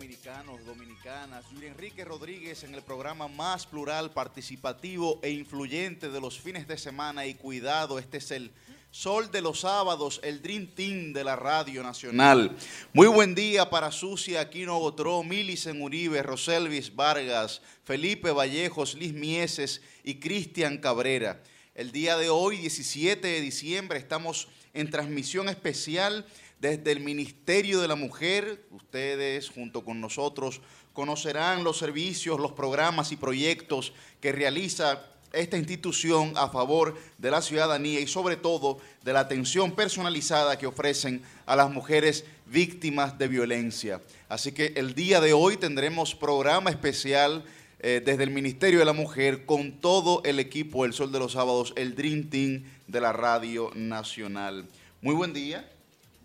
dominicanos, dominicanas. Yuri Enrique Rodríguez en el programa más plural, participativo e influyente de los fines de semana y cuidado, este es el Sol de los sábados, el Dream Team de la Radio Nacional. Muy buen día para Sucia Aquino Gotró, Milicen Uribe, Roselvis Vargas, Felipe Vallejos, Liz Mieses y Cristian Cabrera. El día de hoy, 17 de diciembre, estamos en transmisión especial desde el Ministerio de la Mujer. Ustedes, junto con nosotros, conocerán los servicios, los programas y proyectos que realiza esta institución a favor de la ciudadanía y sobre todo de la atención personalizada que ofrecen a las mujeres víctimas de violencia. Así que el día de hoy tendremos programa especial eh, desde el Ministerio de la Mujer con todo el equipo del Sol de los Sábados, el Dream Team de la Radio Nacional. Muy buen día.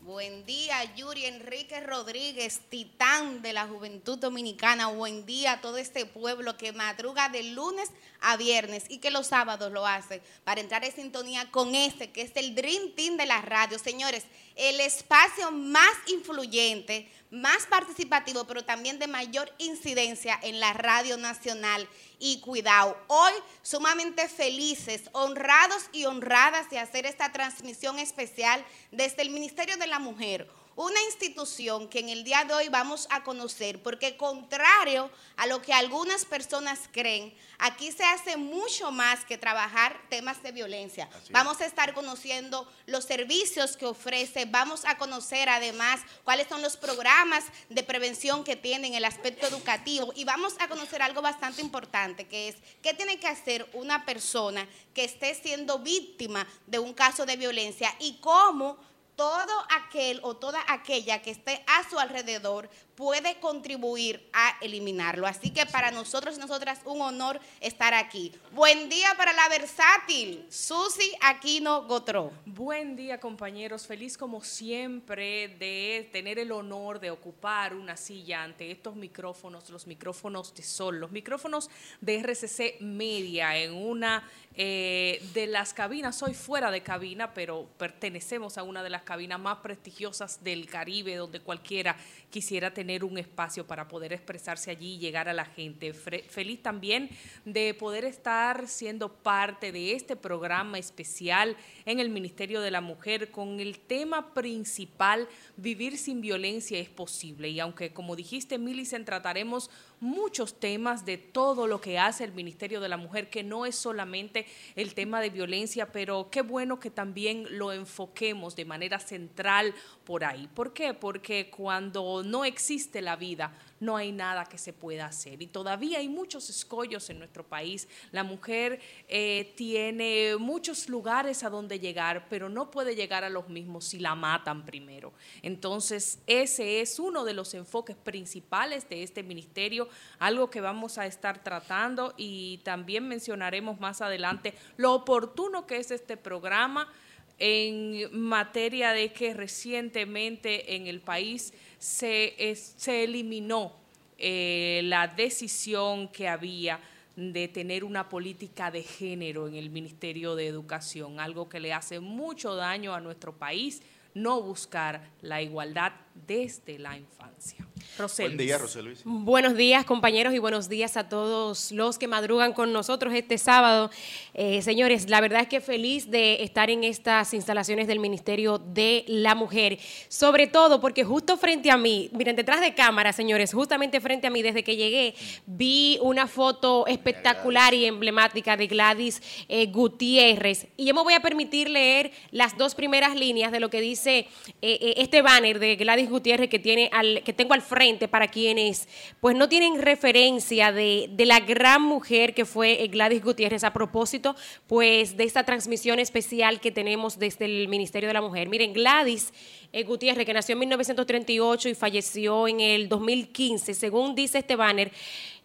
Buen día, Yuri Enrique Rodríguez, titán de la juventud dominicana. Buen día a todo este pueblo que madruga de lunes a viernes y que los sábados lo hace para entrar en sintonía con este, que es el Dream Team de la radio. Señores, el espacio más influyente, más participativo, pero también de mayor incidencia en la radio nacional. Y cuidado, hoy sumamente felices, honrados y honradas de hacer esta transmisión especial desde el Ministerio de la Mujer una institución que en el día de hoy vamos a conocer, porque contrario a lo que algunas personas creen, aquí se hace mucho más que trabajar temas de violencia. vamos a estar conociendo los servicios que ofrece, vamos a conocer además cuáles son los programas de prevención que tienen el aspecto educativo y vamos a conocer algo bastante importante, que es qué tiene que hacer una persona que esté siendo víctima de un caso de violencia y cómo todo aquel o toda aquella que esté a su alrededor puede contribuir a eliminarlo. Así que para nosotros y nosotras un honor estar aquí. Buen día para la versátil, Susi Aquino Gotró. Buen día compañeros, feliz como siempre de tener el honor de ocupar una silla ante estos micrófonos, los micrófonos de Sol, los micrófonos de RCC Media en una eh, de las cabinas, soy fuera de cabina, pero pertenecemos a una de las cabinas más prestigiosas del Caribe, donde cualquiera quisiera tener un espacio para poder expresarse allí y llegar a la gente. Feliz también de poder estar siendo parte de este programa especial en el Ministerio de la Mujer con el tema principal, vivir sin violencia es posible. Y aunque, como dijiste, Milicen, trataremos muchos temas de todo lo que hace el Ministerio de la Mujer, que no es solamente el tema de violencia, pero qué bueno que también lo enfoquemos de manera central por ahí. ¿Por qué? Porque cuando no existe la vida, no hay nada que se pueda hacer. Y todavía hay muchos escollos en nuestro país. La mujer eh, tiene muchos lugares a donde llegar, pero no puede llegar a los mismos si la matan primero. Entonces, ese es uno de los enfoques principales de este ministerio, algo que vamos a estar tratando y también mencionaremos más adelante lo oportuno que es este programa en materia de que recientemente en el país se, se eliminó eh, la decisión que había de tener una política de género en el Ministerio de Educación, algo que le hace mucho daño a nuestro país, no buscar la igualdad desde la infancia. Buen día, Buenos días, compañeros, y buenos días a todos los que madrugan con nosotros este sábado. Eh, señores, la verdad es que feliz de estar en estas instalaciones del Ministerio de la Mujer, sobre todo porque justo frente a mí, miren, detrás de cámara, señores, justamente frente a mí, desde que llegué, vi una foto espectacular y emblemática de Gladys eh, Gutiérrez. Y yo me voy a permitir leer las dos primeras líneas de lo que dice eh, este banner de Gladys Gutiérrez que, tiene al, que tengo al frente para quienes pues no tienen referencia de, la gran mujer que fue Gladys Gutiérrez a propósito pues de esta transmisión especial que tenemos desde el Ministerio de la Mujer. Miren, Gladys eh, Gutiérrez, que nació en 1938 y falleció en el 2015, según dice este banner,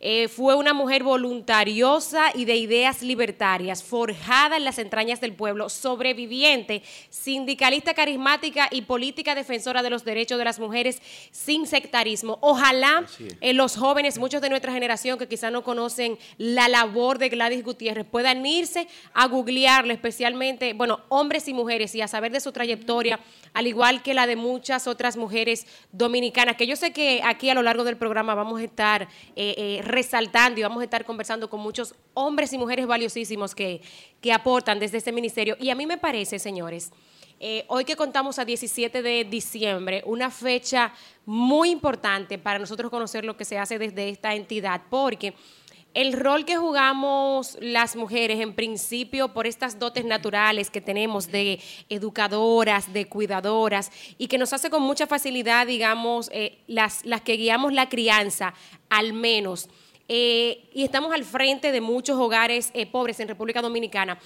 eh, fue una mujer voluntariosa y de ideas libertarias, forjada en las entrañas del pueblo, sobreviviente, sindicalista carismática y política defensora de los derechos de las mujeres sin sectarismo. Ojalá eh, los jóvenes, muchos de nuestra generación que quizás no conocen la labor de Gladys Gutiérrez, puedan irse a googlearle, especialmente, bueno, hombres y mujeres, y a saber de su trayectoria al igual que la de muchas otras mujeres dominicanas, que yo sé que aquí a lo largo del programa vamos a estar eh, eh, resaltando y vamos a estar conversando con muchos hombres y mujeres valiosísimos que, que aportan desde este ministerio. Y a mí me parece, señores, eh, hoy que contamos a 17 de diciembre, una fecha muy importante para nosotros conocer lo que se hace desde esta entidad, porque el rol que jugamos las mujeres, en principio, por estas dotes naturales que tenemos de educadoras, de cuidadoras, y que nos hace con mucha facilidad, digamos, eh, las, las que guiamos la crianza, al menos, eh, y estamos al frente de muchos hogares pobres en República Dominicana.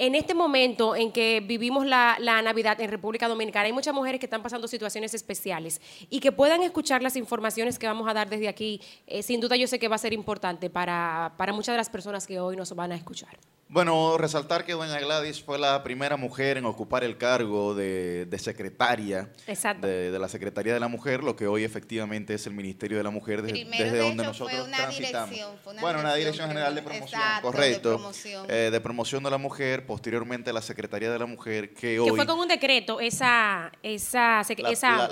En este momento en que vivimos la, Navidad en República Dominicana, hay muchas mujeres que están pasando situaciones especiales y que puedan escuchar las informaciones que vamos a dar desde aquí. Eh, sin duda yo sé que va a ser importante para, para muchas de las personas que hoy nos van a escuchar. Bueno, resaltar que doña Gladys fue la primera mujer en ocupar el cargo de, secretaria de, la Secretaría de la Mujer, lo que hoy efectivamente es el Ministerio de la Mujer, desde, donde nosotros una transitamos. Dirección, bueno, una dirección general de promoción, correcto, de promoción. Eh, de promoción de la mujer, posteriormente la Secretaría de la Mujer, que hoy... Que fue con un decreto esa... esa,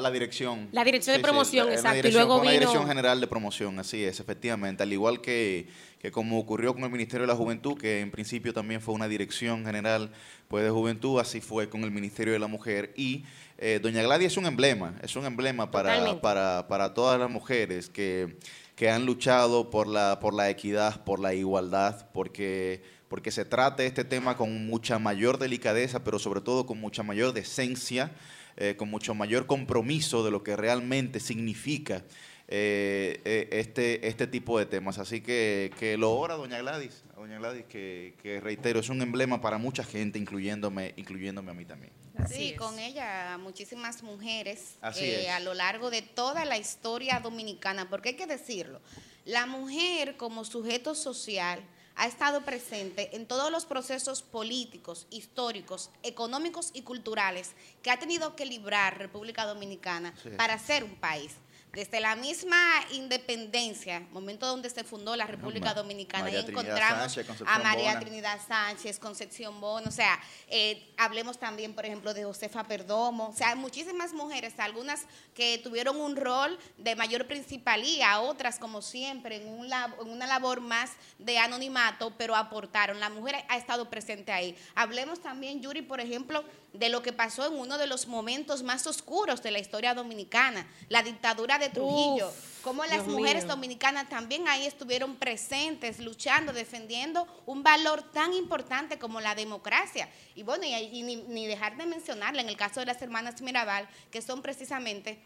la, dirección. La dirección de promoción, exacto. y luego vino... La dirección general de promoción, así es, efectivamente, al igual que que como ocurrió con el Ministerio de la Juventud, que en principio también fue una dirección general pues, de juventud, así fue con el Ministerio de la Mujer. Y eh, Doña Gladys es un emblema, es un emblema para, para, para, todas las mujeres que, que han luchado por la, por la equidad, por la igualdad, porque, porque se trata este tema con mucha mayor delicadeza, pero sobre todo con mucha mayor decencia, eh, con mucho mayor compromiso de lo que realmente significa eh, eh, este, este tipo de temas. Así que, que lo ora doña Gladys, doña Gladys, que, que, reitero, es un emblema para mucha gente, incluyéndome, incluyéndome a mí también. sí, con ella muchísimas mujeres eh, a lo largo de toda la historia dominicana, porque hay que decirlo, la mujer como sujeto social ha estado presente en todos los procesos políticos, históricos, económicos y culturales que ha tenido que librar República Dominicana para ser un país. Desde la misma independencia, momento donde se fundó la República Dominicana, ahí encontramos a María Trinidad Sánchez, Concepción Bono, o sea, eh, hablemos también, por ejemplo, de Josefa Perdomo, o sea, muchísimas mujeres, algunas que tuvieron un rol de mayor principalía, otras, como siempre, en, un en una labor más de anonimato, pero aportaron. La mujer ha estado presente ahí. Hablemos también, Yuri, por ejemplo, de lo que pasó en uno de los momentos más oscuros de la historia dominicana, la dictadura de Trujillo. como las mujeres dominicanas también ahí estuvieron presentes, luchando, defendiendo un valor tan importante como la democracia. Y bueno, y, ni, ni dejar de mencionarla en el caso de las hermanas Mirabal, que son precisamente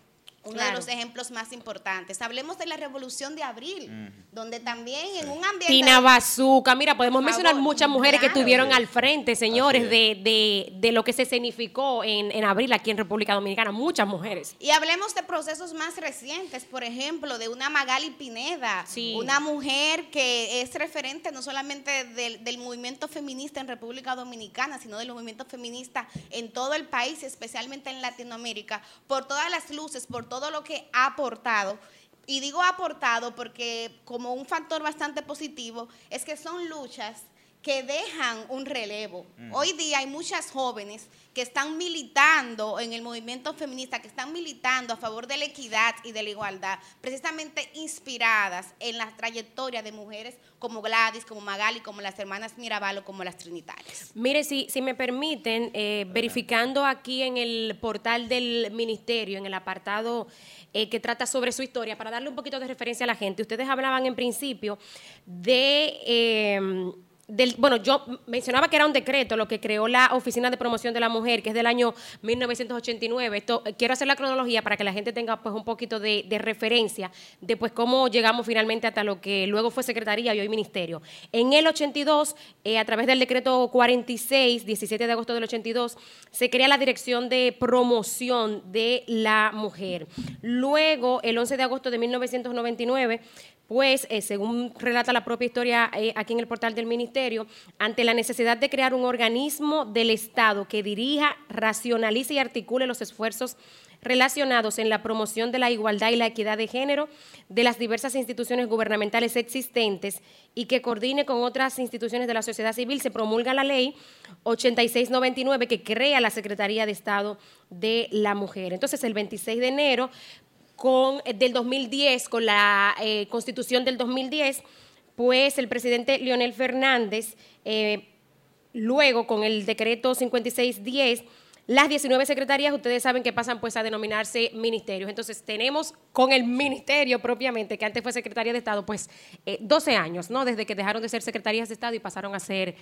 uno de los ejemplos más importantes. Hablemos de la Revolución de Abril, donde también en un ambiente... Tina Bazuca, mira, podemos mencionar muchas mujeres que estuvieron al frente, señores, de, de, lo que se significó en, en, Abril aquí en República Dominicana, muchas mujeres. Y hablemos de procesos más recientes, por ejemplo, de una Magali Pineda, una mujer que es referente no solamente del, del movimiento feminista en República Dominicana, sino del movimiento feminista en todo el país, especialmente en Latinoamérica, por todas las luces, por todo lo que ha aportado. Y digo aportado porque como un factor bastante positivo es que son luchas que dejan un relevo. Mm. Hoy día hay muchas jóvenes que están militando en el movimiento feminista, que están militando a favor de la equidad y de la igualdad, precisamente inspiradas en la trayectoria de mujeres como Gladys, como Magali, como las hermanas Mirabal o como las Trinitarias. Mire, si, si me permiten, eh, verificando aquí en el portal del ministerio, en el apartado eh, que trata sobre su historia, para darle un poquito de referencia a la gente, ustedes hablaban en principio de... Eh, bueno, yo mencionaba que era un decreto lo que creó la Oficina de Promoción de la Mujer, que es del año 1989. Esto, eh, quiero hacer la cronología para que la gente tenga pues un poquito de, referencia de pues cómo llegamos finalmente hasta lo que luego fue Secretaría y hoy Ministerio. En el 82, eh, a través del decreto 46, 17 de agosto del 82, se crea la Dirección de Promoción de la Mujer. Luego, el 11 de agosto de 1999, pues, eh, según relata la propia historia aquí en el portal del Ministerio, ante la necesidad de crear un organismo del Estado que dirija, racionalice y articule los esfuerzos relacionados en la promoción de la igualdad y la equidad de género de las diversas instituciones gubernamentales existentes y que coordine con otras instituciones de la sociedad civil, se promulga la ley 8699 que crea la Secretaría de Estado de la Mujer. Entonces, el 26 de enero con, del 2010, con la eh, constitución del 2010, pues el presidente Leonel Fernández, eh, luego con el decreto 5610, las 19 secretarías, ustedes saben que pasan pues a denominarse ministerios. Entonces tenemos con el ministerio propiamente, que antes fue Secretaría de Estado, pues 12 eh, años, ¿no? Desde que dejaron de ser secretarías de Estado y pasaron a ser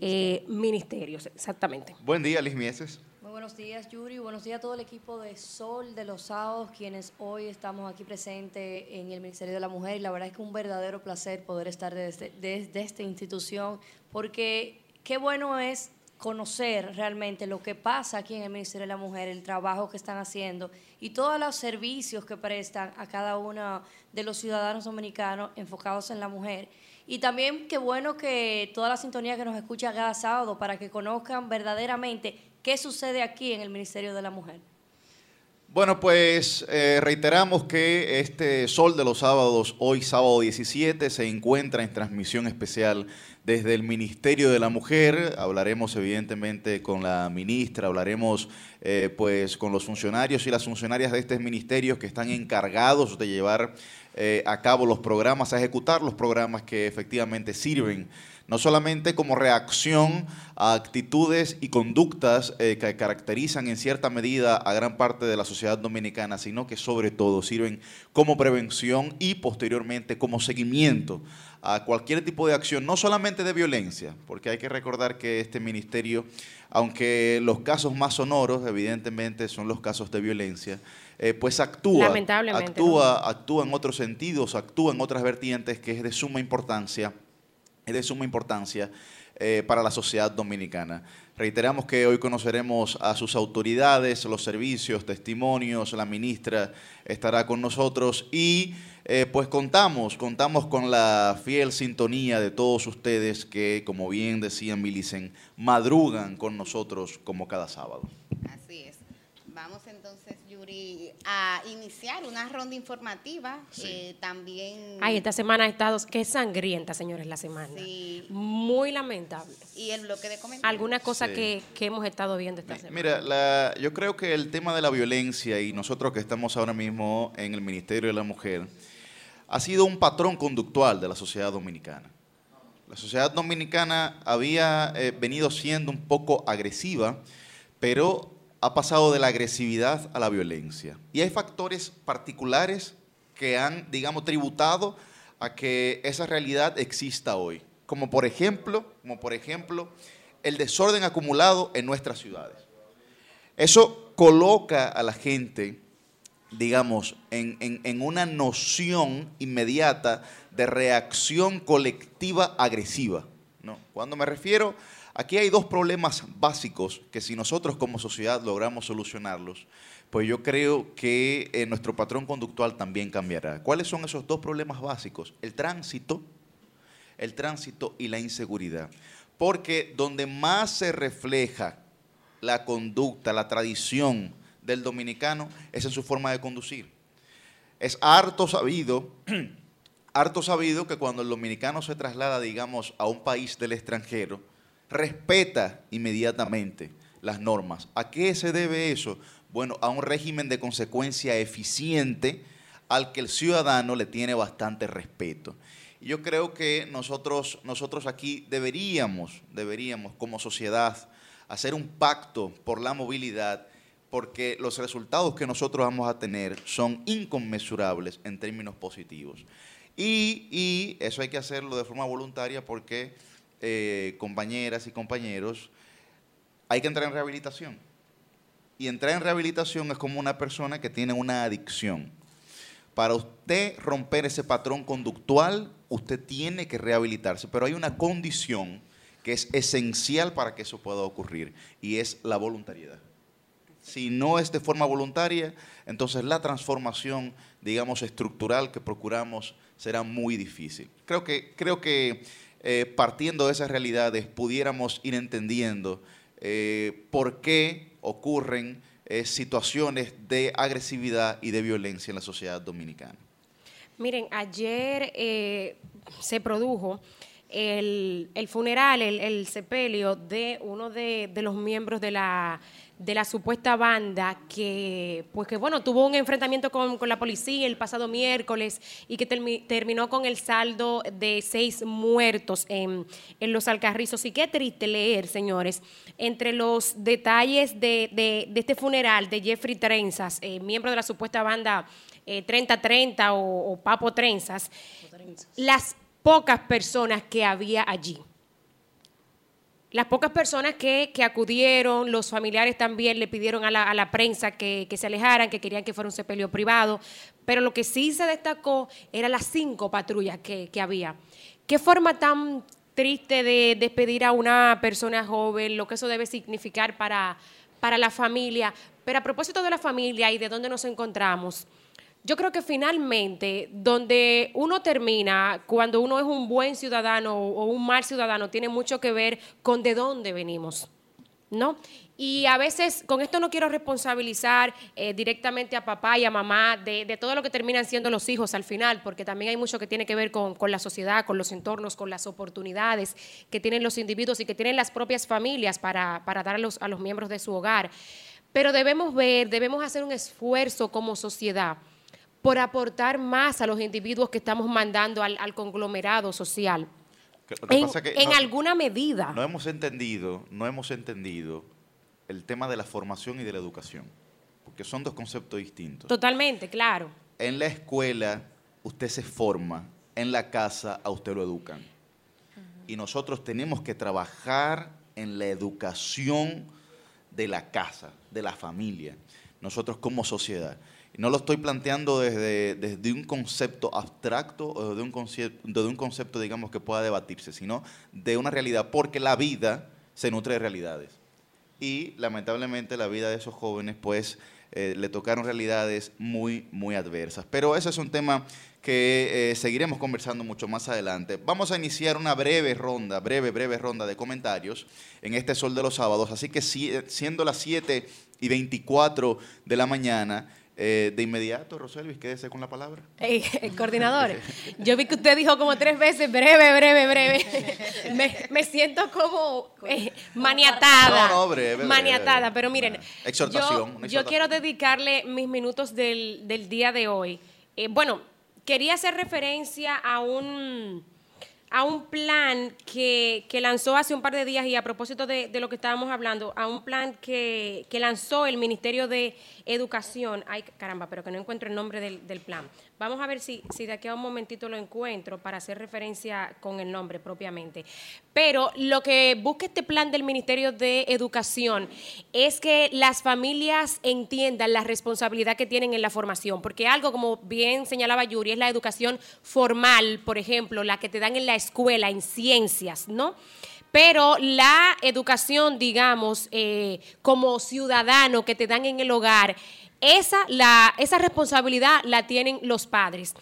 eh, ministerios, exactamente. Buen día, Liz Mieses. Buenos días, Yuri. Buenos días a todo el equipo de Sol de los Sábados, quienes hoy estamos aquí presentes en el Ministerio de la Mujer. La verdad es que un verdadero placer poder estar desde, desde esta institución, porque qué bueno es conocer realmente lo que pasa aquí en el Ministerio de la Mujer, el trabajo que están haciendo y todos los servicios que prestan a cada uno de los ciudadanos dominicanos enfocados en la mujer. Y también qué bueno que toda la sintonía que nos escucha cada sábado para que conozcan verdaderamente qué sucede aquí en el Ministerio de la Mujer. Bueno, pues eh, reiteramos que este Sol de los Sábados, hoy sábado 17, se encuentra en transmisión especial desde el Ministerio de la Mujer. Hablaremos evidentemente con la ministra, hablaremos eh, pues con los funcionarios y las funcionarias de estos ministerios que están encargados de llevar eh, a cabo los programas, a ejecutar los programas que efectivamente sirven no solamente como reacción a actitudes y conductas eh, que caracterizan en cierta medida a gran parte de la sociedad dominicana, sino que sobre todo sirven como prevención y posteriormente como seguimiento a cualquier tipo de acción, no solamente de violencia, porque hay que recordar que este ministerio, aunque los casos más sonoros evidentemente son los casos de violencia, eh, pues actúa, actúa, actúa en otros sentidos, actúa en otras vertientes que es de suma importancia es de suma importancia eh, para la sociedad dominicana. Reiteramos que hoy conoceremos a sus autoridades, los servicios, testimonios, la ministra estará con nosotros y eh, pues contamos, contamos con la fiel sintonía de todos ustedes que, como bien decía Milicen, madrugan con nosotros como cada sábado. Así es. Vamos entonces a iniciar una ronda informativa. Eh, también. Ay, esta semana ha estado. Qué sangrienta, señores, la semana. Sí. Muy lamentable. Y el bloque de comentarios. Alguna cosa que, hemos estado viendo esta semana. Mira, yo creo que el tema de la violencia y nosotros que estamos ahora mismo en el Ministerio de la Mujer ha sido un patrón conductual de la sociedad dominicana. La sociedad dominicana había eh, venido siendo un poco agresiva, pero ha pasado de la agresividad a la violencia. Y hay factores particulares que han, digamos, tributado a que esa realidad exista hoy. Como por ejemplo, como por ejemplo, el desorden acumulado en nuestras ciudades. Eso coloca a la gente, digamos, en, en una noción inmediata de reacción colectiva agresiva. ¿no? Cuando me refiero Aquí hay dos problemas básicos que si nosotros como sociedad logramos solucionarlos, pues yo creo que eh, nuestro patrón conductual también cambiará. ¿Cuáles son esos dos problemas básicos? El tránsito, el tránsito y la inseguridad. Porque donde más se refleja la conducta, la tradición del dominicano es en su forma de conducir. Es harto sabido, harto sabido que cuando el dominicano se traslada, digamos, a un país del extranjero, respeta inmediatamente las normas. ¿A qué se debe eso? Bueno, a un régimen de consecuencia eficiente al que el ciudadano le tiene bastante respeto. Y yo creo que nosotros, nosotros aquí deberíamos, deberíamos como sociedad hacer un pacto por la movilidad porque los resultados que nosotros vamos a tener son inconmensurables en términos positivos. Y, y eso hay que hacerlo de forma voluntaria porque eh, compañeras y compañeros, hay que entrar en rehabilitación. Y entrar en rehabilitación es como una persona que tiene una adicción. Para usted romper ese patrón conductual, usted tiene que rehabilitarse, pero hay una condición que es esencial para que eso pueda ocurrir y es la voluntariedad. Si no es de forma voluntaria, entonces la transformación, digamos, estructural que procuramos será muy difícil. Creo que, creo que eh, partiendo de esas realidades, pudiéramos ir entendiendo eh, por qué ocurren eh, situaciones de agresividad y de violencia en la sociedad dominicana. Miren, ayer se produjo el, funeral, el, sepelio de uno de, los miembros de la, de la supuesta banda que, pues que bueno, tuvo un enfrentamiento con, la policía el pasado miércoles y que terminó con el saldo de seis muertos en, los Alcarrizos. Y qué triste leer, señores, entre los detalles de, este funeral de Jeffrey Trenzas, eh, miembro de la supuesta banda 3030 eh, o, Papo Trenzas, las pocas personas que había allí. Las pocas personas que, acudieron, los familiares también le pidieron a la, prensa que, se alejaran, que querían que fuera un sepelio privado, pero lo que sí se destacó eran las cinco patrullas que, había. ¿Qué forma tan triste de despedir a una persona joven, lo que eso debe significar para, para la familia? Pero a propósito de la familia y de dónde nos encontramos, yo creo que finalmente, donde uno termina, cuando uno es un buen ciudadano o un mal ciudadano, tiene mucho que ver con de dónde venimos, ¿no? Y a veces, con esto no quiero responsabilizar eh, directamente a papá y a mamá de, todo lo que terminan siendo los hijos al final, porque también hay mucho que tiene que ver con, la sociedad, con los entornos, con las oportunidades que tienen los individuos y que tienen las propias familias para, dar a los, a los miembros de su hogar. Pero debemos ver, debemos hacer un esfuerzo como sociedad por aportar más a los individuos que estamos mandando al, conglomerado social. en, alguna medida. No hemos entendido, no hemos entendido el tema de la formación y de la educación, porque son dos conceptos distintos. Totalmente, claro. En la escuela usted se forma, en la casa a usted lo educan. Y nosotros tenemos que trabajar en la educación de la casa, de la familia, nosotros como sociedad. No lo estoy planteando desde, desde un concepto abstracto o de un concepto, un concepto, digamos, que pueda debatirse, sino de una realidad, porque la vida se nutre de realidades. Y lamentablemente la vida de esos jóvenes, pues, eh, le tocaron realidades muy, muy adversas. Pero ese es un tema que eh, seguiremos conversando mucho más adelante. Vamos a iniciar una breve ronda, breve, breve ronda de comentarios en este Sol de los Sábados. Así que siendo las 7 y 24 de la mañana, eh, de inmediato, Roselvis, quédese con la palabra. el coordinador, yo vi que usted dijo como tres veces, breve, breve, breve. me, siento como eh, maniatada. No, no, breve. Maniatada, pero miren. Exhortación, yo, quiero dedicarle mis minutos del, día de hoy. Eh, bueno, quería hacer referencia a un a un plan que, lanzó hace un par de días y a propósito de, lo que estábamos hablando, a un plan que, que, lanzó el Ministerio de Educación. Ay, caramba, pero que no encuentro el nombre del, del plan. Vamos a ver si, si de aquí a un momentito lo encuentro para hacer referencia con el nombre propiamente. Pero lo que busca este plan del Ministerio de Educación es que las familias entiendan la responsabilidad que tienen en la formación, porque algo, como bien señalaba Yuri, es la educación formal, por ejemplo, la que te dan en la escuela, en ciencias, ¿no? pero la educación, digamos, eh, como ciudadano que te dan en el hogar, esa, la, esa responsabilidad la tienen los padres.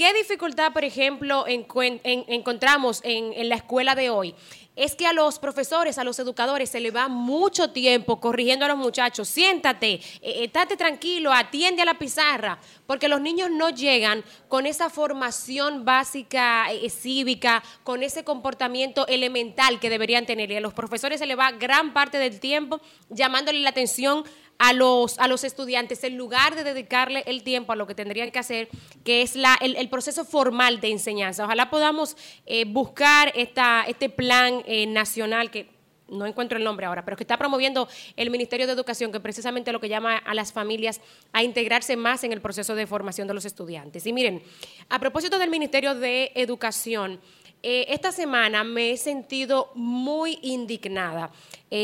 ¿Qué dificultad, por ejemplo, encontramos en, la escuela de hoy? Es que a los profesores, a los educadores, se le va mucho tiempo corrigiendo a los muchachos. Siéntate, eh, estate tranquilo, atiende a la pizarra, porque los niños no llegan con esa formación básica eh, cívica, con ese comportamiento elemental que deberían tener. Y a los profesores se le va gran parte del tiempo llamándole la atención a los, a los estudiantes en lugar de dedicarle el tiempo a lo que tendrían que hacer, que es la, el, proceso formal de enseñanza. Ojalá podamos eh, buscar esta, este plan eh, nacional que no encuentro el nombre ahora, pero que está promoviendo el Ministerio de Educación, que precisamente lo que llama a las familias a integrarse más en el proceso de formación de los estudiantes. Y miren, a propósito del Ministerio de Educación, eh, esta semana me he sentido muy indignada,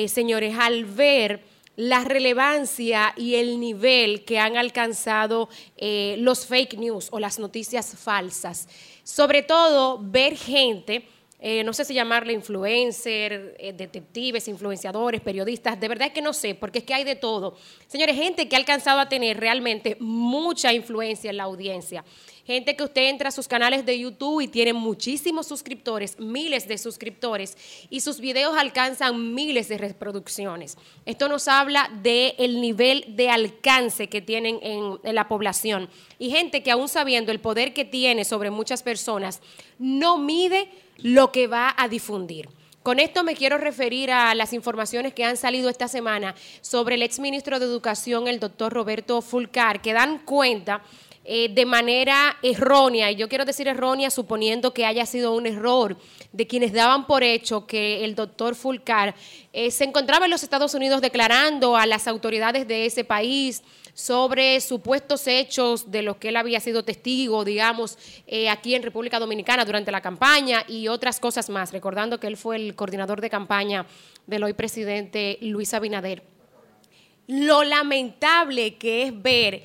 señores, al ver la relevancia y el nivel que han alcanzado eh, los fake news o las noticias falsas. Sobre todo ver gente, eh, no sé si llamarle influencer, eh, detectives, influenciadores, periodistas, de verdad es que no sé, porque es que hay de todo. Señores, gente que ha alcanzado a tener realmente mucha influencia en la audiencia gente que usted entra a sus canales de YouTube y tiene muchísimos suscriptores, miles de suscriptores, y sus videos alcanzan miles de reproducciones. Esto nos habla del nivel de alcance que tienen en, en la población. Y gente que aún sabiendo el poder que tiene sobre muchas personas, no mide lo que va a difundir. Con esto me quiero referir a las informaciones que han salido esta semana sobre el exministro de Educación, el doctor Roberto Fulcar, que dan cuenta eh, de manera errónea, y yo quiero decir errónea suponiendo que haya sido un error de quienes daban por hecho que el doctor Fulcar eh, se encontraba en los Estados Unidos declarando a las autoridades de ese país sobre supuestos hechos de los que él había sido testigo, digamos, eh, aquí en República Dominicana durante la campaña y otras cosas más, recordando que él fue el coordinador de campaña del hoy presidente Luis Abinader. Lo lamentable que es ver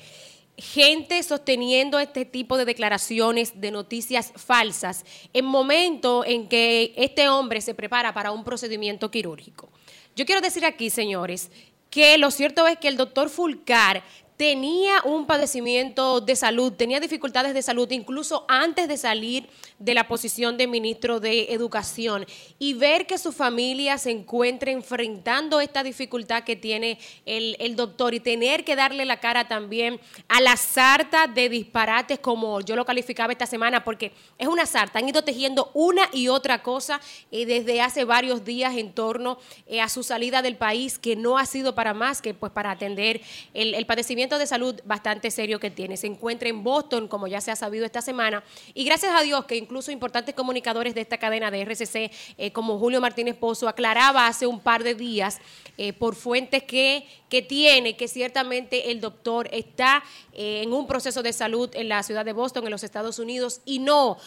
gente sosteniendo este tipo de declaraciones de noticias falsas en momento en que este hombre se prepara para un procedimiento quirúrgico. Yo quiero decir aquí, señores, que lo cierto es que el doctor Fulcar tenía un padecimiento de salud, tenía dificultades de salud incluso antes de salir de la posición de ministro de Educación y ver que su familia se encuentra enfrentando esta dificultad que tiene el, doctor y tener que darle la cara también a la sarta de disparates como yo lo calificaba esta semana porque es una sarta, han ido tejiendo una y otra cosa eh, desde hace varios días en torno eh, a su salida del país que no ha sido para más que pues para atender el padecimiento de salud bastante serio que tiene. Se encuentra en Boston, como ya se ha sabido esta semana, y gracias a Dios que incluso importantes comunicadores de esta cadena de RCC, eh, como Julio Martínez Pozo, aclaraba hace un par de días eh, por fuentes que, que tiene que ciertamente el doctor está eh, en un proceso de salud en la ciudad de Boston, en los Estados Unidos, y no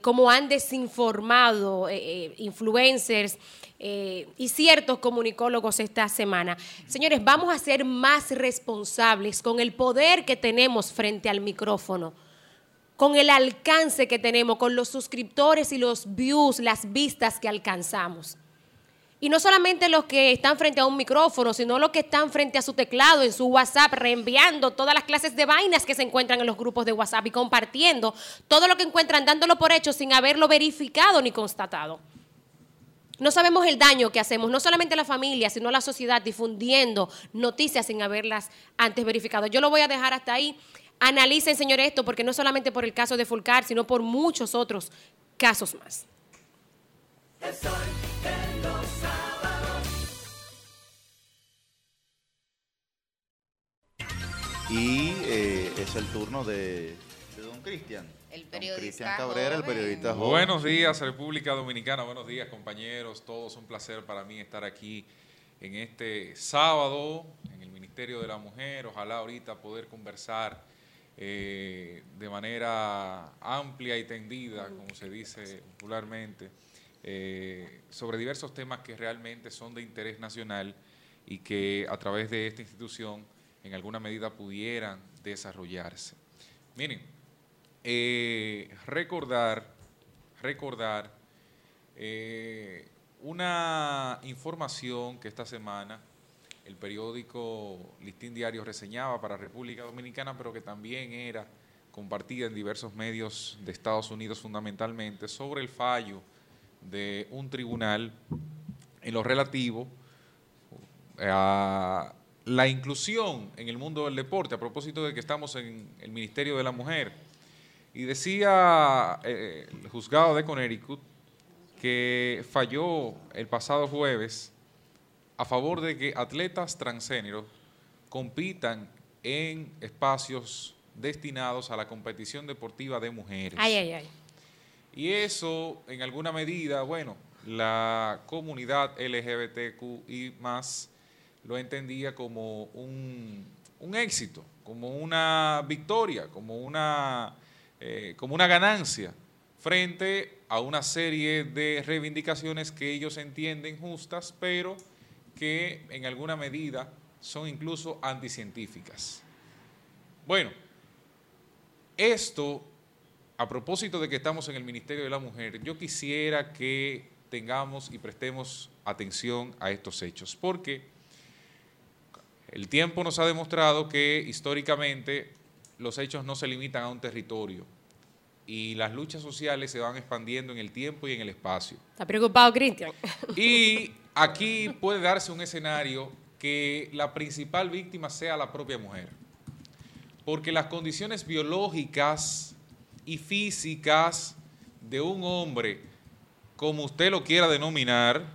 como han desinformado influencers eh, y ciertos comunicólogos esta semana. Señores, vamos a ser más responsables con el poder que tenemos frente al micrófono con el alcance que tenemos, con los suscriptores y los views, las vistas que alcanzamos. Y no solamente los que están frente a un micrófono, sino los que están frente a su teclado, en su WhatsApp, reenviando todas las clases de vainas que se encuentran en los grupos de WhatsApp y compartiendo todo lo que encuentran, dándolo por hecho sin haberlo verificado ni constatado. No sabemos el daño que hacemos, no solamente a la familia, sino a la sociedad, difundiendo noticias sin haberlas antes verificado. Yo lo voy a dejar hasta ahí. Analicen, señores, esto, porque no solamente por el caso de Fulcar, sino por muchos otros casos más. Y eh, es el turno de, de don Cristian. El periodista Cabrera, el periodista Buenos días, República Dominicana. Buenos días, compañeros. Todos un placer para mí estar aquí en este sábado en el Ministerio de la Mujer. Ojalá ahorita poder conversar eh, de manera amplia y tendida, como se dice popularmente, eh, sobre diversos temas que realmente son de interés nacional y que a través de esta institución en alguna medida pudieran desarrollarse. Miren, eh, recordar, recordar eh, una información que esta semana el periódico Listín Diario reseñaba para República Dominicana, pero que también era compartida en diversos medios de Estados Unidos fundamentalmente, sobre el fallo de un tribunal en lo relativo a la inclusión en el mundo del deporte, a propósito de que estamos en el Ministerio de la Mujer y decía eh, el juzgado de Connecticut que falló el pasado jueves a favor de que atletas transgénero compitan en espacios destinados a la competición deportiva de mujeres. Ay, ay, ay. Y eso, en alguna medida, bueno, la comunidad LGBTQ y más lo entendía como un, un éxito, como una victoria, como una eh, como una ganancia frente a una serie de reivindicaciones que ellos entienden justas, pero que en alguna medida son incluso anticientíficas. Bueno, esto, a propósito de que estamos en el Ministerio de la Mujer, yo quisiera que tengamos y prestemos atención a estos hechos, porque el tiempo nos ha demostrado que históricamente los hechos no se limitan a un territorio, y las luchas sociales se van expandiendo en el tiempo y en el espacio. ¿Está preocupado, Cristian? Y aquí puede darse un escenario que la principal víctima sea la propia mujer, porque las condiciones biológicas y físicas de un hombre, como usted lo quiera denominar,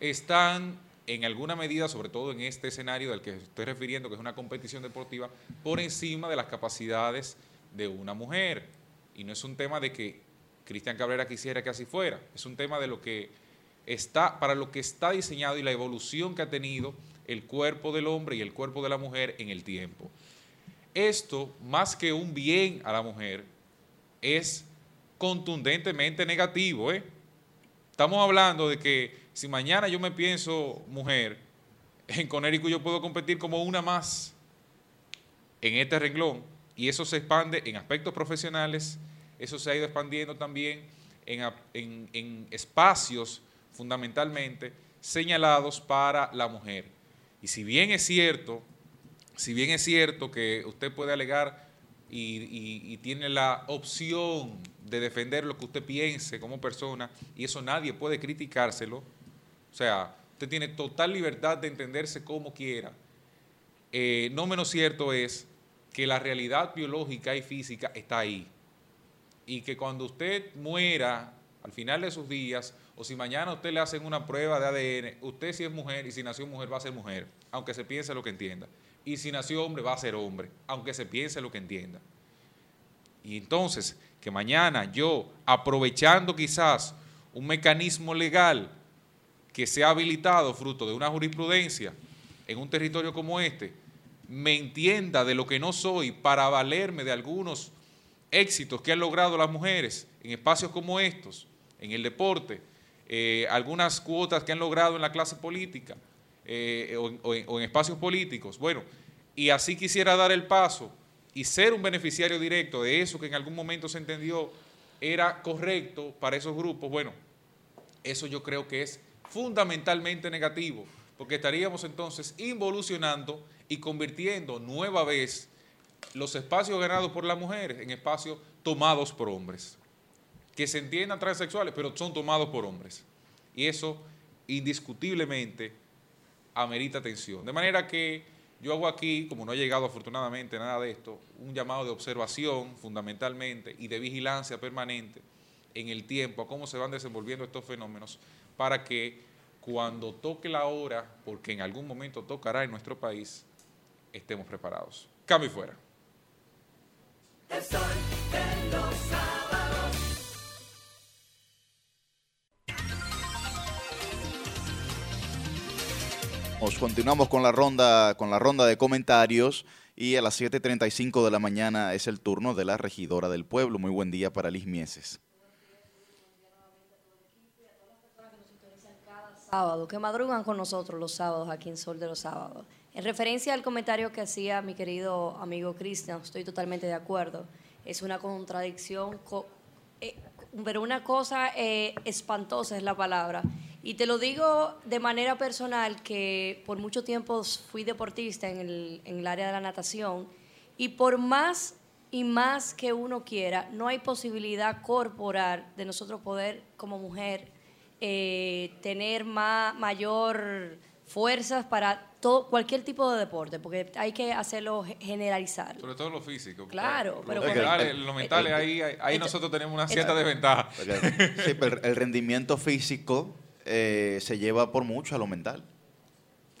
están en alguna medida, sobre todo en este escenario al que estoy refiriendo, que es una competición deportiva, por encima de las capacidades de una mujer. Y no es un tema de que Cristian Cabrera quisiera que así fuera, es un tema de lo que está, para lo que está diseñado y la evolución que ha tenido el cuerpo del hombre y el cuerpo de la mujer en el tiempo. Esto, más que un bien a la mujer, es contundentemente negativo. ¿eh? Estamos hablando de que si mañana yo me pienso mujer, en Conérico yo puedo competir como una más en este renglón y eso se expande en aspectos profesionales, eso se ha ido expandiendo también en, en espacios fundamentalmente señalados para la mujer. Y si bien es cierto, si bien es cierto que usted puede alegar y, tiene la opción de defender lo que usted piense como persona, y eso nadie puede criticárselo, o sea, usted tiene total libertad de entenderse como quiera. Eh, no menos cierto es que la realidad biológica y física está ahí. Y que cuando usted muera al final de sus días, o si mañana usted le hacen una prueba de ADN, usted si es mujer y si nació mujer va a ser mujer, aunque se piense lo que entienda. Y si nació hombre va a ser hombre, aunque se piense lo que entienda. Y entonces, que mañana yo, aprovechando quizás un mecanismo legal que se ha habilitado fruto de una jurisprudencia en un territorio como este, me entienda de lo que no soy para valerme de algunos éxitos que han logrado las mujeres en espacios como estos, en el deporte, eh, algunas cuotas que han logrado en la clase política eh, o, en, espacios políticos. Bueno, y así quisiera dar el paso y ser un beneficiario directo de eso que en algún momento se entendió era correcto para esos grupos, bueno, eso yo creo que es fundamentalmente negativo, porque estaríamos entonces involucionando y convirtiendo nueva vez los espacios ganados por las mujeres en espacios tomados por hombres que se entiendan transexuales, pero son tomados por hombres. Y eso indiscutiblemente amerita atención. De manera que yo hago aquí, como no ha llegado afortunadamente nada de esto, un llamado de observación fundamentalmente y de vigilancia permanente en el tiempo a cómo se van desenvolviendo estos fenómenos para que cuando toque la hora, porque en algún momento tocará en nuestro país, estemos preparados. Cambio y fuera. continuamos con la ronda, con la ronda de comentarios y a las 7.35 de la mañana es el turno de la regidora del pueblo. Muy buen día para Liz Mieses. Sábado, que madrugan con nosotros los sábados aquí en Sol de los Sábados. En referencia al comentario que hacía mi querido amigo Cristian, estoy totalmente de acuerdo. Es una contradicción, eh, pero una cosa eh, espantosa es la palabra y te lo digo de manera personal que por mucho tiempo fui deportista en el, área de la natación y por más y más que uno quiera, no hay posibilidad corporal de nosotros poder como mujer eh, tener más, mayor fuerzas para todo, cualquier tipo de deporte, porque hay que hacerlo generalizar. Sobre todo lo físico. Claro, pero... Lo mental, ahí, ahí nosotros tenemos una cierta desventaja. Sí, pero el rendimiento físico eh, se lleva por mucho a lo mental.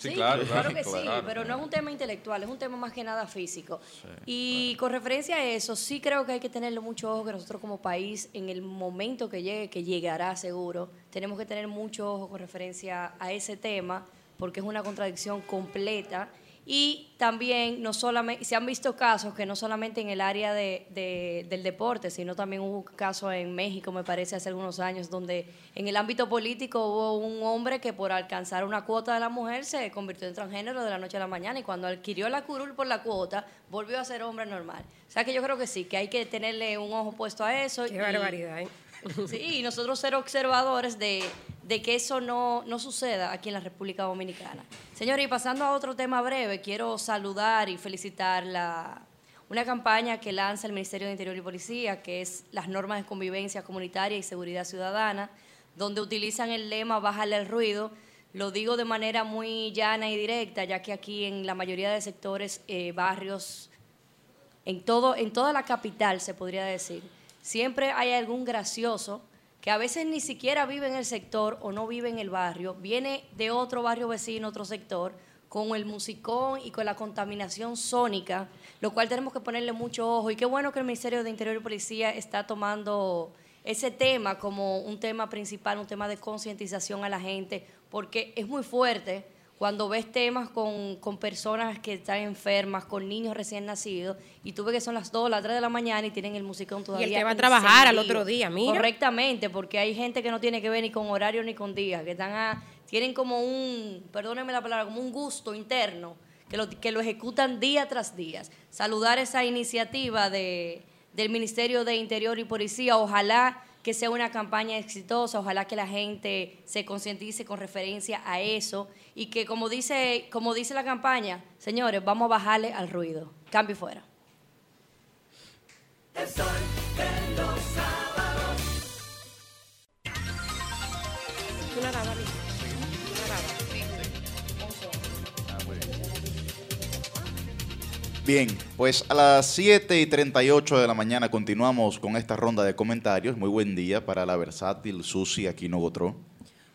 Sí, claro, claro, que sí, pero no es un tema intelectual, es un tema más que nada físico. y con referencia a eso, sí creo que hay que tenerle mucho ojo que nosotros como país, en el momento que llegue, que llegará seguro, tenemos que tener mucho ojo con referencia a ese tema, porque es una contradicción completa y también no solamente, se han visto casos que no solamente en el área de, del deporte, sino también hubo un caso en México, me parece, hace algunos años, donde en el ámbito político hubo un hombre que por alcanzar una cuota de la mujer se convirtió en transgénero de la noche a la mañana y cuando adquirió la curul por la cuota, volvió a ser hombre normal. O sea que yo creo que sí, que hay que tenerle un ojo puesto a eso. Qué barbaridad, ¿eh? Sí, y nosotros ser observadores de, que eso no, no, suceda aquí en la República Dominicana. Señores, y pasando a otro tema breve, quiero saludar y felicitar la, una campaña que lanza el Ministerio de Interior y Policía, que es las normas de convivencia comunitaria y seguridad ciudadana, donde utilizan el lema Bájale el ruido. Lo digo de manera muy llana y directa, ya que aquí en la mayoría de sectores, eh, barrios, en, todo, en toda la capital se podría decir, siempre hay algún gracioso que a veces ni siquiera vive en el sector o no vive en el barrio, viene de otro barrio vecino, otro sector, con el musicón y con la contaminación sónica, lo cual tenemos que ponerle mucho ojo. Y qué bueno que el Ministerio de Interior y Policía está tomando ese tema como un tema principal, un tema de concientización a la gente, porque es muy fuerte cuando ves temas con, personas que están enfermas, con niños recién nacidos, y tú ves que son las 2, las 3 de la mañana y tienen el musicón todavía. Y el que va a trabajar al otro día, mira. Correctamente, porque hay gente que no tiene que ver ni con horario ni con días, que están a, tienen como un, perdónenme la palabra, como un gusto interno, que lo, que lo ejecutan día tras día. Saludar esa iniciativa de, del Ministerio de Interior y Policía, ojalá que sea una campaña exitosa, ojalá que la gente se concientice con referencia a eso y que como dice, como dice la campaña, señores, vamos a bajarle al ruido. Cambio fuera. Bien, pues a las 7 y 38 de la mañana continuamos con esta ronda de comentarios. Muy buen día para la versátil Susi Aquino Gotró.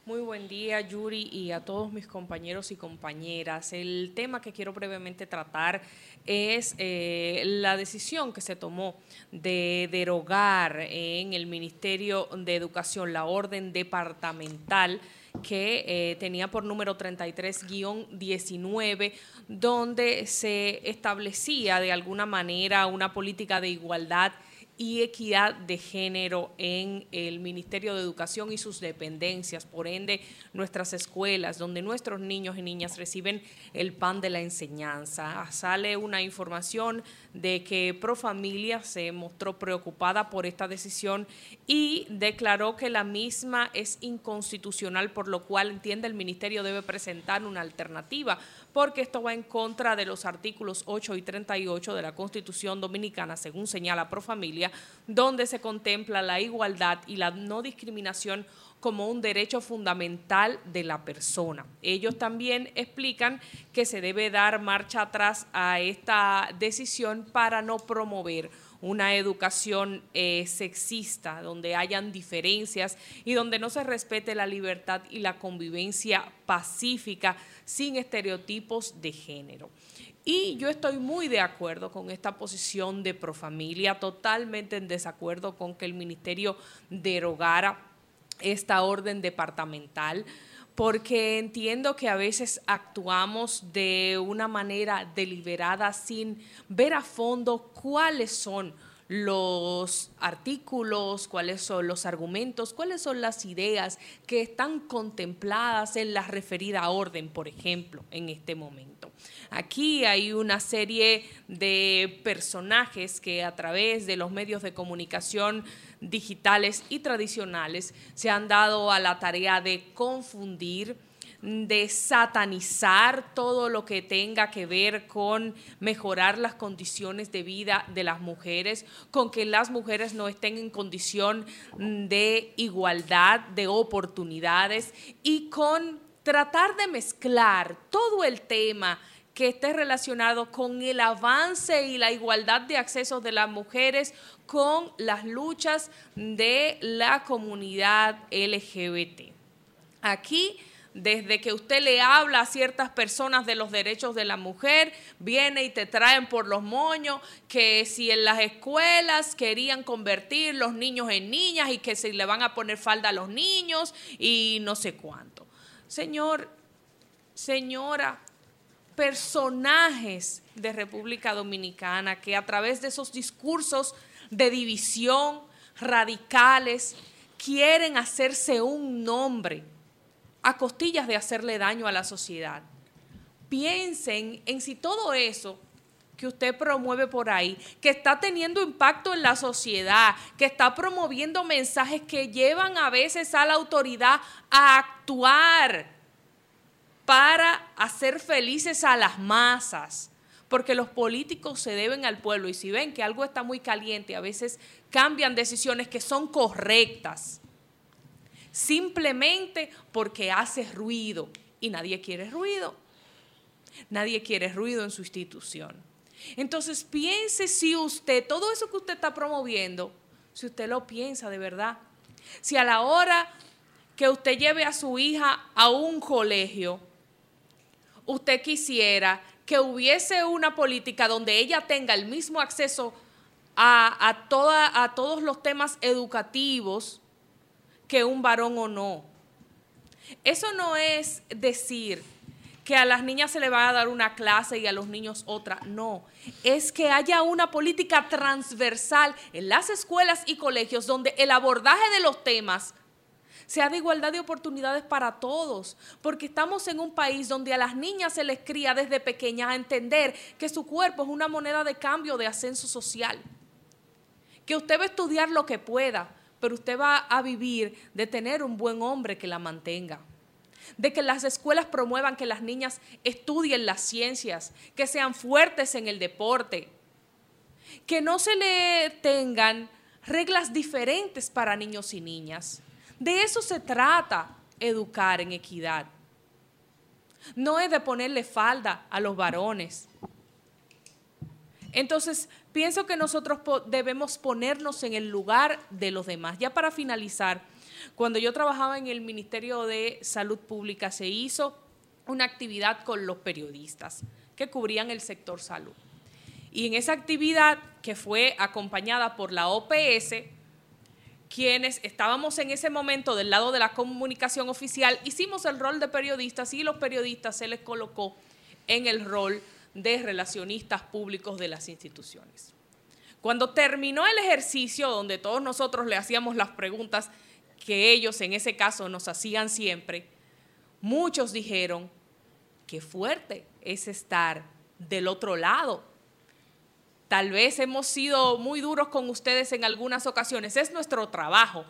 Muy buen día, Yuri, y a todos mis compañeros y compañeras. El tema que quiero brevemente tratar es eh, la decisión que se tomó de derogar en el Ministerio de Educación la orden departamental que eh, tenía por número 33-19, donde se establecía de alguna manera una política de igualdad y equidad de género en el Ministerio de Educación y sus dependencias, por ende nuestras escuelas, donde nuestros niños y niñas reciben el pan de la enseñanza. Sale una información de que Profamilia se mostró preocupada por esta decisión y declaró que la misma es inconstitucional, por lo cual entiende el ministerio debe presentar una alternativa, porque esto va en contra de los artículos 8 y 38 de la Constitución Dominicana, según señala Profamilia, donde se contempla la igualdad y la no discriminación como un derecho fundamental de la persona. Ellos también explican que se debe dar marcha atrás a esta decisión para no promover una educación eh, sexista, donde hayan diferencias y donde no se respete la libertad y la convivencia pacífica sin estereotipos de género. Y yo estoy muy de acuerdo con esta posición de Profamilia, totalmente en desacuerdo con que el ministerio derogara esta orden departamental porque entiendo que a veces actuamos de una manera deliberada sin ver a fondo cuáles son los artículos, cuáles son los argumentos, cuáles son las ideas que están contempladas en la referida orden, por ejemplo, en este momento. Aquí hay una serie de personajes que a través de los medios de comunicación digitales y tradicionales se han dado a la tarea de confundir, de satanizar todo lo que tenga que ver con mejorar las condiciones de vida de las mujeres, con que las mujeres no estén en condición de igualdad, de oportunidades y con tratar de mezclar todo el tema que esté relacionado con el avance y la igualdad de acceso de las mujeres con las luchas de la comunidad LGBT. Aquí desde que usted le habla a ciertas personas de los derechos de la mujer, viene y te traen por los moños que si en las escuelas querían convertir los niños en niñas y que se le van a poner falda a los niños y no sé cuánto. Señor, señora, personajes de República Dominicana que a través de esos discursos de división radicales quieren hacerse un nombre a costillas de hacerle daño a la sociedad. Piensen en si todo eso que usted promueve por ahí, que está teniendo impacto en la sociedad, que está promoviendo mensajes que llevan a veces a la autoridad a actuar para hacer felices a las masas, porque los políticos se deben al pueblo y si ven que algo está muy caliente, a veces cambian decisiones que son correctas, simplemente porque hace ruido y nadie quiere ruido. Nadie quiere ruido en su institución. Entonces piense si usted, todo eso que usted está promoviendo, si usted lo piensa de verdad, si a la hora que usted lleve a su hija a un colegio, usted quisiera que hubiese una política donde ella tenga el mismo acceso a, a, a todos los temas educativos que un varón o no. Eso no es decir que a las niñas se le va a dar una clase y a los niños otra. No, es que haya una política transversal en las escuelas y colegios donde el abordaje de los temas sea de igualdad de oportunidades para todos, porque estamos en un país donde a las niñas se les cría desde pequeñas a entender que su cuerpo es una moneda de cambio de ascenso social, que usted va a estudiar lo que pueda, pero usted va a vivir de tener un buen hombre que la mantenga de que las escuelas promuevan que las niñas estudien las ciencias, que sean fuertes en el deporte, que no se le tengan reglas diferentes para niños y niñas, de eso se trata educar en equidad. No es de ponerle falda a los varones. Entonces, pienso que nosotros debemos ponernos en el lugar de los demás. Ya para finalizar, cuando yo trabajaba en el Ministerio de Salud Pública se hizo una actividad con los periodistas que cubrían el sector salud. Y en esa actividad, que fue acompañada por la OPS, quienes estábamos en ese momento del lado de la comunicación oficial, hicimos el rol de periodistas y los periodistas se les colocó en el rol de relacionistas públicos de las instituciones. Cuando terminó el ejercicio, donde todos nosotros le hacíamos las preguntas que ellos en ese caso nos hacían siempre, muchos dijeron, qué fuerte es estar del otro lado Tal vez hemos sido muy duros con ustedes en algunas ocasiones, es nuestro trabajo,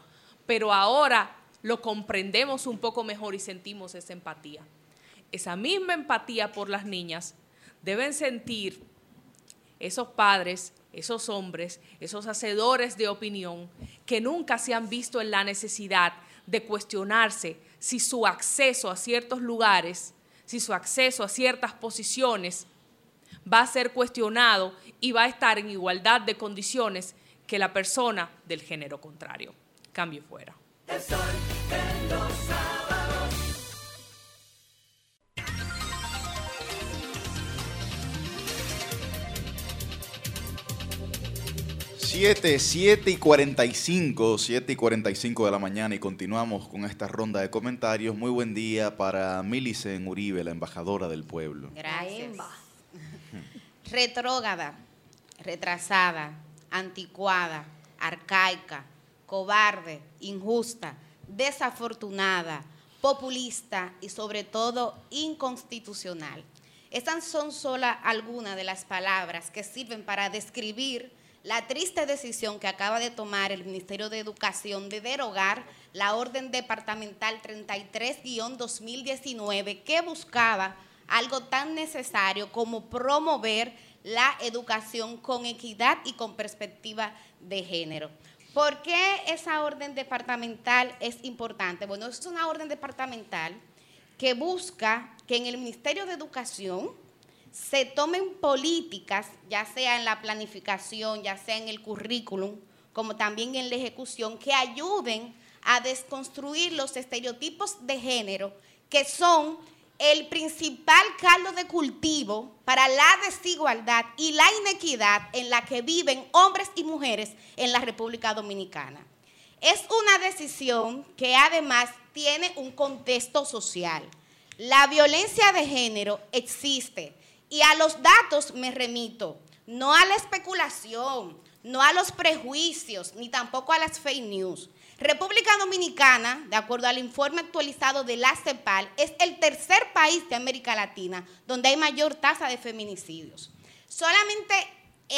pero ahora lo comprendemos un poco mejor y sentimos esa empatía. Esa misma empatía por las niñas deben sentir esos padres, esos hombres, esos hacedores de opinión que nunca se han visto en la necesidad de cuestionarse si su acceso a ciertos lugares, si su acceso a ciertas posiciones va a ser cuestionado y va a estar en igualdad de condiciones que la persona del género contrario. Cambio fuera. Los sábados. Siete, siete y 45, 7 y 45 de la mañana y continuamos con esta ronda de comentarios. Muy buen día para Milicen Uribe, la embajadora del pueblo. Gracias. Retrógada retrasada, anticuada, arcaica, cobarde, injusta, desafortunada, populista y sobre todo inconstitucional. Estas son solo algunas de las palabras que sirven para describir la triste decisión que acaba de tomar el Ministerio de Educación de derogar la Orden Departamental 33-2019 que buscaba algo tan necesario como promover la educación con equidad y con perspectiva de género. ¿Por qué esa orden departamental es importante? Bueno, es una orden departamental que busca que en el Ministerio de Educación se tomen políticas, ya sea en la planificación, ya sea en el currículum, como también en la ejecución, que ayuden a desconstruir los estereotipos de género que son el principal caldo de cultivo para la desigualdad y la inequidad en la que viven hombres y mujeres en la República Dominicana. Es una decisión que además tiene un contexto social. La violencia de género existe y a los datos me remito, no a la especulación, no a los prejuicios, ni tampoco a las fake news. República Dominicana, de acuerdo al informe actualizado de la CEPAL, es el tercer país de América Latina donde hay mayor tasa de feminicidios. Solamente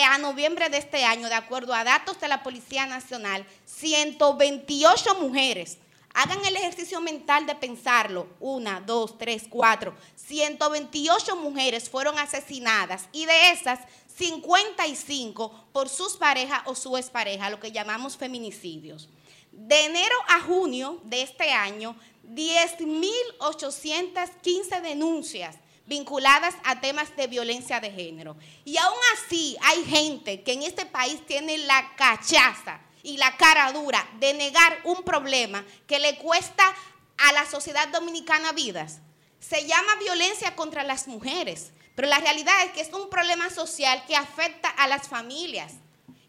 a noviembre de este año, de acuerdo a datos de la Policía Nacional, 128 mujeres Hagan el ejercicio mental de pensarlo. Una, dos, tres, cuatro. 128 mujeres fueron asesinadas y de esas 55 por sus parejas o su expareja, lo que llamamos feminicidios. De enero a junio de este año, 10.815 denuncias vinculadas a temas de violencia de género. Y aún así hay gente que en este país tiene la cachaza y la cara dura de negar un problema que le cuesta a la sociedad dominicana vidas. Se llama violencia contra las mujeres, pero la realidad es que es un problema social que afecta a las familias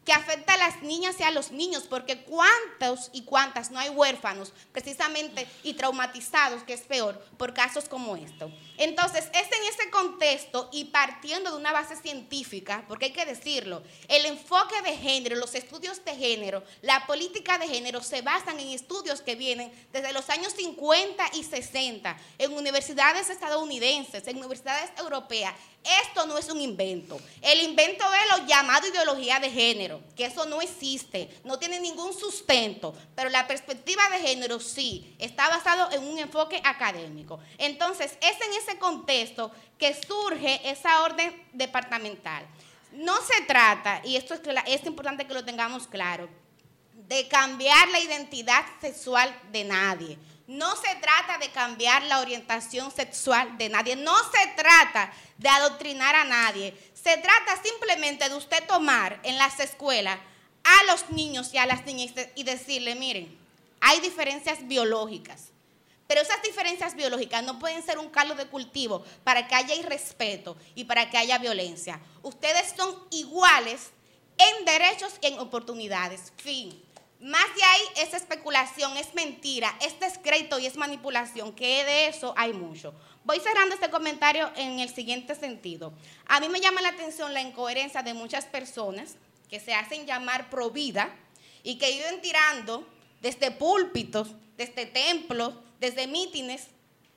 que afecta a las niñas y a los niños, porque cuántos y cuántas no hay huérfanos precisamente y traumatizados, que es peor, por casos como esto. Entonces, es en ese contexto y partiendo de una base científica, porque hay que decirlo, el enfoque de género, los estudios de género, la política de género se basan en estudios que vienen desde los años 50 y 60 en universidades estadounidenses, en universidades europeas, esto no es un invento. El invento es lo llamado ideología de género, que eso no existe, no tiene ningún sustento, pero la perspectiva de género sí, está basado en un enfoque académico. Entonces, es en ese contexto que surge esa orden departamental. No se trata, y esto es, es importante que lo tengamos claro, de cambiar la identidad sexual de nadie. No se trata de cambiar la orientación sexual de nadie. No se trata de adoctrinar a nadie. Se trata simplemente de usted tomar en las escuelas a los niños y a las niñas y decirle, miren, hay diferencias biológicas. Pero esas diferencias biológicas no pueden ser un caldo de cultivo para que haya irrespeto y para que haya violencia. Ustedes son iguales en derechos y en oportunidades. Fin. Más de ahí es especulación, es mentira, es descrédito y es manipulación, que de eso hay mucho. Voy cerrando este comentario en el siguiente sentido. A mí me llama la atención la incoherencia de muchas personas que se hacen llamar pro vida y que viven tirando desde púlpitos, desde templos, desde mítines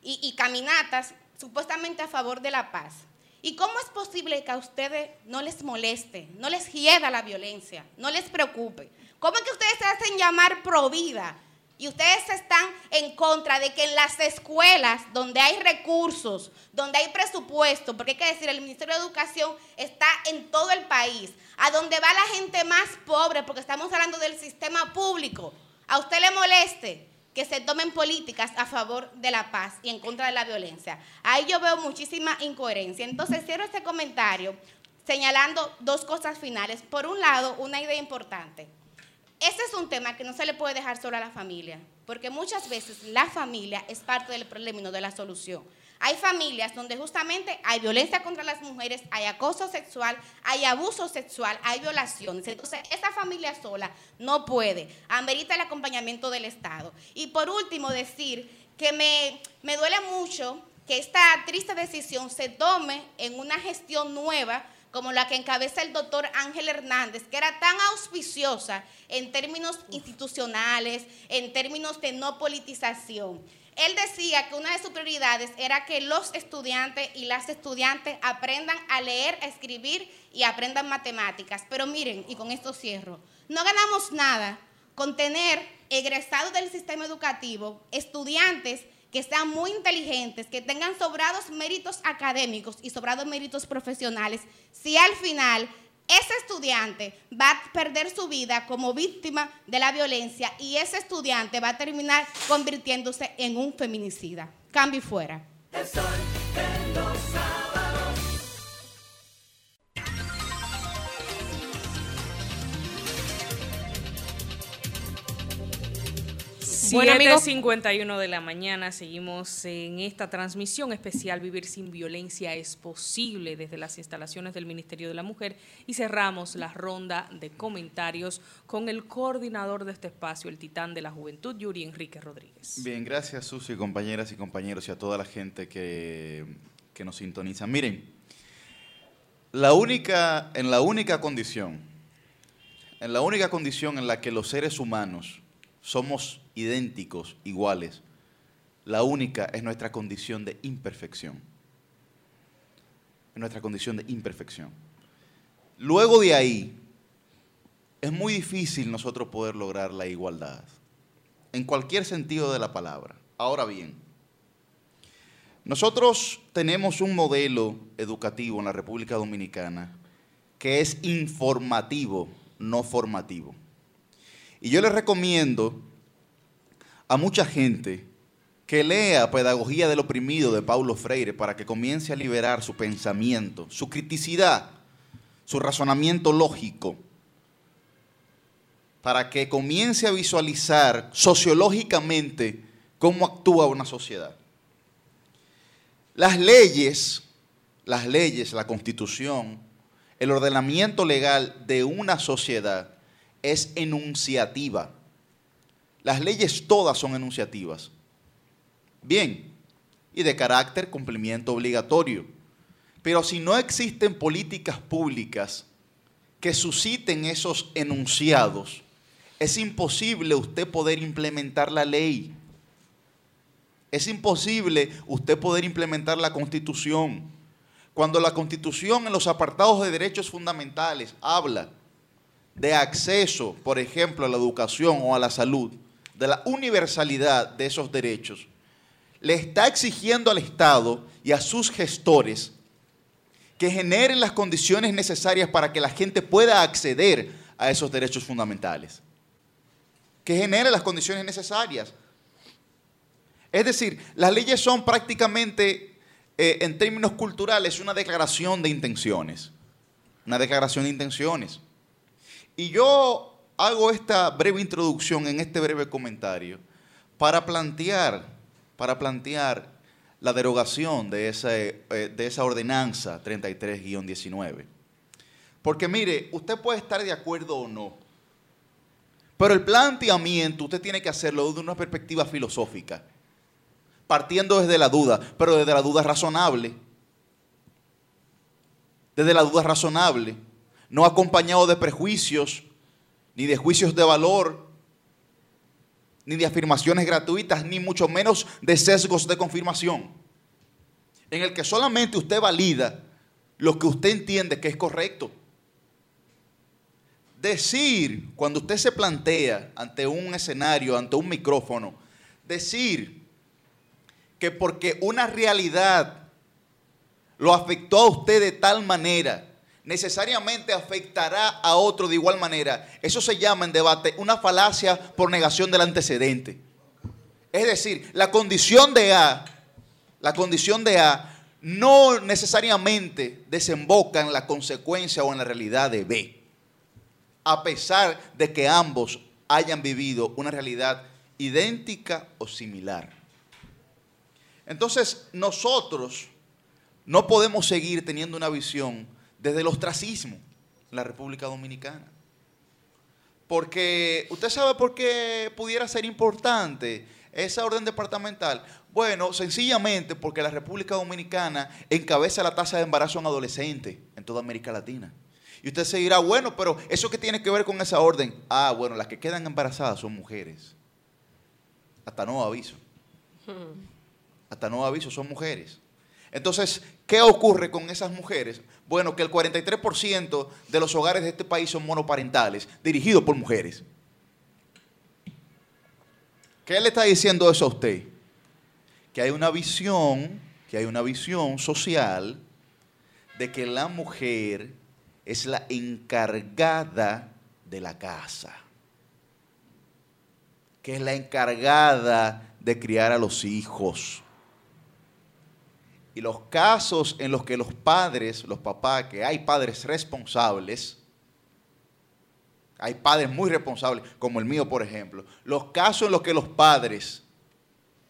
y, y caminatas supuestamente a favor de la paz. ¿Y cómo es posible que a ustedes no les moleste, no les hieda la violencia, no les preocupe? ¿Cómo es que ustedes se hacen llamar pro vida? Y ustedes están en contra de que en las escuelas donde hay recursos, donde hay presupuesto, porque hay que decir, el Ministerio de Educación está en todo el país, a donde va la gente más pobre, porque estamos hablando del sistema público, a usted le moleste que se tomen políticas a favor de la paz y en contra de la violencia. Ahí yo veo muchísima incoherencia. Entonces cierro este comentario señalando dos cosas finales. Por un lado, una idea importante. Ese es un tema que no se le puede dejar solo a la familia, porque muchas veces la familia es parte del problema y no de la solución. Hay familias donde justamente hay violencia contra las mujeres, hay acoso sexual, hay abuso sexual, hay violaciones. Entonces, esa familia sola no puede, amerita el acompañamiento del Estado. Y por último, decir que me, me duele mucho que esta triste decisión se tome en una gestión nueva como la que encabeza el doctor Ángel Hernández, que era tan auspiciosa en términos institucionales, en términos de no politización. Él decía que una de sus prioridades era que los estudiantes y las estudiantes aprendan a leer, a escribir y aprendan matemáticas. Pero miren, y con esto cierro, no ganamos nada con tener egresados del sistema educativo, estudiantes que sean muy inteligentes, que tengan sobrados méritos académicos y sobrados méritos profesionales, si al final ese estudiante va a perder su vida como víctima de la violencia y ese estudiante va a terminar convirtiéndose en un feminicida. Cambio fuera. Bueno, amigos, 51 de la mañana seguimos en esta transmisión especial Vivir sin violencia es posible desde las instalaciones del Ministerio de la Mujer y cerramos la ronda de comentarios con el coordinador de este espacio, el titán de la juventud, Yuri Enrique Rodríguez. Bien, gracias Susi, compañeras y compañeros y a toda la gente que, que nos sintoniza. Miren, la única, en la única condición, en la única condición en la que los seres humanos somos idénticos, iguales. La única es nuestra condición de imperfección. nuestra condición de imperfección. Luego de ahí, es muy difícil nosotros poder lograr la igualdad. en cualquier sentido de la palabra. Ahora bien, nosotros tenemos un modelo educativo en la República Dominicana que es informativo, no formativo. Y yo le recomiendo a mucha gente que lea Pedagogía del Oprimido de Paulo Freire para que comience a liberar su pensamiento, su criticidad, su razonamiento lógico, para que comience a visualizar sociológicamente cómo actúa una sociedad. Las leyes, las leyes, la constitución, el ordenamiento legal de una sociedad es enunciativa. Las leyes todas son enunciativas. Bien, y de carácter cumplimiento obligatorio. Pero si no existen políticas públicas que susciten esos enunciados, es imposible usted poder implementar la ley. Es imposible usted poder implementar la constitución. Cuando la constitución en los apartados de derechos fundamentales habla de acceso, por ejemplo, a la educación o a la salud, de la universalidad de esos derechos, le está exigiendo al Estado y a sus gestores que generen las condiciones necesarias para que la gente pueda acceder a esos derechos fundamentales. Que genere las condiciones necesarias. Es decir, las leyes son prácticamente, eh, en términos culturales, una declaración de intenciones. Una declaración de intenciones. Y yo hago esta breve introducción en este breve comentario para plantear, para plantear la derogación de esa, eh, de esa ordenanza 33-19. Porque mire, usted puede estar de acuerdo o no, pero el planteamiento usted tiene que hacerlo desde una perspectiva filosófica partiendo desde la duda, pero desde la duda razonable. Desde la duda razonable, no acompañado de prejuicios, ni de juicios de valor, ni de afirmaciones gratuitas, ni mucho menos de sesgos de confirmación, en el que solamente usted valida lo que usted entiende que es correcto. Decir, cuando usted se plantea ante un escenario, ante un micrófono, decir que porque una realidad lo afectó a usted de tal manera, necesariamente afectará a otro de igual manera. Eso se llama en debate una falacia por negación del antecedente. Es decir, la condición de A, la condición de A no necesariamente desemboca en la consecuencia o en la realidad de B, a pesar de que ambos hayan vivido una realidad idéntica o similar. Entonces, nosotros no podemos seguir teniendo una visión desde el ostracismo en la República Dominicana. Porque usted sabe por qué pudiera ser importante esa orden departamental. Bueno, sencillamente porque la República Dominicana encabeza la tasa de embarazo en adolescentes en toda América Latina. Y usted se dirá, bueno, pero ¿eso qué tiene que ver con esa orden? Ah, bueno, las que quedan embarazadas son mujeres. Hasta nuevo aviso. hasta nuevo aviso, son mujeres. Entonces, ¿qué ocurre con esas mujeres? Bueno, que el 43% de los hogares de este país son monoparentales, dirigidos por mujeres. ¿Qué le está diciendo eso a usted? Que hay una visión, que hay una visión social de que la mujer es la encargada de la casa, que es la encargada de criar a los hijos y los casos en los que los padres, los papás, que hay padres responsables, hay padres muy responsables, como el mío, por ejemplo, los casos en los que los padres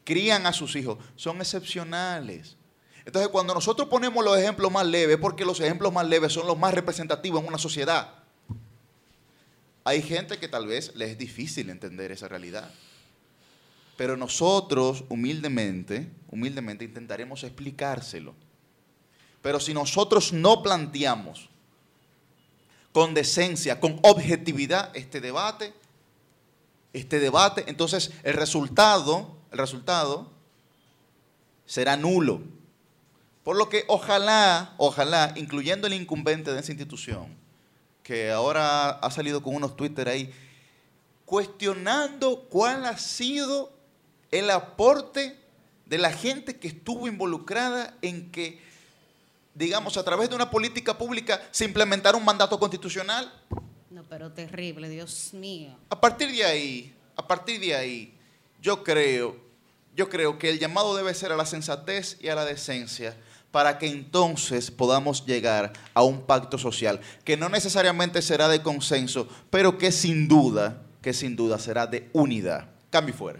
crían a sus hijos son excepcionales. Entonces, cuando nosotros ponemos los ejemplos más leves, porque los ejemplos más leves son los más representativos en una sociedad, hay gente que tal vez les es difícil entender esa realidad. Pero nosotros, humildemente, humildemente intentaremos explicárselo. Pero si nosotros no planteamos con decencia, con objetividad este debate, este debate, entonces el resultado, el resultado será nulo. Por lo que ojalá, ojalá, incluyendo el incumbente de esa institución, que ahora ha salido con unos Twitter ahí, cuestionando cuál ha sido el aporte de la gente que estuvo involucrada en que, digamos, a través de una política pública se implementara un mandato constitucional. No, pero terrible, Dios mío. A partir de ahí, a partir de ahí, yo creo, yo creo que el llamado debe ser a la sensatez y a la decencia para que entonces podamos llegar a un pacto social, que no necesariamente será de consenso, pero que sin duda, que sin duda será de unidad. Cambio fuera.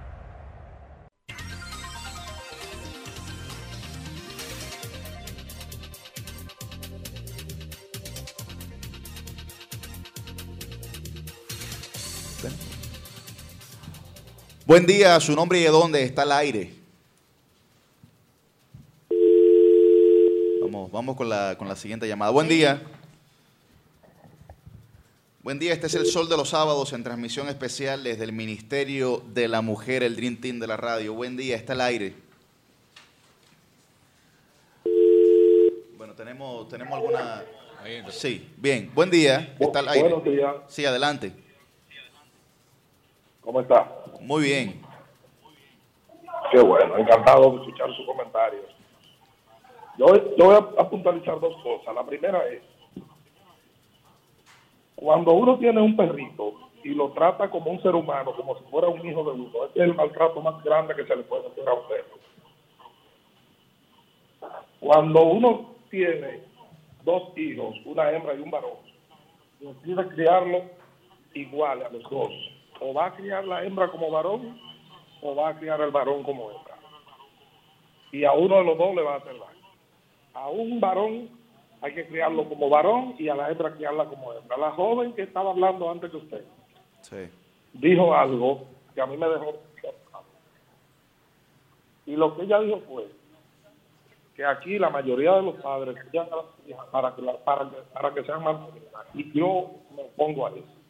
Buen día, su nombre y de dónde está el aire. Vamos, vamos con la, con la siguiente llamada. Buen día. Buen día, este es el Sol de los Sábados en transmisión especial desde el Ministerio de la Mujer, el Dream Team de la radio. Buen día, está el aire. Bueno, tenemos, tenemos alguna... Sí, bien. Buen día, está el aire. Buenos días. Sí, adelante. ¿Cómo está? Muy bien. Qué bueno, encantado de escuchar su comentario. Yo, yo voy a puntualizar dos cosas. La primera es, cuando uno tiene un perrito y lo trata como un ser humano, como si fuera un hijo de uno, ese es el maltrato más grande que se le puede hacer a un perro. Cuando uno tiene dos hijos, una hembra y un varón, decide criarlo igual a los dos. O va a criar la hembra como varón o va a criar el varón como hembra. Y a uno de los dos le va a hacer daño. A un varón hay que criarlo como varón y a la hembra criarla como hembra. La joven que estaba hablando antes de usted dijo algo que a mí me dejó. Y lo que ella dijo fue que aquí la mayoría de los padres ya para que, para, para que sean más y yo me pongo a eso.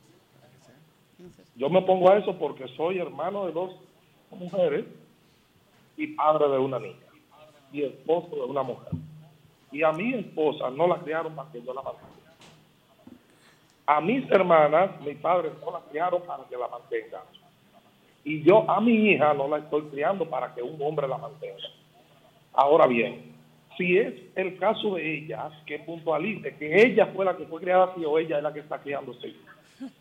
Yo me pongo a eso porque soy hermano de dos mujeres y padre de una niña y esposo de una mujer. Y a mi esposa no la criaron para que yo la mantenga. A mis hermanas, mis padres no la criaron para que la mantenga. Y yo a mi hija no la estoy criando para que un hombre la mantenga. Ahora bien, si es el caso de ella, que puntualice que ella fue la que fue criada así o ella es la que está criando así.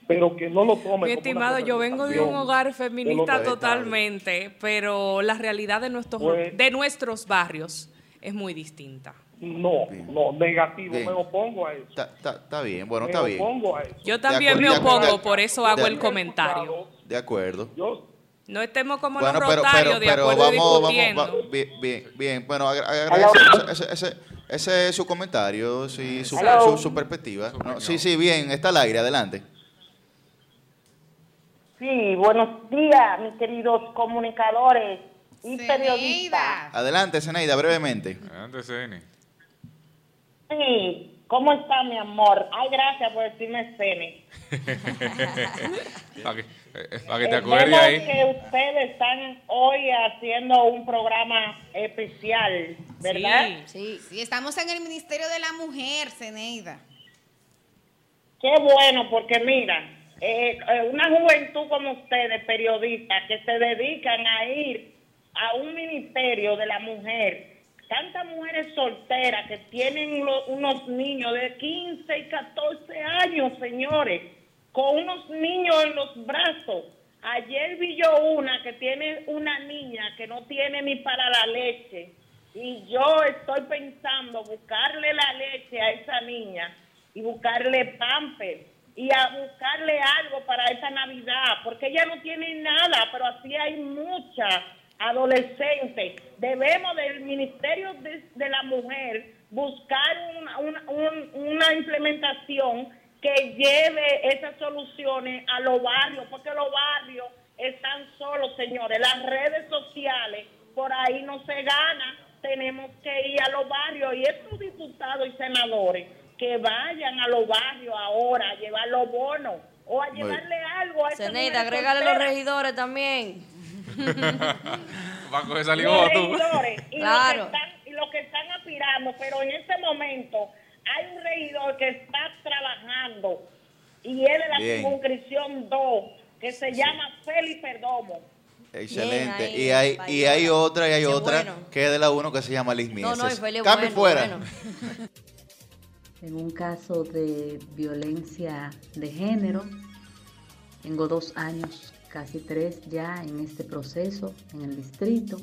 Pero que no lo tome. Mi estimado, yo vengo de un hogar feminista totalmente, pero la realidad de nuestros, pues de nuestros barrios es muy distinta. No, no, negativo, me opongo a eso. Está bien, bueno, está bien. A eso. Yo también me opongo, por eso hago el comentario. De acuerdo. no estemos como los rotarios de acuerdo vamos, bien, bien, bueno, agradezco ese, ese, ese, es su comentario, sí, su, su, perspectiva. sí, sí, bien, está al aire, adelante. Sí, buenos días, mis queridos comunicadores y periodistas. Adelante, Zeneida, brevemente. Adelante, Zeneida. Sí, ¿cómo está mi amor? Ay, gracias por decirme Cene. para que, eh, para que te acuerdes ahí. que ustedes están hoy haciendo un programa especial, ¿verdad? Sí, sí, estamos en el Ministerio de la Mujer, Ceneida. Qué bueno, porque mira, eh, eh, una juventud como ustedes, periodistas, que se dedican a ir a un ministerio de la mujer tantas mujeres solteras que tienen unos niños de 15 y 14 años, señores, con unos niños en los brazos. Ayer vi yo una que tiene una niña que no tiene ni para la leche y yo estoy pensando buscarle la leche a esa niña y buscarle pamper y a buscarle algo para esa Navidad, porque ella no tiene nada, pero así hay muchas adolescentes. Debemos del Ministerio de, la Mujer buscar una, implementación que lleve esas soluciones a los barrios, porque los barrios están solos, señores. Las redes sociales, por ahí no se gana. tenemos que ir a los barrios y estos diputados y senadores que vayan a los barrios ahora a llevar los bonos o a llevarle algo a Ceneida, agrégale los regidores también. Los regidores y, los que están, y los que están aspirando, pero en este momento hay un regidor que está trabajando y él es la circunscripción 2 que se llama Félix Perdomo. Excelente. y hay y hay otra y hay otra que es de la 1 que se llama Liz Mieses. No, no, Cambio fuera. En un caso de violencia de género, tengo dos años, casi tres ya en este proceso en el distrito.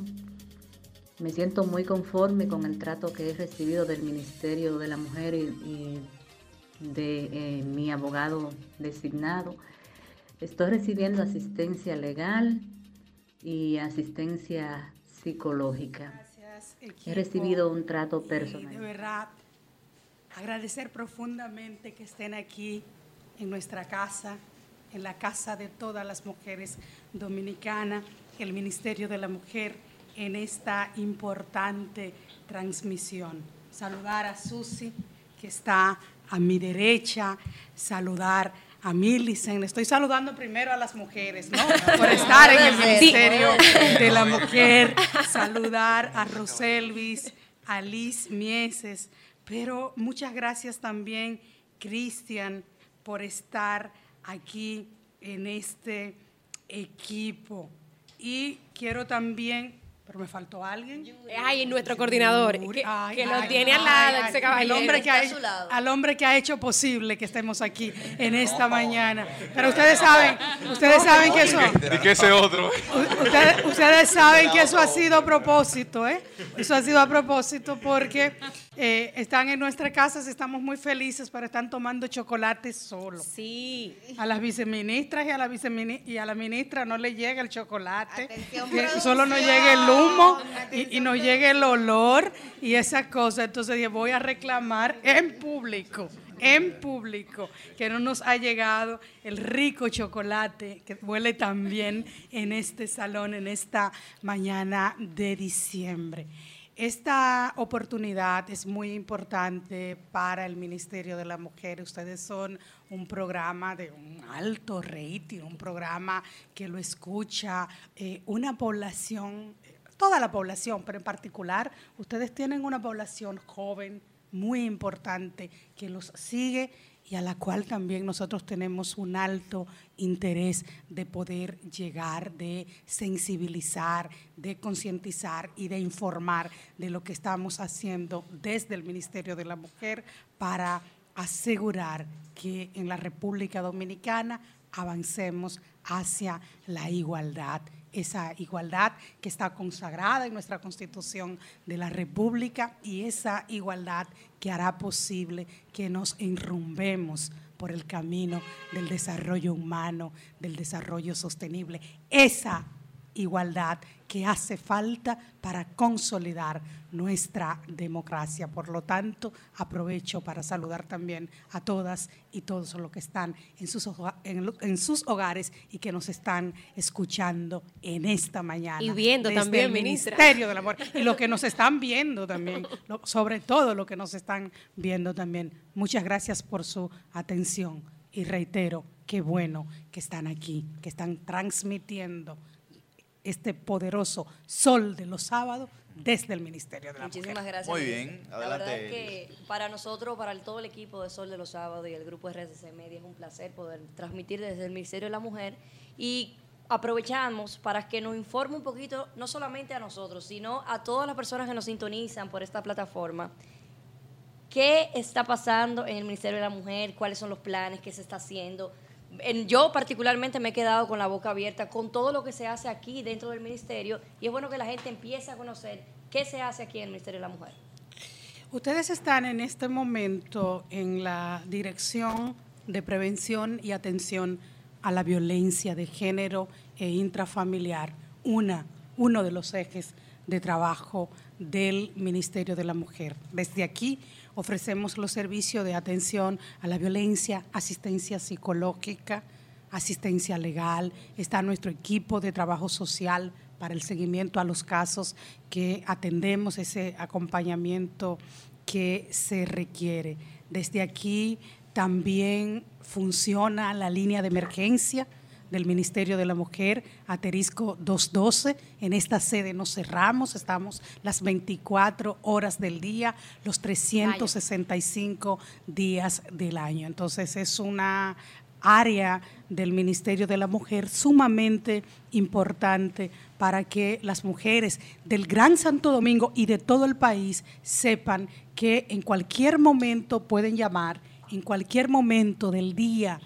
Me siento muy conforme con el trato que he recibido del Ministerio de la Mujer y, de eh, mi abogado designado. Estoy recibiendo asistencia legal y asistencia psicológica. He recibido un trato personal. de verdad, agradecer profundamente que estén aquí en nuestra casa, en la casa de todas las mujeres dominicanas, el Ministerio de la Mujer, en esta importante transmisión. Saludar a Susi, que está a mi derecha, saludar a Millicent. Estoy saludando primero a las mujeres, ¿no? Por estar en el Ministerio de la Mujer. Saludar a Roselvis, a Liz Mieses. Pero muchas gracias también, Cristian, por estar aquí en este equipo. Y quiero también pero me faltó alguien. Ay, nuestro coordinador, que, lo tiene al lado, ese caballero. Al hombre, que ha, al hombre que ha hecho posible que estemos aquí en esta mañana. Pero ustedes saben, ustedes saben que eso... ¿Y qué ese otro? Ustedes, ustedes saben que eso ha sido a propósito, ¿eh? Eso ha sido a propósito porque eh, están en nuestra casa, estamos muy felices, pero están tomando chocolate solo. Sí. A las viceministras y a la y a la ministra no le llega el chocolate, solo nos llega el humo y, y, nos llega el olor y esa cosa. Entonces voy a reclamar en público, en público, que no nos ha llegado el rico chocolate que huele tan bien en este salón, en esta mañana de diciembre. Esta oportunidad es muy importante para el Ministerio de la Mujer. Ustedes son un programa de un alto rating, un programa que lo escucha eh, una población, toda la población, pero en particular ustedes tienen una población joven muy importante que los sigue y a la cual también nosotros tenemos un alto interés de poder llegar, de sensibilizar, de concientizar y de informar de lo que estamos haciendo desde el Ministerio de la Mujer para asegurar que en la República Dominicana avancemos hacia la igualdad esa igualdad que está consagrada en nuestra Constitución de la República y esa igualdad que hará posible que nos enrumbemos por el camino del desarrollo humano, del desarrollo sostenible. Esa igualdad que hace falta para consolidar nuestra democracia. Por lo tanto, aprovecho para saludar también a todas y todos los que están en sus, en, sus hogares y que nos están escuchando en esta mañana. Y viendo también, el Ministerio del Amor. Y lo que nos están viendo también, sobre todo lo que nos están viendo también. Muchas gracias por su atención y reitero, qué bueno que están aquí, que están transmitiendo este poderoso sol de los sábados desde el Ministerio de la Muchísimas gracias. Muy bien, adelante. La verdad es que para nosotros, para todo el equipo de Sol de los Sábados y el grupo RCC Media es un placer poder transmitir desde el Ministerio de la Mujer. Y aprovechamos para que nos informe un poquito, no solamente a nosotros, sino a todas las personas que nos sintonizan por esta plataforma, qué está pasando en el Ministerio de la Mujer, cuáles son los planes, qué se está haciendo, yo particularmente me he quedado con la boca abierta con todo lo que se hace aquí dentro del ministerio y es bueno que la gente empiece a conocer qué se hace aquí en el Ministerio de la Mujer. Ustedes están en este momento en la Dirección de Prevención y Atención a la Violencia de Género e Intrafamiliar, una, uno de los ejes de trabajo del Ministerio de la Mujer. Desde aquí ofrecemos los servicios de atención a la violencia, asistencia psicológica, asistencia legal, está nuestro equipo de trabajo social para el seguimiento a los casos que atendemos, ese acompañamiento que se requiere. Desde aquí también funciona la línea de emergencia del Ministerio de la Mujer, Aterisco 212. En esta sede nos cerramos, estamos las 24 horas del día, los 365 días del año. Entonces es una área del Ministerio de la Mujer sumamente importante para que las mujeres del Gran Santo Domingo y de todo el país sepan que en cualquier momento pueden llamar, en cualquier momento del día,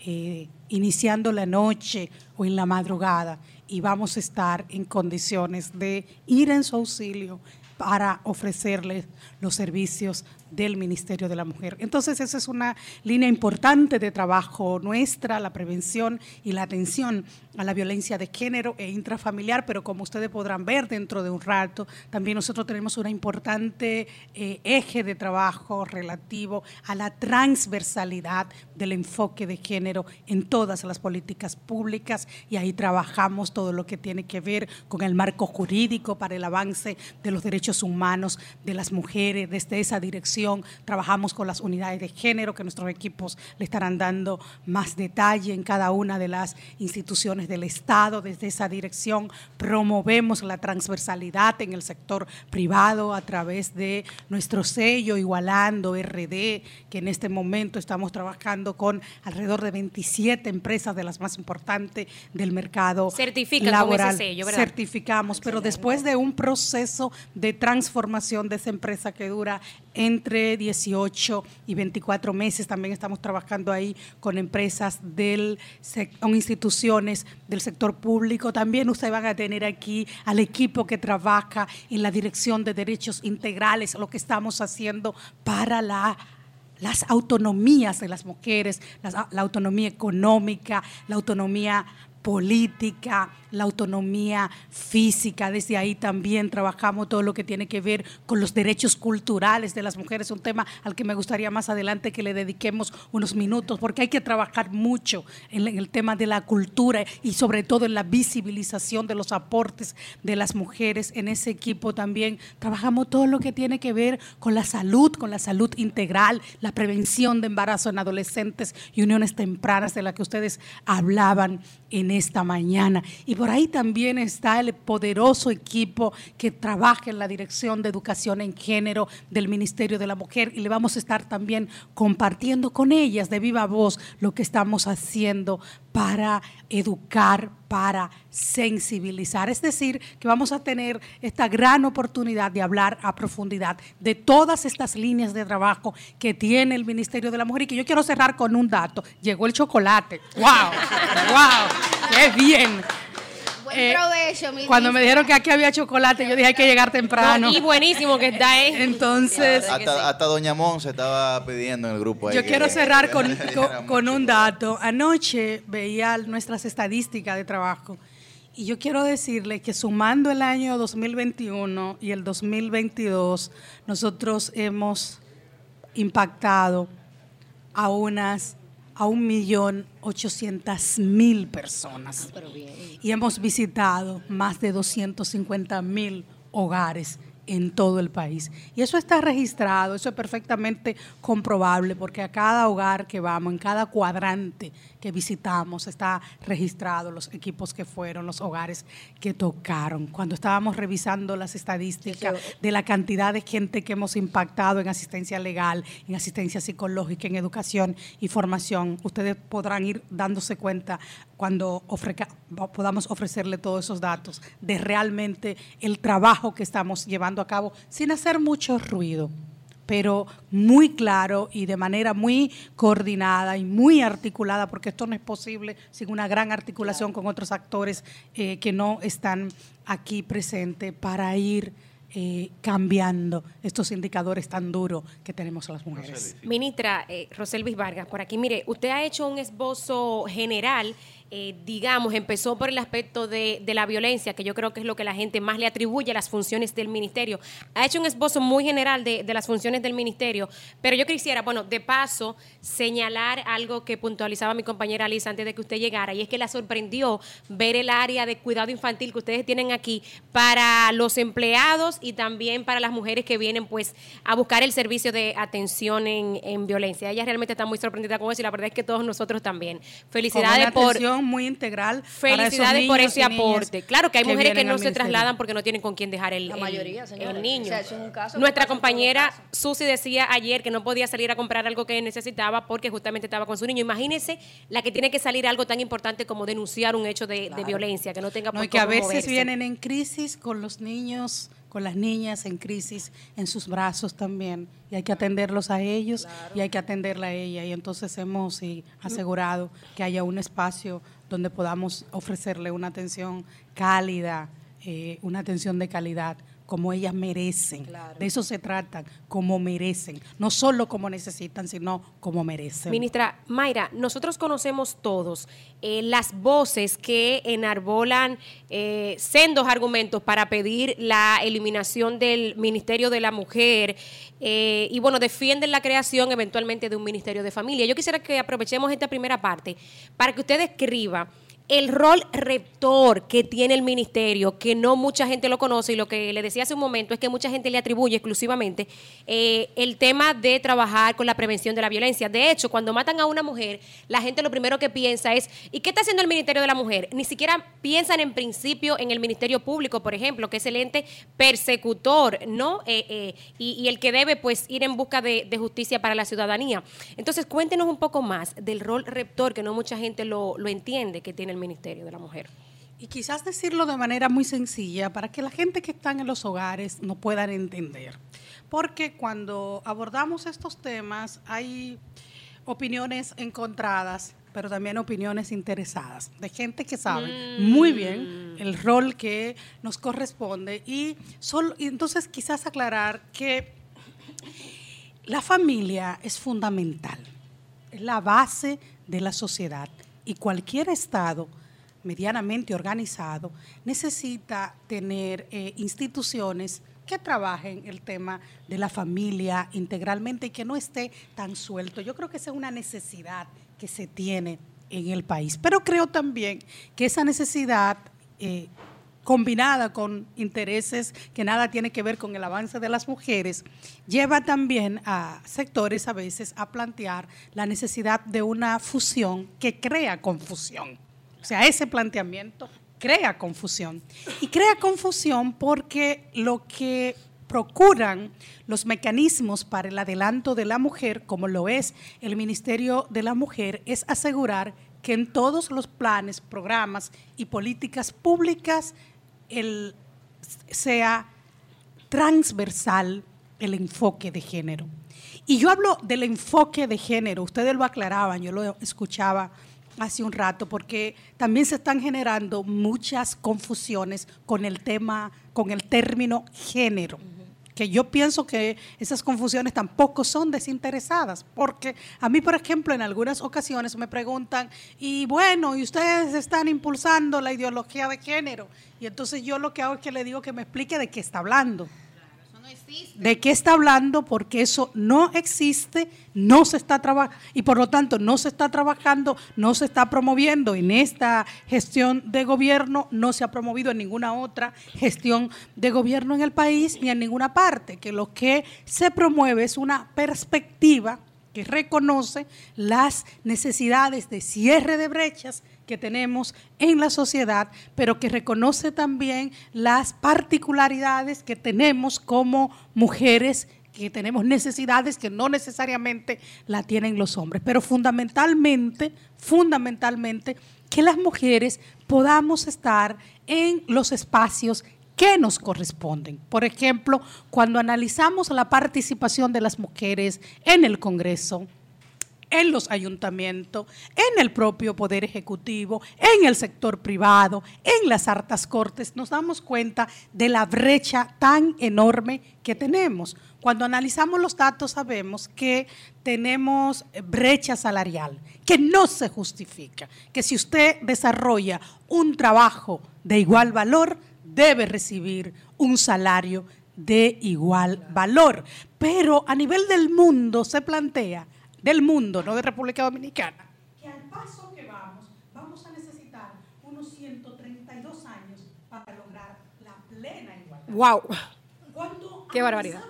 eh, iniciando la noche o en la madrugada, y vamos a estar en condiciones de ir en su auxilio para ofrecerles los servicios del Ministerio de la Mujer. Entonces, esa es una línea importante de trabajo nuestra, la prevención y la atención a la violencia de género e intrafamiliar, pero como ustedes podrán ver dentro de un rato, también nosotros tenemos una importante eh, eje de trabajo relativo a la transversalidad del enfoque de género en todas las políticas públicas y ahí trabajamos todo lo que tiene que ver con el marco jurídico para el avance de los derechos humanos de las mujeres desde esa dirección trabajamos con las unidades de género, que nuestros equipos le estarán dando más detalle en cada una de las instituciones del Estado. Desde esa dirección promovemos la transversalidad en el sector privado a través de nuestro sello Igualando RD, que en este momento estamos trabajando con alrededor de 27 empresas de las más importantes del mercado laboral. Certificamos, pero después de un proceso de transformación de esa empresa que dura entre 18 y 24 meses. También estamos trabajando ahí con empresas del con instituciones del sector público. También ustedes van a tener aquí al equipo que trabaja en la Dirección de Derechos Integrales, lo que estamos haciendo para la las autonomías de las mujeres, la, la autonomía económica, la autonomía política, la autonomía física. Desde ahí también trabajamos todo lo que tiene que ver con los derechos culturales de las mujeres, un tema al que me gustaría más adelante que le dediquemos unos minutos, porque hay que trabajar mucho en el tema de la cultura y sobre todo en la visibilización de los aportes de las mujeres. En ese equipo también trabajamos todo lo que tiene que ver con la salud, con la salud integral, la prevención de embarazo en adolescentes y uniones tempranas de la que ustedes hablaban en esta mañana. Y ahí también está el poderoso equipo que trabaja en la Dirección de Educación en Género del Ministerio de la Mujer y le vamos a estar también compartiendo con ellas de viva voz lo que estamos haciendo para educar, para sensibilizar. Es decir, que vamos a tener esta gran oportunidad de hablar a profundidad de todas estas líneas de trabajo que tiene el Ministerio de la Mujer y que yo quiero cerrar con un dato. Llegó el chocolate. ¡Wow! ¡Wow! ¡Qué bien! Eh, cuando me dijeron que aquí había chocolate, yo dije hay que llegar temprano. y buenísimo que está, ¿eh? Entonces. Hasta, Doña Mon se estaba pidiendo en el grupo. yo quiero cerrar con, con, un dato. Anoche veía nuestras estadísticas de trabajo. Y yo quiero decirle que sumando el año 2021 y el 2022, nosotros hemos impactado a unas a un millón ochocientas mil personas. Ah, y hemos visitado más de 250 mil hogares en todo el país. Y eso está registrado, eso es perfectamente comprobable, porque a cada hogar que vamos, en cada cuadrante que visitamos, está registrado los equipos que fueron, los hogares que tocaron. Cuando estábamos revisando las estadísticas de la cantidad de gente que hemos impactado en asistencia legal, en asistencia psicológica, en educación y formación, ustedes podrán ir dándose cuenta cuando podamos ofrecerle todos esos datos de realmente el trabajo que estamos llevando a cabo sin hacer mucho ruido pero muy claro y de manera muy coordinada y muy articulada, porque esto no es posible sin una gran articulación con otros actores eh, que no están aquí presentes para ir eh, cambiando estos indicadores tan duros que tenemos las mujeres. Ministra eh, Roselvis Vargas, por aquí, mire, usted ha hecho un esbozo general eh, digamos, empezó por el aspecto de, la violencia, que yo creo que es lo que la gente más le atribuye a las funciones del ministerio. Ha hecho un esbozo muy general de, las funciones del ministerio, pero yo quisiera, bueno, de paso, señalar algo que puntualizaba mi compañera Alice antes de que usted llegara, y es que la sorprendió ver el área de cuidado infantil que ustedes tienen aquí para los empleados y también para las mujeres que vienen pues a buscar el servicio de atención en, en violencia. Ella realmente está muy sorprendida con eso y la verdad es que todos nosotros también. Felicidades por muy integral. Felicidades por ese aporte. Claro que hay mujeres que no se trasladan porque no tienen con quién dejar el, niño. Nuestra compañera Susi decía ayer que no podía salir a comprar algo que necesitaba porque justamente estaba con su niño. Imagínese la que tiene que salir algo tan importante como denunciar un hecho de, violencia, que no tenga por no, y que a veces vienen en crisis con los niños con las niñas en crisis en sus brazos también. Y hay que atenderlos a ellos y hay que atenderla a ella. Y entonces hemos asegurado que haya un espacio donde podamos ofrecerle una atención cálida, eh, una atención de calidad como ellas merecen. De eso se trata, como merecen. No solo como necesitan, sino como merecen. Ministra Mayra, nosotros conocemos todos eh, las voces que enarbolan eh, sendos argumentos para pedir la eliminación del Ministerio de la Mujer eh, y, bueno, defienden la creación eventualmente de un Ministerio de Familia. Yo quisiera que aprovechemos esta primera parte para que usted escriba el rol rector que tiene el ministerio, que no mucha gente lo conoce y lo que le decía hace un momento es que mucha gente le atribuye exclusivamente eh, el tema de trabajar con la prevención de la violencia. De hecho, cuando matan a una mujer, la gente lo primero que piensa es, ¿y qué está haciendo el Ministerio de la Mujer? Ni siquiera piensan en principio en el Ministerio Público, por ejemplo, que es el ente persecutor, ¿no? Eh, eh, y, el que debe pues ir en busca de, justicia para la ciudadanía. Entonces, cuéntenos un poco más del rol rector, que no mucha gente lo, lo entiende, que tiene Ministerio de la Mujer. Y quizás decirlo de manera muy sencilla para que la gente que está en los hogares no puedan entender. Porque cuando abordamos estos temas hay opiniones encontradas, pero también opiniones interesadas, de gente que sabe mm. muy bien el rol que nos corresponde. Y, solo, y entonces quizás aclarar que la familia es fundamental, es la base de la sociedad y cualquier Estado medianamente organizado necesita tener eh, instituciones que trabajen el tema de la familia integralmente y que no esté tan suelto. Yo creo que esa es una necesidad que se tiene en el país. Pero creo también que esa necesidad, eh, combinada con intereses que nada tiene que ver con el avance de las mujeres, lleva también a sectores a veces a plantear la necesidad de una fusión que crea confusión. O sea, ese planteamiento crea confusión. Y crea confusión porque lo que procuran los mecanismos para el adelanto de la mujer, como lo es el Ministerio de la Mujer, es asegurar que en todos los planes, programas y políticas públicas el, sea transversal el enfoque de género. Y yo hablo del enfoque de género, ustedes lo aclaraban, yo lo escuchaba hace un rato, porque también se están generando muchas confusiones con el tema, con el término género que yo pienso que esas confusiones tampoco son desinteresadas, porque a mí, por ejemplo, en algunas ocasiones me preguntan, y bueno, y ustedes están impulsando la ideología de género, y entonces yo lo que hago es que le digo que me explique de qué está hablando. ¿De qué está hablando? Porque eso no existe, no se está trabajando y por lo tanto no se está trabajando, no se está promoviendo en esta gestión de gobierno, no se ha promovido en ninguna otra gestión de gobierno en el país ni en ninguna parte, que lo que se promueve es una perspectiva que reconoce las necesidades de cierre de brechas que tenemos en la sociedad, pero que reconoce también las particularidades que tenemos como mujeres que tenemos necesidades que no necesariamente la tienen los hombres, pero fundamentalmente, fundamentalmente, que las mujeres podamos estar en los espacios que nos corresponden. Por ejemplo, cuando analizamos la participación de las mujeres en el Congreso, en los ayuntamientos, en el propio Poder Ejecutivo, en el sector privado, en las hartas cortes, nos damos cuenta de la brecha tan enorme que tenemos. Cuando analizamos los datos sabemos que tenemos brecha salarial, que no se justifica, que si usted desarrolla un trabajo de igual valor, debe recibir un salario de igual valor. Pero a nivel del mundo se plantea del mundo, no de República Dominicana, que al paso que vamos, vamos a necesitar unos 132 años para lograr la plena igualdad. ¡Wow! Cuando ¡Qué barbaridad!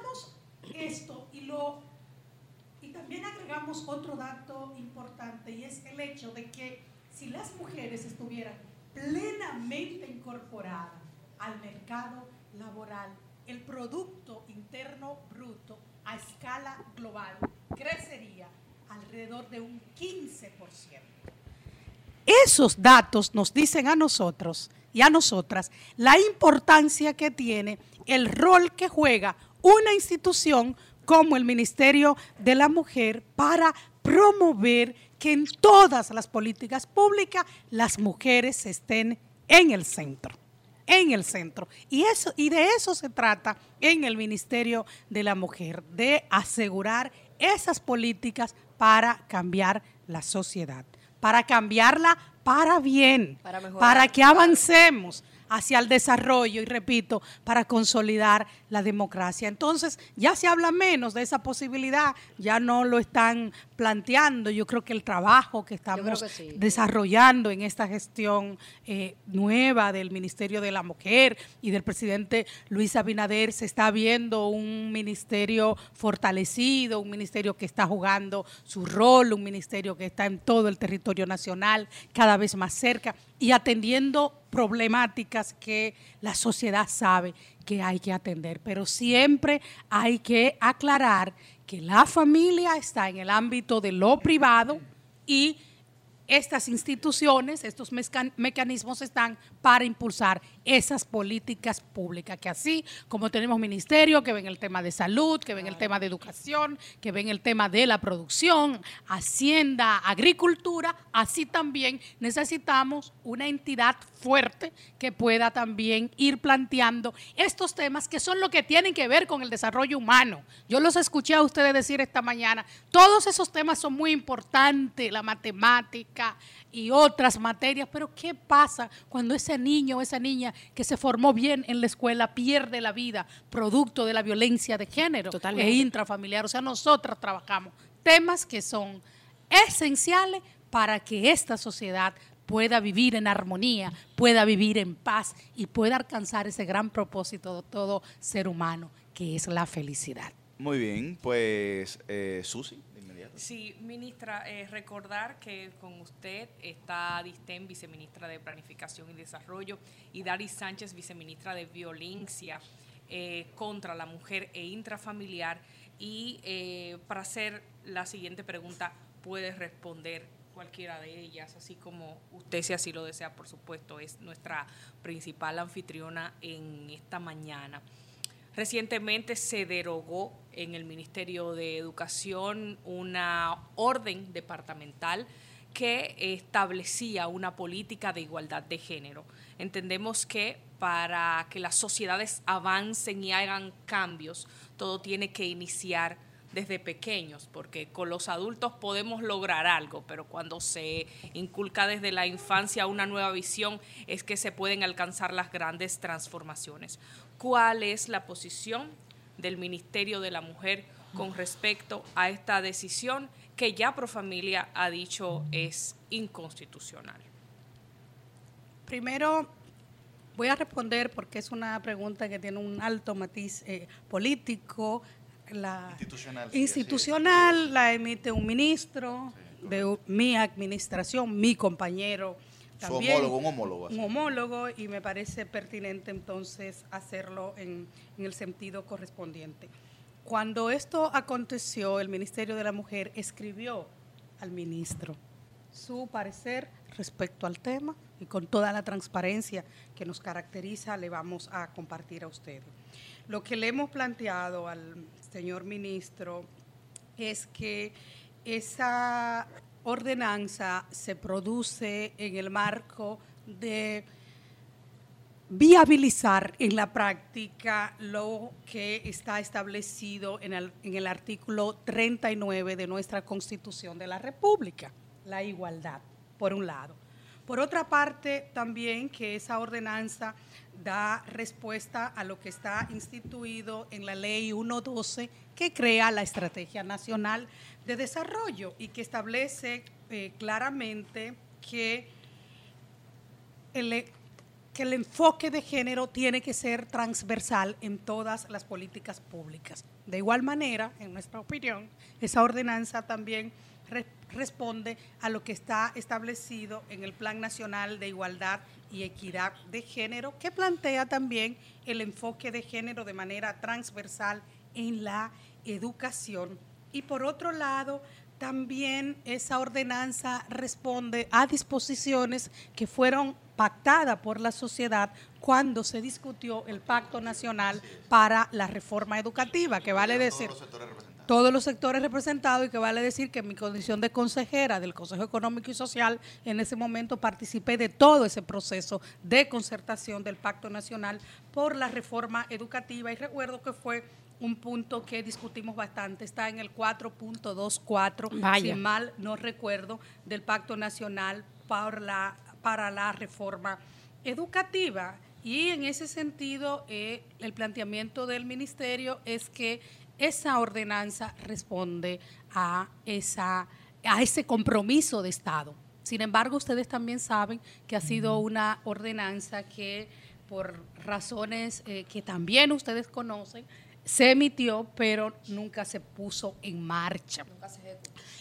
esto y, lo, y también agregamos otro dato importante y es el hecho de que si las mujeres estuvieran plenamente incorporadas al mercado laboral, el Producto Interno Bruto a escala global crecería alrededor de un 15%. Esos datos nos dicen a nosotros y a nosotras la importancia que tiene el rol que juega una institución como el Ministerio de la Mujer para promover que en todas las políticas públicas las mujeres estén en el centro en el centro. Y, eso, y de eso se trata en el Ministerio de la Mujer, de asegurar esas políticas para cambiar la sociedad, para cambiarla para bien, para, que avancemos hacia el desarrollo y repito, para consolidar la democracia. Entonces, ya se habla menos de esa posibilidad, ya no lo están planteando. Yo creo que el trabajo que estamos desarrollando en esta gestión eh, nueva del Ministerio de la Mujer y del presidente Luis Abinader se está viendo un ministerio fortalecido, un ministerio que está jugando su rol, un ministerio que está en todo el territorio nacional, cada vez más cerca y atendiendo problemáticas que la sociedad sabe que hay que atender. Pero siempre hay que aclarar que la familia está en el ámbito de lo privado y estas instituciones, estos mecanismos están para impulsar esas políticas públicas, que así como tenemos ministerio que ven el tema de salud, que ven el tema de educación, que ven el tema de la producción, hacienda, agricultura, así también necesitamos una entidad fuerte que pueda también ir planteando estos temas que son lo que tienen que ver con el desarrollo humano. Yo los escuché a ustedes decir esta mañana, todos esos temas son muy importantes, la matemática, y otras materias, pero ¿qué pasa cuando ese niño o esa niña que se formó bien en la escuela pierde la vida producto de la violencia de género e intrafamiliar? O sea, nosotras trabajamos temas que son esenciales para que esta sociedad pueda vivir en armonía, pueda vivir en paz y pueda alcanzar ese gran propósito de todo ser humano, que es la felicidad. Muy bien, pues eh, Susi. Sí, ministra, eh, recordar que con usted está Distén, viceministra de Planificación y Desarrollo, y Dari Sánchez, viceministra de Violencia eh, contra la Mujer e Intrafamiliar. Y eh, para hacer la siguiente pregunta, puede responder cualquiera de ellas, así como usted, si así lo desea, por supuesto, es nuestra principal anfitriona en esta mañana. Recientemente se derogó en el Ministerio de Educación una orden departamental que establecía una política de igualdad de género. Entendemos que para que las sociedades avancen y hagan cambios, todo tiene que iniciar desde pequeños, porque con los adultos podemos lograr algo, pero cuando se inculca desde la infancia una nueva visión es que se pueden alcanzar las grandes transformaciones cuál es la posición del Ministerio de la Mujer con respecto a esta decisión que ya Profamilia ha dicho es inconstitucional. Primero, voy a responder porque es una pregunta que tiene un alto matiz eh, político. La institucional. institucional la emite un ministro de mi administración, mi compañero homólogo, un homólogo. Un homólogo y me parece pertinente entonces hacerlo en, el sentido correspondiente. Cuando esto aconteció, el Ministerio de la Mujer escribió al ministro su parecer respecto al tema y con toda la transparencia que nos caracteriza le vamos a compartir a ustedes. Lo que le hemos planteado al señor ministro es que esa ordenanza se produce en el marco de viabilizar en la práctica lo que está establecido en el, artículo 39 de nuestra Constitución de la República, la igualdad, por un lado. Por otra parte, también que esa ordenanza da respuesta a lo que está instituido en la ley 112 que crea la Estrategia Nacional de Desarrollo y que establece eh, claramente que el, que el enfoque de género tiene que ser transversal en todas las políticas públicas. De igual manera, en nuestra opinión, esa ordenanza también responde a lo que está establecido en el Plan Nacional de Igualdad y Equidad de Género, que plantea también el enfoque de género de manera transversal en la educación. Y por otro lado, también esa ordenanza responde a disposiciones que fueron pactadas por la sociedad cuando se discutió el Pacto Nacional para la Reforma Educativa, que vale decir todos los sectores representados y que vale decir que en mi condición de consejera del Consejo Económico y Social en ese momento participé de todo ese proceso de concertación del Pacto Nacional por la reforma educativa. Y recuerdo que fue un punto que discutimos bastante, está en el 4.24, si mal no recuerdo, del Pacto Nacional para la, para la reforma educativa. Y en ese sentido, eh, el planteamiento del ministerio es que esa ordenanza responde a, esa, a ese compromiso de Estado. Sin embargo, ustedes también saben que ha sido una ordenanza que por razones eh, que también ustedes conocen, se emitió, pero nunca se puso en marcha.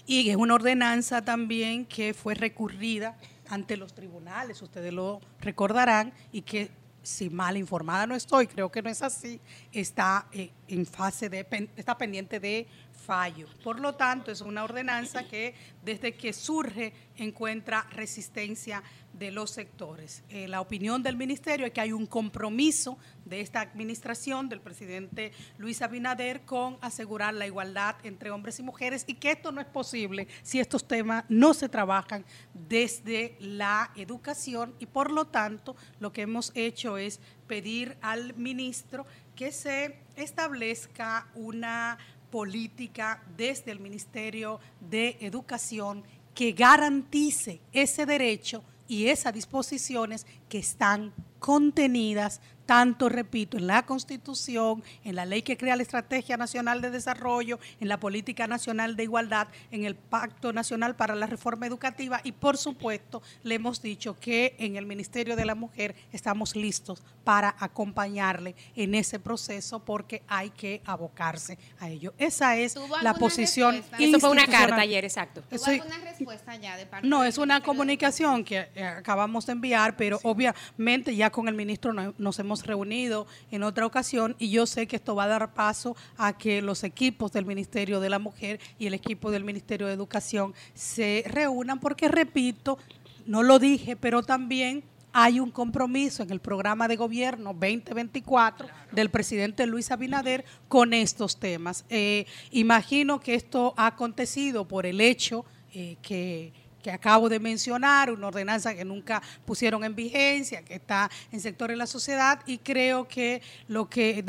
y es una ordenanza también que fue recurrida ante los tribunales, ustedes lo recordarán, y que si mal informada no estoy, creo que no es así, está eh, en fase de, está pendiente de fallo. Por lo tanto, es una ordenanza que desde que surge encuentra resistencia de los sectores. Eh, la opinión del ministerio es que hay un compromiso de esta administración del presidente Luis Abinader con asegurar la igualdad entre hombres y mujeres y que esto no es posible si estos temas no se trabajan desde la educación y por lo tanto lo que hemos hecho es pedir al ministro que se establezca una política desde el Ministerio de Educación que garantice ese derecho y esas disposiciones que están contenidas tanto, repito, en la Constitución, en la ley que crea la Estrategia Nacional de Desarrollo, en la Política Nacional de Igualdad, en el Pacto Nacional para la Reforma Educativa y, por supuesto, le hemos dicho que en el Ministerio de la Mujer estamos listos para acompañarle en ese proceso porque hay que abocarse a ello. Esa es la posición. Eso fue una carta ayer, exacto. ¿Tuvo alguna respuesta ya de parte No, es una comunicación que eh, acabamos de enviar, pero obviamente ya con el ministro nos hemos reunido en otra ocasión y yo sé que esto va a dar paso a que los equipos del Ministerio de la Mujer y el equipo del Ministerio de Educación se reúnan porque, repito, no lo dije, pero también hay un compromiso en el programa de gobierno 2024 del presidente Luis Abinader con estos temas. Eh, imagino que esto ha acontecido por el hecho eh, que que acabo de mencionar, una ordenanza que nunca pusieron en vigencia, que está en sectores de la sociedad y creo que lo que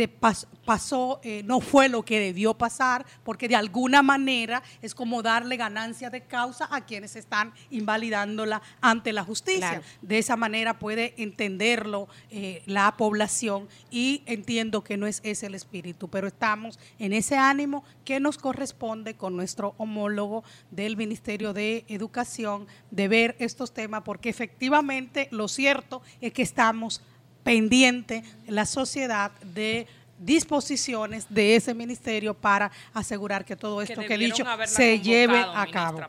pasó eh, no fue lo que debió pasar, porque de alguna manera es como darle ganancia de causa a quienes están invalidándola ante la justicia. De esa manera puede entenderlo eh, la población y entiendo que no es ese el espíritu, pero estamos en ese ánimo que nos corresponde con nuestro homólogo del Ministerio de Educación de ver estos temas, porque efectivamente lo cierto es que estamos pendientes en la sociedad de disposiciones de ese ministerio para asegurar que todo esto que, he dicho se lleve a cabo.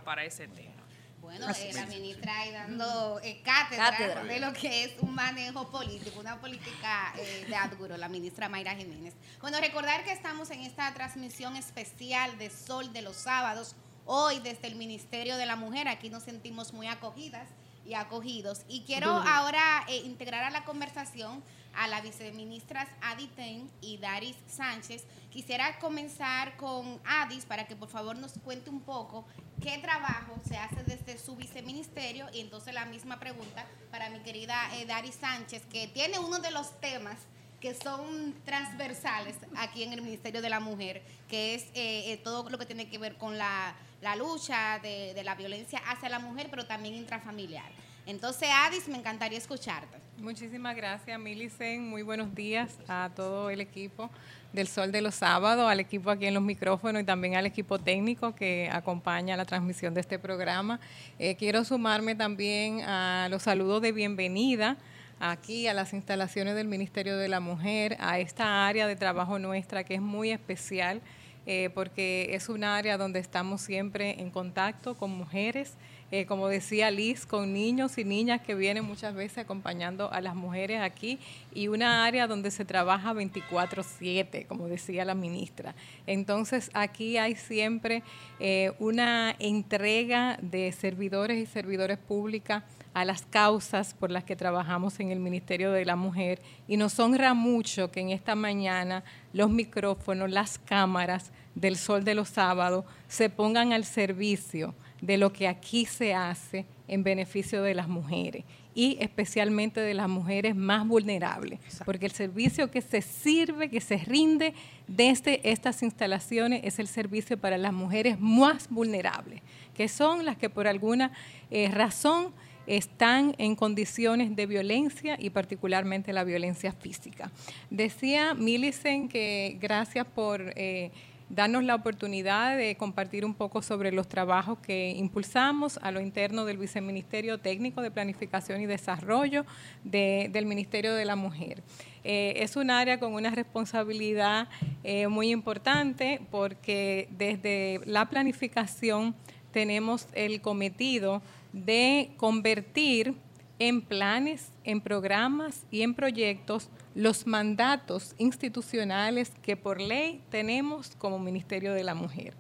Bueno, eh, la ministra ahí dando eh, cátedra, de lo que es un manejo político, una política eh, de adguro, la ministra Mayra Jiménez. Bueno, recordar que estamos en esta transmisión especial de Sol de los sábados, hoy desde el Ministerio de la Mujer. Aquí nos sentimos muy acogidas y acogidos. Y quiero ahora eh, integrar a la conversación a las viceministras Aditen y Daris Sánchez. Quisiera comenzar con Adis para que por favor nos cuente un poco qué trabajo se hace desde su viceministerio y entonces la misma pregunta para mi querida eh, Daris Sánchez, que tiene uno de los temas que son transversales aquí en el Ministerio de la Mujer, que es eh, eh, todo lo que tiene que ver con la, lucha de, de, la violencia hacia la mujer, pero también intrafamiliar. Entonces, Adis, me encantaría escucharte. Muchísimas gracias, Milicen. Muy buenos días a todo el equipo del Sol de los Sábados, al equipo aquí en los micrófonos y también al equipo técnico que acompaña la transmisión de este programa. Eh, quiero sumarme también a los saludos de bienvenida aquí a las instalaciones del Ministerio de la Mujer, a esta área de trabajo nuestra que es muy especial eh, porque es un área donde estamos siempre en contacto con mujeres, eh, como decía Liz, con niños y niñas que vienen muchas veces acompañando a las mujeres aquí y una área donde se trabaja 24/7, como decía la ministra. Entonces aquí hay siempre eh, una entrega de servidores y servidores públicas a las causas por las que trabajamos en el Ministerio de la Mujer y nos honra mucho que en esta mañana los micrófonos, las cámaras del Sol de los Sábados se pongan al servicio de lo que aquí se hace en beneficio de las mujeres y especialmente de las mujeres más vulnerables, porque el servicio que se sirve, que se rinde desde estas instalaciones es el servicio para las mujeres más vulnerables, que son las que por alguna eh, razón están en condiciones de violencia y particularmente la violencia física. Decía Millicent que gracias por eh, darnos la oportunidad de compartir un poco sobre los trabajos que impulsamos a lo interno del Viceministerio Técnico de Planificación y Desarrollo del Ministerio de la Mujer. Eh, es un área con una responsabilidad eh, muy importante porque desde la planificación tenemos el cometido de convertir en planes, en programas y en proyectos los mandatos institucionales que por ley tenemos como Ministerio de la Mujer.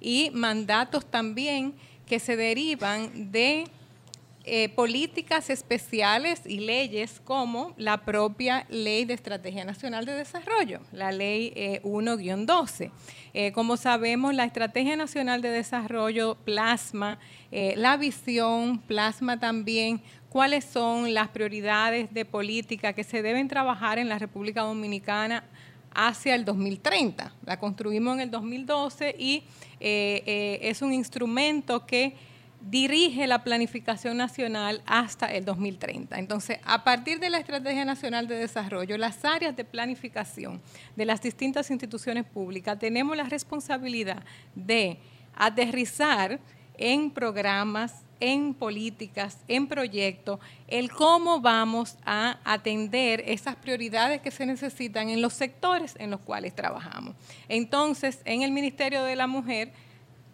Y mandatos también que se derivan de eh, políticas especiales y leyes como la propia Ley de Estrategia Nacional de Desarrollo, la Ley 1-12. Eh, eh, como sabemos, la Estrategia Nacional de Desarrollo plasma la visión, plasma también cuáles son las prioridades de política que se deben trabajar en la República Dominicana hacia el 2030. La construimos en el 2012 y es un instrumento que dirige la planificación nacional hasta el 2030. Entonces, a partir de la Estrategia Nacional de Desarrollo, las áreas de planificación de las distintas instituciones públicas tenemos la responsabilidad de aterrizar en programas, en políticas, en proyectos, el cómo vamos a atender esas prioridades que se necesitan en los sectores en los cuales trabajamos. Entonces, en el Ministerio de la Mujer,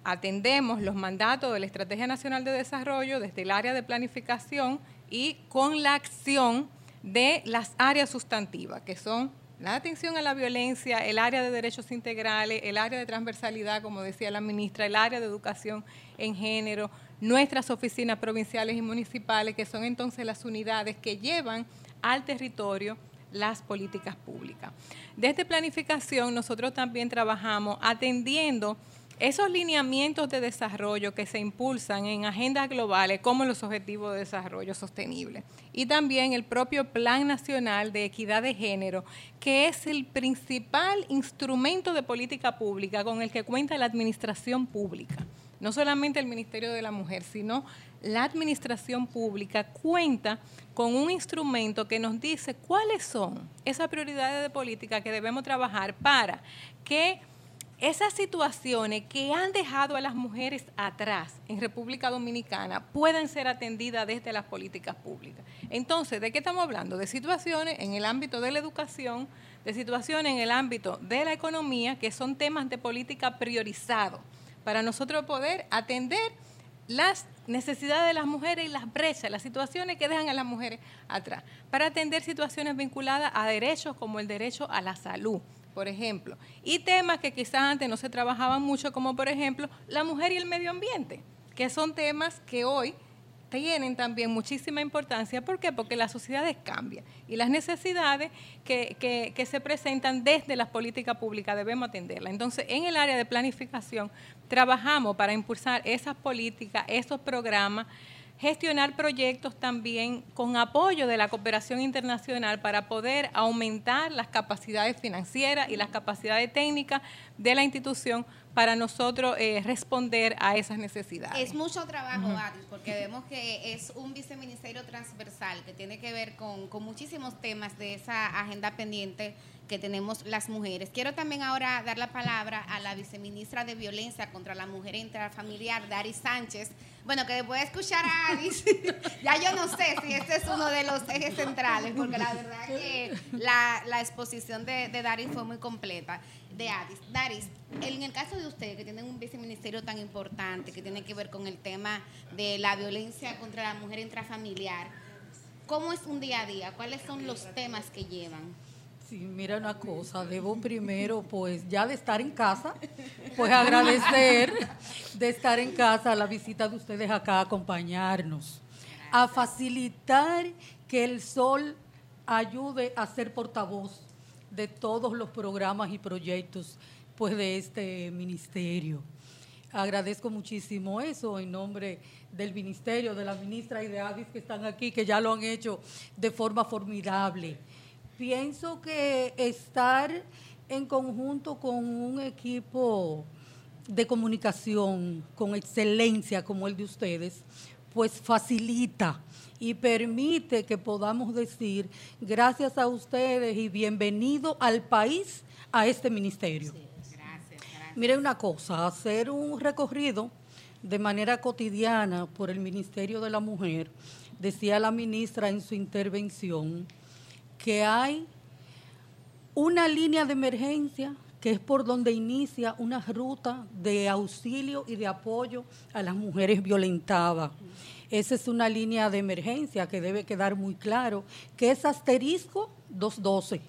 atendemos los mandatos de la Estrategia Nacional de Desarrollo desde el área de planificación y con la acción de las áreas sustantivas, que son la atención a la violencia, el área de derechos integrales, el área de transversalidad, como decía la ministra, el área de educación en género, nuestras oficinas provinciales y municipales, que son entonces las unidades que llevan al territorio las políticas públicas. Desde planificación nosotros también trabajamos atendiendo esos lineamientos de desarrollo que se impulsan en agendas globales como los Objetivos de Desarrollo Sostenible y también el propio Plan Nacional de Equidad de Género, que es el principal instrumento de política pública con el que cuenta la administración pública. No solamente el Ministerio de la Mujer, sino la administración pública cuenta con un instrumento que nos dice cuáles son esas prioridades de política que debemos trabajar para que esas situaciones que han dejado a las mujeres atrás en República Dominicana pueden ser atendidas desde las políticas públicas. Entonces, ¿de qué estamos hablando? De situaciones en el ámbito de la educación, de situaciones en el ámbito de la economía, que son temas de política priorizados para nosotros poder atender las necesidades de las mujeres y las brechas, las situaciones que dejan a las mujeres atrás, para atender situaciones vinculadas a derechos como el derecho a la salud por ejemplo, y temas que quizás antes no se trabajaban mucho, como por ejemplo la mujer y el medio ambiente, que son temas que hoy tienen también muchísima importancia. ¿Por qué? Porque las sociedades cambian y las necesidades que, que, se presentan desde las políticas públicas debemos atenderlas. Entonces, en el área de planificación trabajamos para impulsar esas políticas, esos programas gestionar proyectos también con apoyo de la cooperación internacional para poder aumentar las capacidades financieras y las capacidades técnicas de la institución para nosotros eh, responder a esas necesidades. Es mucho trabajo, Adis, porque vemos que es un viceministerio transversal que tiene que ver con, con muchísimos temas de esa agenda pendiente que tenemos las mujeres. Quiero también ahora dar la palabra a la viceministra de Violencia contra la Mujer Intrafamiliar, Dari Sánchez. Bueno, que después de escuchar a Aris, ya yo no sé si este es uno de los ejes centrales, porque la verdad que la, exposición de, de Daris fue muy completa. De Adis. Daris, en el caso de usted, que tiene un viceministerio tan importante, que tiene que ver con el tema de la violencia contra la mujer intrafamiliar, ¿cómo es un día a día? ¿Cuáles son los temas que llevan? Sí, mira una cosa, debo primero, pues ya de estar en casa, pues agradecer de estar en casa la visita de ustedes acá, a acompañarnos, a facilitar que el sol ayude a ser portavoz de todos los programas y proyectos pues de este ministerio. Agradezco muchísimo eso en nombre del ministerio, de la ministra y de Avis que están aquí, que ya lo han hecho de forma formidable pienso que estar en conjunto con un equipo de comunicación con excelencia como el de ustedes, pues facilita y permite que podamos decir gracias a ustedes y bienvenido al país a este ministerio. Mire una cosa, hacer un recorrido de manera cotidiana por el Ministerio de la Mujer, decía la ministra en su intervención, que hay una línea de emergencia que es por donde inicia una ruta de auxilio y de apoyo a las mujeres violentadas. Esa es una línea de emergencia que debe quedar muy claro, que es asterisco 212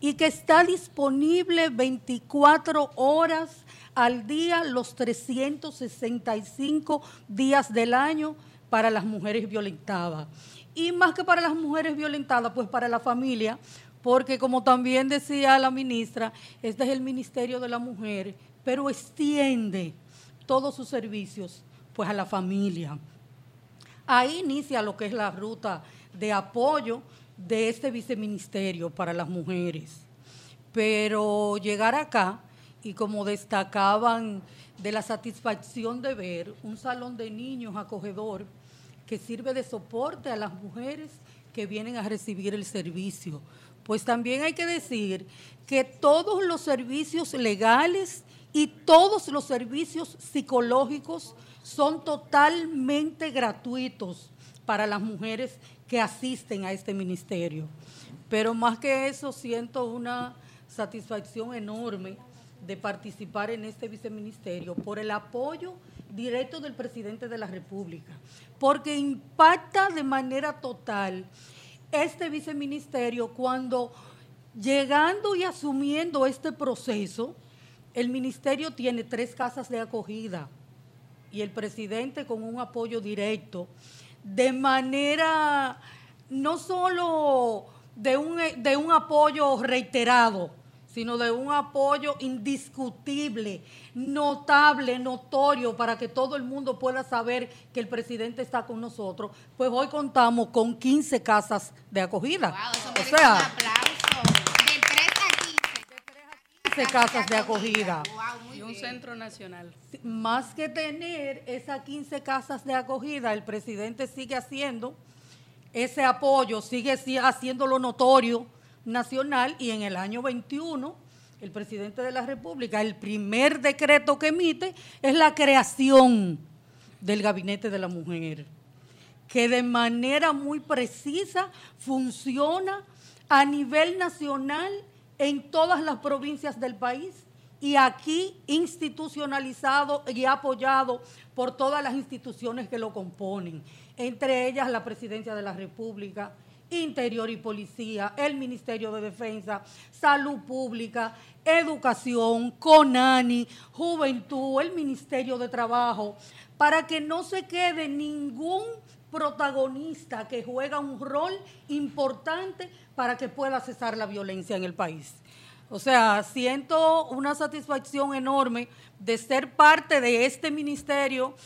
y que está disponible 24 horas al día, los 365 días del año para las mujeres violentadas. Y más que para las mujeres violentadas, pues para la familia, porque como también decía la ministra, este es el Ministerio de la Mujer, pero extiende todos sus servicios pues a la familia. Ahí inicia lo que es la ruta de apoyo de este viceministerio para las mujeres. Pero llegar acá, y como destacaban de la satisfacción de ver un salón de niños acogedor, que sirve de soporte a las mujeres que vienen a recibir el servicio. Pues también hay que decir que todos los servicios legales y todos los servicios psicológicos son totalmente gratuitos para las mujeres que asisten a este ministerio. Pero más que eso, siento una satisfacción enorme de participar en este viceministerio por el apoyo directo del presidente de la República, porque impacta de manera total este viceministerio cuando llegando y asumiendo este proceso, el ministerio tiene tres casas de acogida y el presidente con un apoyo directo, de manera no solo de un, de un apoyo reiterado, sino de un apoyo indiscutible, notable, notorio, para que todo el mundo pueda saber que el presidente está con nosotros, pues hoy contamos con 15 casas de acogida. o sea, un aplauso. De 3 a 15. De 3 a 15 casas de acogida. y un centro nacional. Más que tener esas 15 casas de acogida, el presidente sigue haciendo ese apoyo, sigue haciéndolo notorio nacional y en el año 21 el presidente de la República, el primer decreto que emite es la creación del Gabinete de la Mujer, que de manera muy precisa funciona a nivel nacional en todas las provincias del país y aquí institucionalizado y apoyado por todas las instituciones que lo componen, entre ellas la Presidencia de la República, Interior y Policía, el Ministerio de Defensa, Salud Pública, Educación, CONANI, Juventud, el Ministerio de Trabajo, para que no se quede ningún protagonista que juega un rol importante para que pueda cesar la violencia en el país. O sea, siento una satisfacción enorme de ser parte de este ministerio,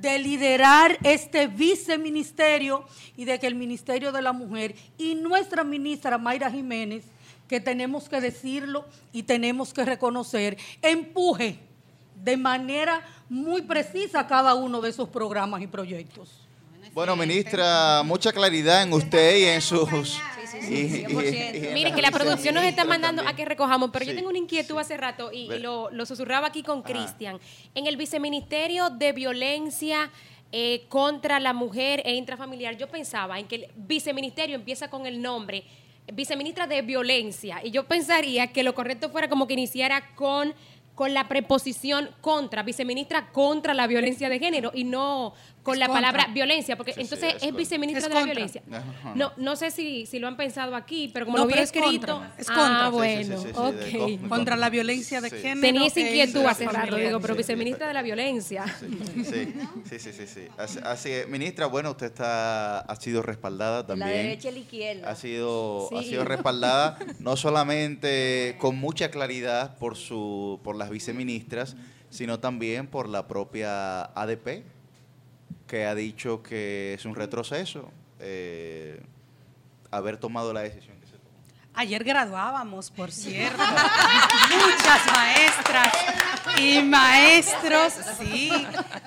de liderar este viceministerio y de que el Ministerio de la Mujer y nuestra ministra Mayra Jiménez, que tenemos que decirlo y tenemos que reconocer, empuje de manera muy precisa cada uno de esos programas y proyectos. Bueno, ministra, mucha claridad en usted y en sus... Mire, que la producción nos está mandando a que recojamos, pero yo tengo una inquietud hace rato y, lo, susurraba aquí con Cristian. En el viceministerio de violencia eh, contra la mujer e intrafamiliar, yo pensaba en que el viceministerio empieza con el nombre viceministra de violencia y yo pensaría que lo correcto fuera como que iniciara con con la preposición contra, viceministra contra la violencia de género y no con la palabra violencia, porque entonces es, viceministra de la violencia. No, no sé si, si lo han pensado aquí, pero como lo hubiera escrito. Es contra. Ah, bueno, ok. Contra la violencia de género. Tenía esa inquietud hace rato, digo, pero viceministra de la violencia. Sí, sí, sí, sí. Así, ministra, bueno, usted está, ha sido respaldada también. La derecha y la izquierda. Ha sido, ha sido respaldada no solamente con mucha claridad por, su, por las viceministras, sino también por la propia ADP que ha dicho que es un retroceso eh, haber tomado la decisión que se tomó. Ayer graduábamos, por cierto, muchas maestras y maestros, sí,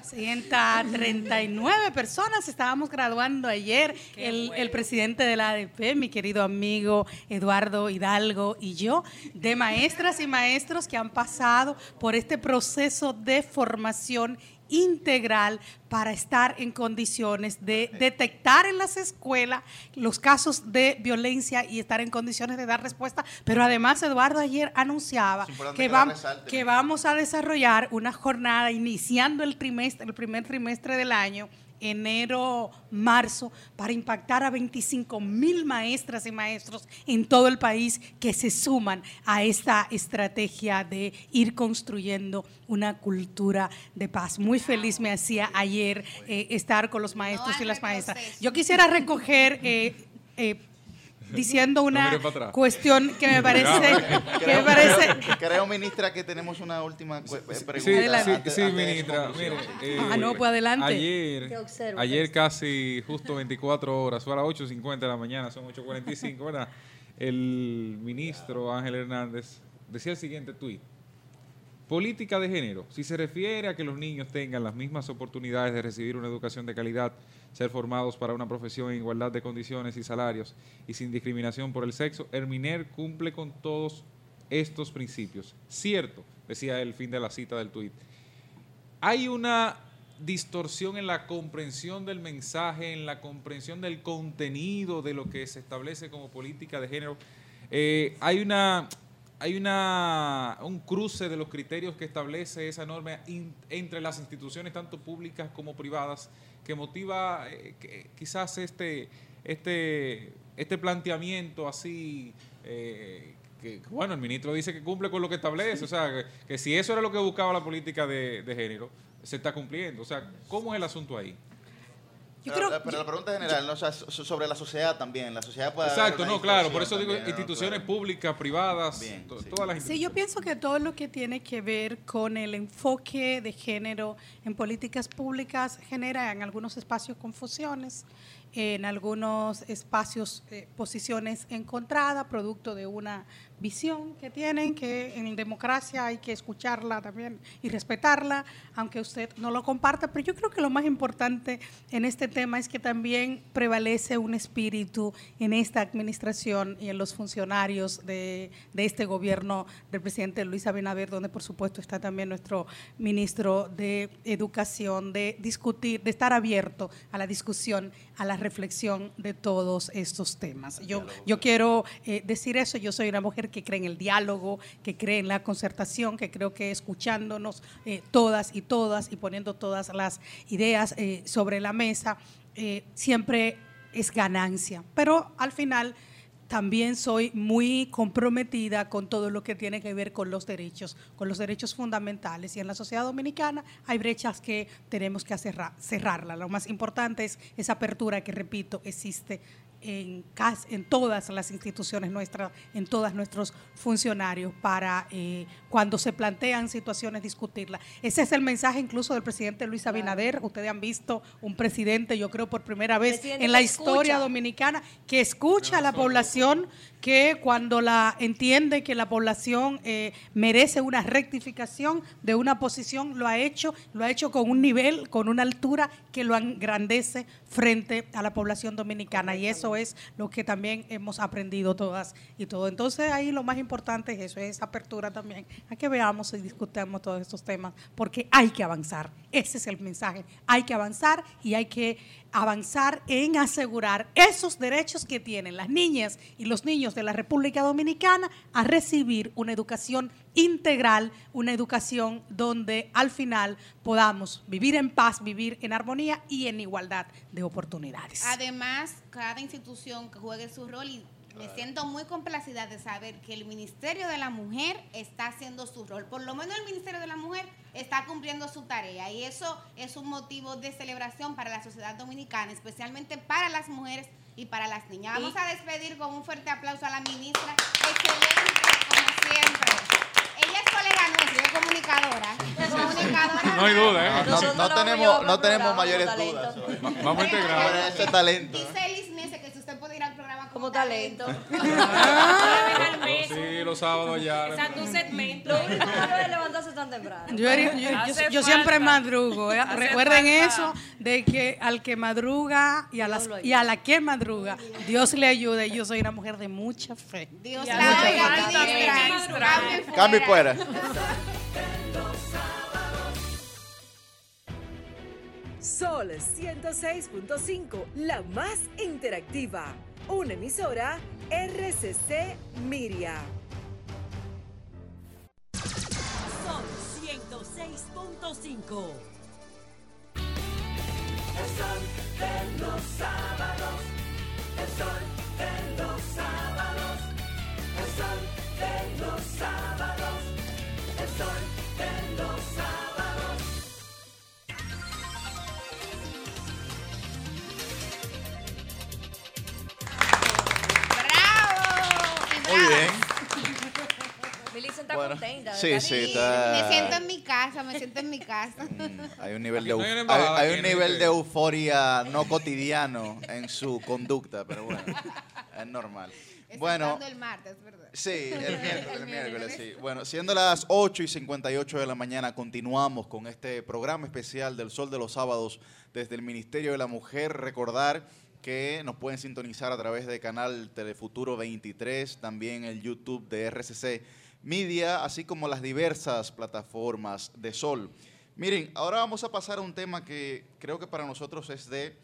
139 personas estábamos graduando ayer, el, el, presidente de la ADP, mi querido amigo Eduardo Hidalgo y yo, de maestras y maestros que han pasado por este proceso de formación integral para estar en condiciones de detectar en las escuelas los casos de violencia y estar en condiciones de dar respuesta. Pero además Eduardo ayer anunciaba que, vamos, que vamos a desarrollar una jornada iniciando el trimestre, el primer trimestre del año enero, marzo, para impactar a 25 mil maestras y maestros en todo el país que se suman a esta estrategia de ir construyendo una cultura de paz. Muy feliz me hacía ayer eh, estar con los maestros y las maestras. Yo quisiera recoger... Eh, eh, diciendo una cuestión que me parece que me parece creo ministra que tenemos una última pregunta sí, sí, ministra. mire ah no pues adelante. ayer ayer casi justo 24 horas fue a las 8.50 de la mañana son 8.45 verdad el ministro Ángel Hernández decía el siguiente tuit. Política de género. Si se refiere a que los niños tengan las mismas oportunidades de recibir una educación de calidad, ser formados para una profesión en igualdad de condiciones y salarios y sin discriminación por el sexo, Herminer cumple con todos estos principios. Cierto, decía el fin de la cita del tuit. Hay una distorsión en la comprensión del mensaje, en la comprensión del contenido de lo que se establece como política de género. Eh, hay una hay una, un cruce de los criterios que establece esa norma entre las instituciones, tanto públicas como privadas, que motiva eh, quizás este, este, este planteamiento así, eh, que bueno, el ministro dice que cumple con lo que establece, o sea, que, si eso era lo que buscaba la política de, de género, se está cumpliendo. O sea, ¿cómo es el asunto ahí? Pero, la pregunta general, sobre la sociedad también. La sociedad puede Exacto, no, claro. Por eso digo instituciones públicas, privadas, todas las instituciones. Sí, yo pienso que todo lo que tiene que ver con el enfoque de género en políticas públicas genera en algunos espacios confusiones en algunos espacios eh, posiciones encontradas, producto de una visión que tienen, que en democracia hay que escucharla también y respetarla, aunque usted no lo comparta, pero yo creo que lo más importante en este tema es que también prevalece un espíritu en esta administración y en los funcionarios de, de este gobierno del presidente Luis Abinader, donde por supuesto está también nuestro ministro de Educación, de discutir, de estar abierto a la discusión, a la reflexión de todos estos temas. Yo, yo quiero eh, decir eso, yo soy una mujer que cree en el diálogo, que cree en la concertación, que creo que escuchándonos eh, todas y todas y poniendo todas las ideas eh, sobre la mesa, siempre es ganancia. Pero al final también soy muy comprometida con todo lo que tiene que ver con los derechos, con los derechos fundamentales. Y en la sociedad dominicana hay brechas que tenemos que cerrar, cerrarla. Lo más importante es esa apertura que, repito, existe en, en todas las instituciones nuestras, en todos nuestros funcionarios, para eh, cuando se plantean situaciones discutirlas. Ese es el mensaje incluso del presidente Luis Abinader. Ustedes han visto un presidente, yo creo por primera vez en la historia dominicana, que escucha a la población que cuando la entiende que la población eh, merece una rectificación de una posición, lo ha hecho, lo ha hecho con un nivel, con una altura que lo engrandece frente a la población dominicana. Y eso es lo que también hemos aprendido todas y todo. Entonces ahí lo más importante es eso, es apertura también, a que veamos y discutamos todos estos temas, porque hay que avanzar. Ese es el mensaje. Hay que avanzar y hay que avanzar en asegurar esos derechos que tienen las niñas y los niños de la República Dominicana a recibir una educación integral, una educación donde al final podamos vivir en paz, vivir en armonía y en igualdad de oportunidades. Además, cada institución que juegue su rol y me siento muy complacida de saber que el Ministerio de la Mujer está haciendo su rol. Por lo menos el Ministerio de la Mujer está cumpliendo su tarea y eso es un motivo de celebración para la sociedad dominicana, especialmente para las mujeres y para las niñas. Vamos a despedir con un fuerte aplauso a la ministra. Excelente, como siempre. Ella es colega nuestra, es comunicadora. comunicadora. No hay duda, ¿eh? No, no tenemos, no tenemos mayores dudas. Vamos a integrar. Ese talento. Dice Liz Nese que si usted puede ir al programa como talento. Sí, los sábados ya. Esa tu segmento. Lo único malo es levantarse tan temprano. Yo, yo- yo- yo siempre madrugo. ¿eh? Recuerden falta. eso, de que al que madruga y a, las, y a la que madruga, Dios le ayuda. Y yo soy una mujer de mucha fe. Dios la. Cambie Cambio fuera. Sol 106.5, la más interactiva. Una emisora RCC Miria. Sol 106.5. El sol de los sábados, el sol de los sábados, el sol de los sábados, el sol de los sábados. Muy bien. Millicent está Bueno, contenta. sí, ¿verdad? sí, está- Me siento en mi casa, me siento en mi casa. Hay un nivel de, hay hay- un nivel de euforia no cotidiano en su conducta, pero bueno, es normal. Bueno, Exceptuando el martes, ¿verdad? sí, el miércoles, el miércoles, sí. Bueno, siendo las 8 y 58 de la mañana, continuamos con este programa especial del Sol de los Sábados desde el Ministerio de la Mujer. Recordar que nos pueden sintonizar a través de canal Telefuturo 23, también el YouTube de RCC Media, así como las diversas plataformas de Sol. Miren, ahora vamos a pasar a un tema que creo que para nosotros es de,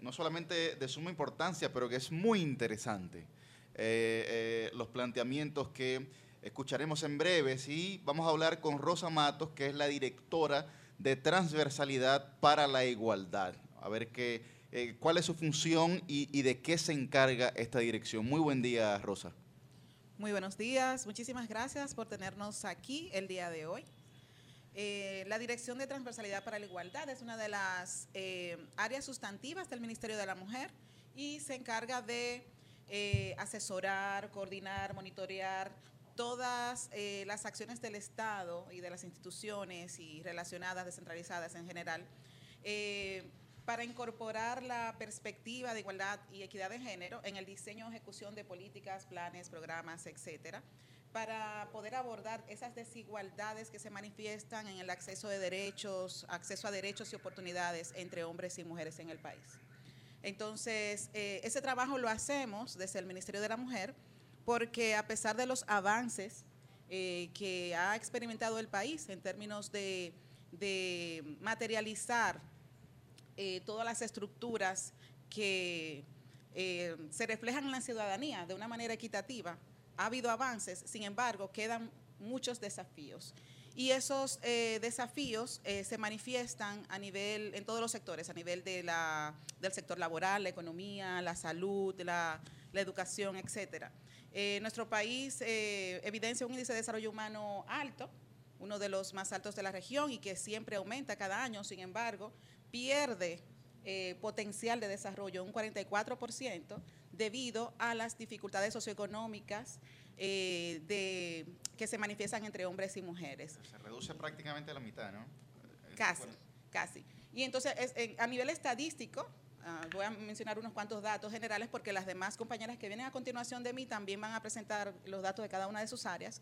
no solamente de suma importancia, pero que es muy interesante. Eh, eh, los planteamientos que escucharemos en breves y vamos a hablar con Rosa Matos, que es la directora de Transversalidad para la Igualdad. A ver qué, eh, cuál es su función y, de qué se encarga esta dirección. Muy buen día, Rosa. Muy buenos días, muchísimas gracias por tenernos aquí el día de hoy. Eh, la Dirección de Transversalidad para la Igualdad es una de las eh, áreas sustantivas del Ministerio de la Mujer y se encarga de eh, asesorar, coordinar, monitorear todas eh, las acciones del Estado y de las instituciones y relacionadas, descentralizadas en general, eh, para incorporar la perspectiva de igualdad y equidad de género en el diseño ejecución de políticas, planes, programas, etcétera, para poder abordar esas desigualdades que se manifiestan en el acceso de derechos, acceso a derechos y oportunidades entre hombres y mujeres en el país. Entonces, eh, ese trabajo lo hacemos desde el Ministerio de la Mujer porque a pesar de los avances eh, que ha experimentado el país en términos de materializar eh, todas las estructuras que eh, se reflejan en la ciudadanía de una manera equitativa, ha habido avances, sin embargo, quedan muchos desafíos. Y esos eh, desafíos eh, se manifiestan a nivel, en todos los sectores, a nivel de la, del sector laboral, la economía, la salud, la, la educación, etcétera. Eh, nuestro país eh, evidencia un índice de desarrollo humano alto, uno de los más altos de la región y que siempre aumenta cada año, sin embargo, pierde eh, potencial de desarrollo, un 44%, debido a las dificultades socioeconómicas eh, de, que se manifiestan entre hombres y mujeres. Se reduce prácticamente a la mitad, ¿no? Casi, casi. Y entonces, es- en- a nivel estadístico, ah, voy a mencionar unos cuantos datos generales porque las demás compañeras que vienen a continuación de mí también van a presentar los datos de cada una de sus áreas,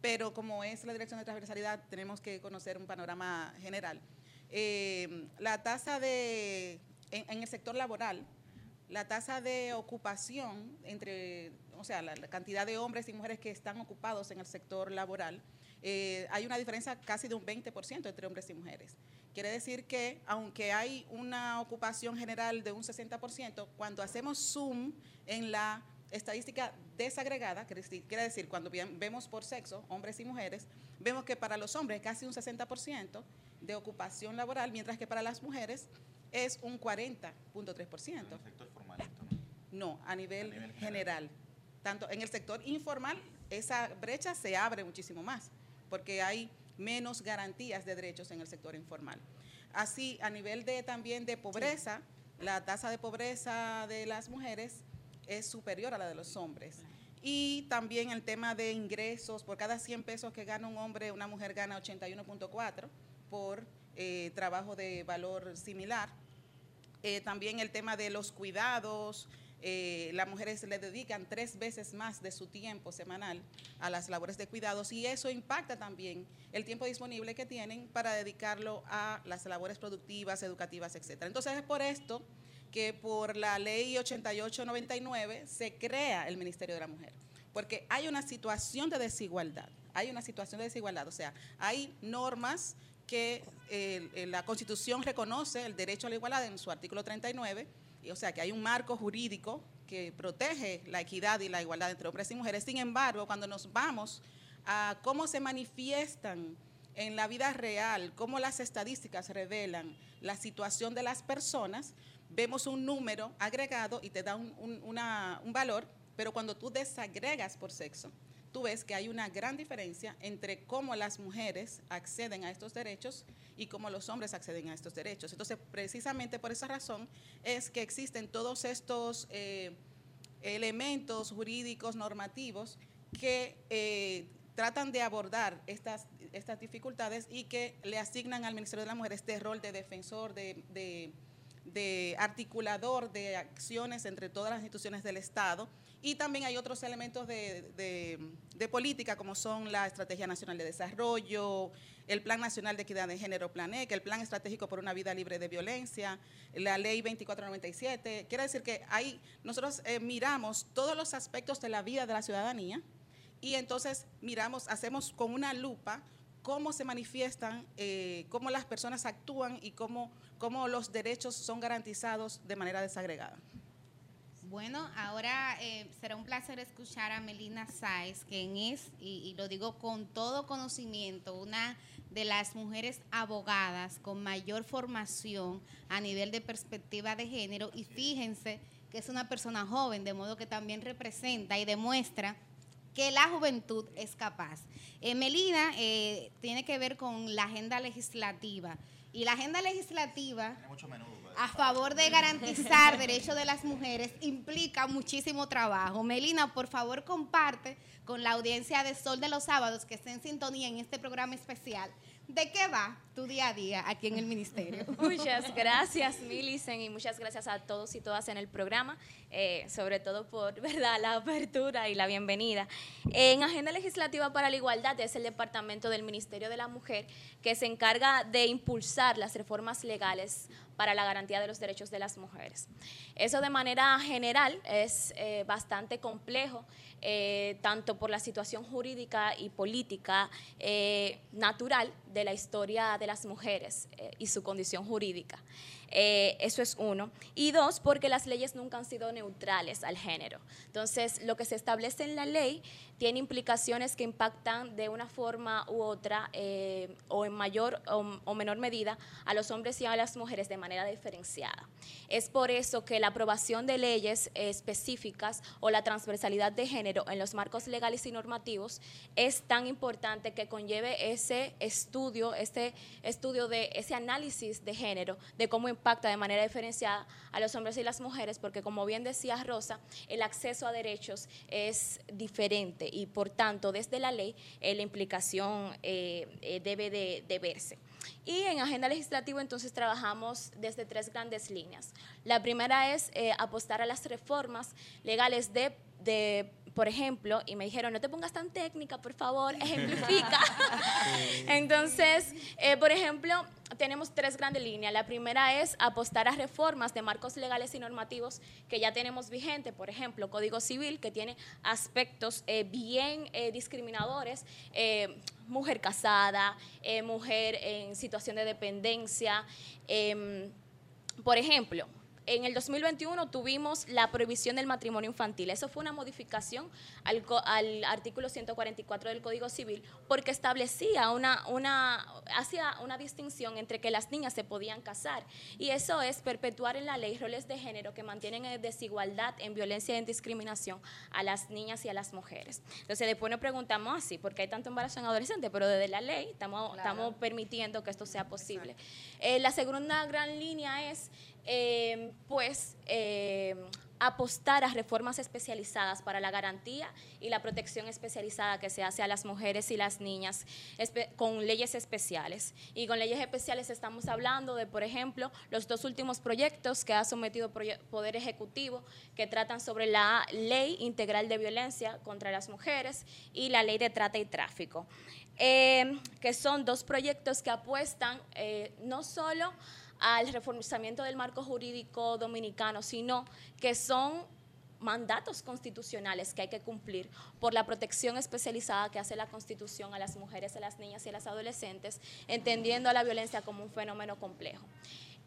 pero como es la dirección de transversalidad, tenemos que conocer un panorama general. Eh, la tasa de, en, el sector laboral, la tasa de ocupación entre, o sea, la, cantidad de hombres y mujeres que están ocupados en el sector laboral, eh, hay una diferencia casi de un 20% entre hombres y mujeres. Quiere decir que, aunque hay una ocupación general de un 60%, cuando hacemos zoom en la estadística desagregada, quiere decir, cuando vemos por sexo, hombres y mujeres, vemos que para los hombres es casi un 60% de ocupación laboral, mientras que para las mujeres es un 40.3%. sector formal, No, a nivel, nivel general. Tanto en el sector informal, esa brecha se abre muchísimo más, porque hay menos garantías de derechos en el sector informal. Así, a nivel de también de pobreza, la tasa de pobreza de las mujeres es superior a la de los hombres. Y también el tema de ingresos, por cada 100 pesos que gana un hombre, una mujer gana 81.4 por eh, trabajo de valor similar. Eh, también el tema de los cuidados, eh, las mujeres le dedican tres veces más de su tiempo semanal a las labores de cuidados y eso impacta también el tiempo disponible que tienen para dedicarlo a las labores productivas, educativas, etcétera. Entonces es por esto que por la ley 8899 se crea el Ministerio de la Mujer, porque hay una situación de desigualdad, hay una situación de desigualdad, o sea, hay normas que eh, eh, la Constitución reconoce el derecho a la igualdad en su artículo 39, y, o sea, que hay un marco jurídico que protege la equidad y la igualdad entre hombres y mujeres. Sin embargo, cuando nos vamos a cómo se manifiestan en la vida real, cómo las estadísticas revelan la situación de las personas, vemos un número agregado y te da un valor, pero cuando tú desagregas por sexo, tú ves que hay una gran diferencia entre cómo las mujeres acceden a estos derechos y cómo los hombres acceden a estos derechos. Entonces, precisamente por esa razón es que existen todos estos eh, elementos jurídicos, normativos, que eh, tratan de abordar estas, estas dificultades y que le asignan al Ministerio de la Mujer este rol de defensor, de, de- de articulador de acciones entre todas las instituciones del Estado. Y también hay otros elementos de, de- política, como son la Estrategia Nacional de Desarrollo, el Plan Nacional de Equidad de Género, PLANEC, el Plan Estratégico por una Vida Libre de Violencia, la Ley 2497. Quiere decir que hay, nosotros eh, miramos todos los aspectos de la vida de la ciudadanía y entonces miramos, hacemos con una lupa cómo se manifiestan, eh, cómo las personas actúan y cómo, cómo los derechos son garantizados de manera desagregada. Bueno, ahora eh, será un placer escuchar a Melina Sáez, quien es, y, y lo digo con todo conocimiento, una de las mujeres abogadas con mayor formación a nivel de perspectiva de género. Y fíjense que es una persona joven, de modo que también representa y demuestra que la juventud es capaz. Eh, Melina eh, tiene que ver con la agenda legislativa. Y la agenda legislativa menudo. a favor de garantizar derechos de las mujeres implica muchísimo trabajo. Melina, por favor, comparte con la audiencia de Sol de los Sábados que está en sintonía en este programa especial. ¿De qué va tu día a día aquí en el ministerio? Muchas gracias, Milicen, y muchas gracias a todos y todas en el programa, eh, sobre todo por verdad la apertura y la bienvenida. En Agenda Legislativa para la Igualdad es el departamento del Ministerio de la Mujer que se encarga de impulsar las reformas legales para la garantía de los derechos de las mujeres. Eso de manera general es eh, bastante complejo, eh, tanto por la situación jurídica y política natural de la historia de las mujeres eh, y su condición jurídica. Eh, eso es uno. Y dos, porque las leyes nunca han sido neutrales al género. Entonces, lo que se establece en la ley tiene implicaciones que impactan de una forma u otra eh, o en mayor o, o menor medida a los hombres y a las mujeres de manera diferenciada. Es por eso que la aprobación de leyes específicas o la transversalidad de género en los marcos legales y normativos es tan importante que conlleve ese estudio, este estudio de ese análisis de género, de cómo impacta de manera diferenciada a los hombres y las mujeres, porque como bien decía Rosa, el acceso a derechos es diferente y por tanto desde la ley eh, la implicación eh, eh, debe de, verse. Y en agenda legislativa entonces trabajamos desde tres grandes líneas. La primera es apostar a las reformas legales de, por ejemplo, y me dijeron, no te pongas tan técnica, por favor, ejemplifica. Entonces, eh, por ejemplo, tenemos tres grandes líneas. La primera es apostar a reformas de marcos legales y normativos que ya tenemos vigente, por ejemplo, Código Civil, que tiene aspectos eh, bien eh, discriminadores, eh, mujer casada, eh, mujer en situación de dependencia. em, por ejemplo, en el 2021 tuvimos la prohibición del matrimonio infantil. Eso fue una modificación al, artículo 144 del Código Civil porque establecía una, una, hacía una distinción entre que las niñas se podían casar. Y eso es perpetuar en la ley roles de género que mantienen en desigualdad, en violencia y en discriminación a las niñas y a las mujeres. Entonces después nos preguntamos así, ¿por qué hay tanto embarazo en adolescentes? Pero desde la ley estamos, estamos permitiendo que esto sea posible. Eh, la segunda gran línea es eh, pues eh, apostar a reformas especializadas para la garantía y la protección especializada que se hace a las mujeres y las niñas con leyes especiales. Y con leyes especiales estamos hablando de, por ejemplo, los dos últimos proyectos que ha sometido Poder Ejecutivo que tratan sobre la Ley Integral de Violencia contra las Mujeres y la Ley de Trata y Tráfico. Eh, que son dos proyectos que apuestan eh, no solo al reforzamiento del marco jurídico dominicano, sino que son mandatos constitucionales que hay que cumplir por la protección especializada que hace la Constitución a las mujeres, a las niñas y a las adolescentes, entendiendo a la violencia como un fenómeno complejo.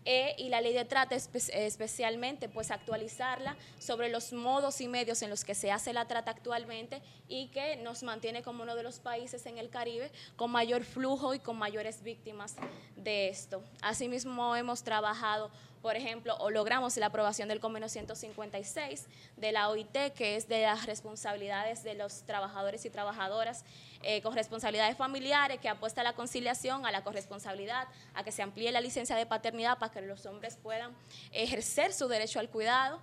Eh, y la ley de trata espe- especialmente, pues actualizarla sobre los modos y medios en los que se hace la trata actualmente y que nos mantiene como uno de los países en el Caribe con mayor flujo y con mayores víctimas de esto. Asimismo, hemos trabajado, por ejemplo, o logramos la aprobación del convenio 156 de la OIT, que es de las responsabilidades de los trabajadores y trabajadoras eh, con responsabilidades familiares, que apuesta a la conciliación, a la corresponsabilidad, a que se amplíe la licencia de paternidad para que los hombres puedan ejercer su derecho al cuidado.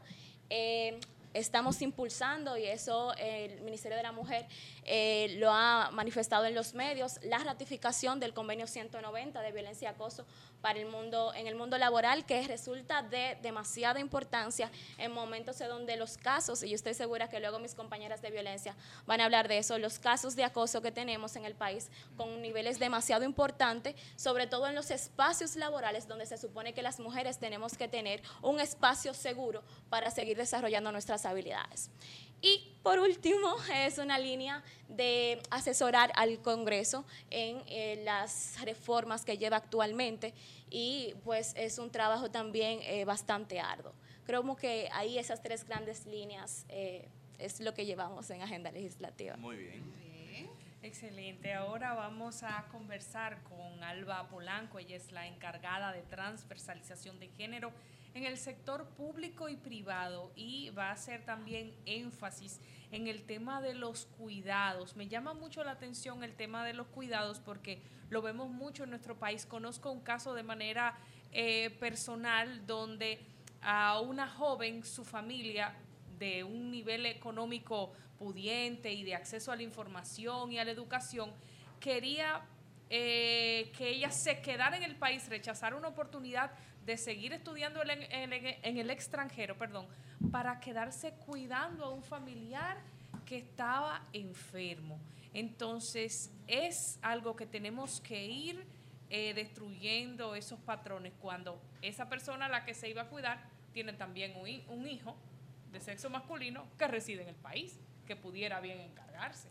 Eh, estamos impulsando, y eso el Ministerio de la Mujer eh, lo ha manifestado en los medios, la ratificación del convenio 190 de violencia y acoso para el mundo, en el mundo laboral, que resulta de demasiada importancia en momentos en donde los casos, y yo estoy segura que luego mis compañeras de violencia van a hablar de eso, los casos de acoso que tenemos en el país con niveles demasiado importantes, sobre todo en los espacios laborales donde se supone que las mujeres tenemos que tener un espacio seguro para seguir desarrollando nuestras habilidades. Y por último, es una línea de asesorar al Congreso en eh, las reformas que lleva actualmente y pues es un trabajo también eh, bastante arduo. Creo que ahí esas tres grandes líneas eh, es lo que llevamos en agenda legislativa. Muy bien. Excelente. Ahora vamos a conversar con Alba Polanco. Ella es la encargada de transversalización de género en el sector público y privado y va a hacer también énfasis en el tema de los cuidados. Me llama mucho la atención el tema de los cuidados porque lo vemos mucho en nuestro país. Conozco un caso de manera eh, personal donde a una joven, su familia, de un nivel económico pudiente y de acceso a la información y a la educación, quería eh, que ella se quedara en el país, rechazar una oportunidad de seguir estudiando en, el extranjero, perdón, para quedarse cuidando a un familiar que estaba enfermo. Entonces, es algo que tenemos que ir eh, destruyendo esos patrones cuando esa persona a la que se iba a cuidar tiene también un hijo de sexo masculino que reside en el país, que pudiera bien encargarse.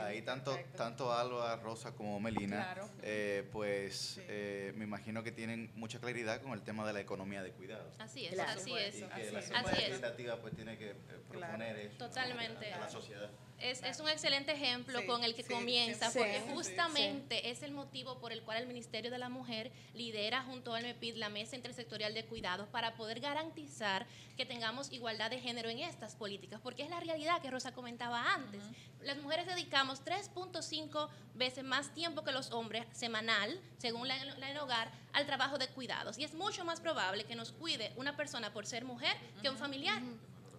Ahí, tanto, tanto Alba, Rosa como Melina, eh, pues eh, me imagino que tienen mucha claridad con el tema de la economía de cuidados. Así es, así es. Y que la Asamblea Legislativa pues tiene que proponer eso Totalmente. a la sociedad. Es, es, un excelente ejemplo con el que comienza, porque justamente es el motivo por el cual el Ministerio de la Mujer lidera junto al MEPID la Mesa Intersectorial de Cuidados para poder garantizar que tengamos igualdad de género en estas políticas, porque es la realidad que Rosa comentaba antes. Las mujeres dedicamos 3.5 veces más tiempo que los hombres semanal, según la, la, el hogar, al trabajo de cuidados. Y es mucho más probable que nos cuide una persona por ser mujer que un familiar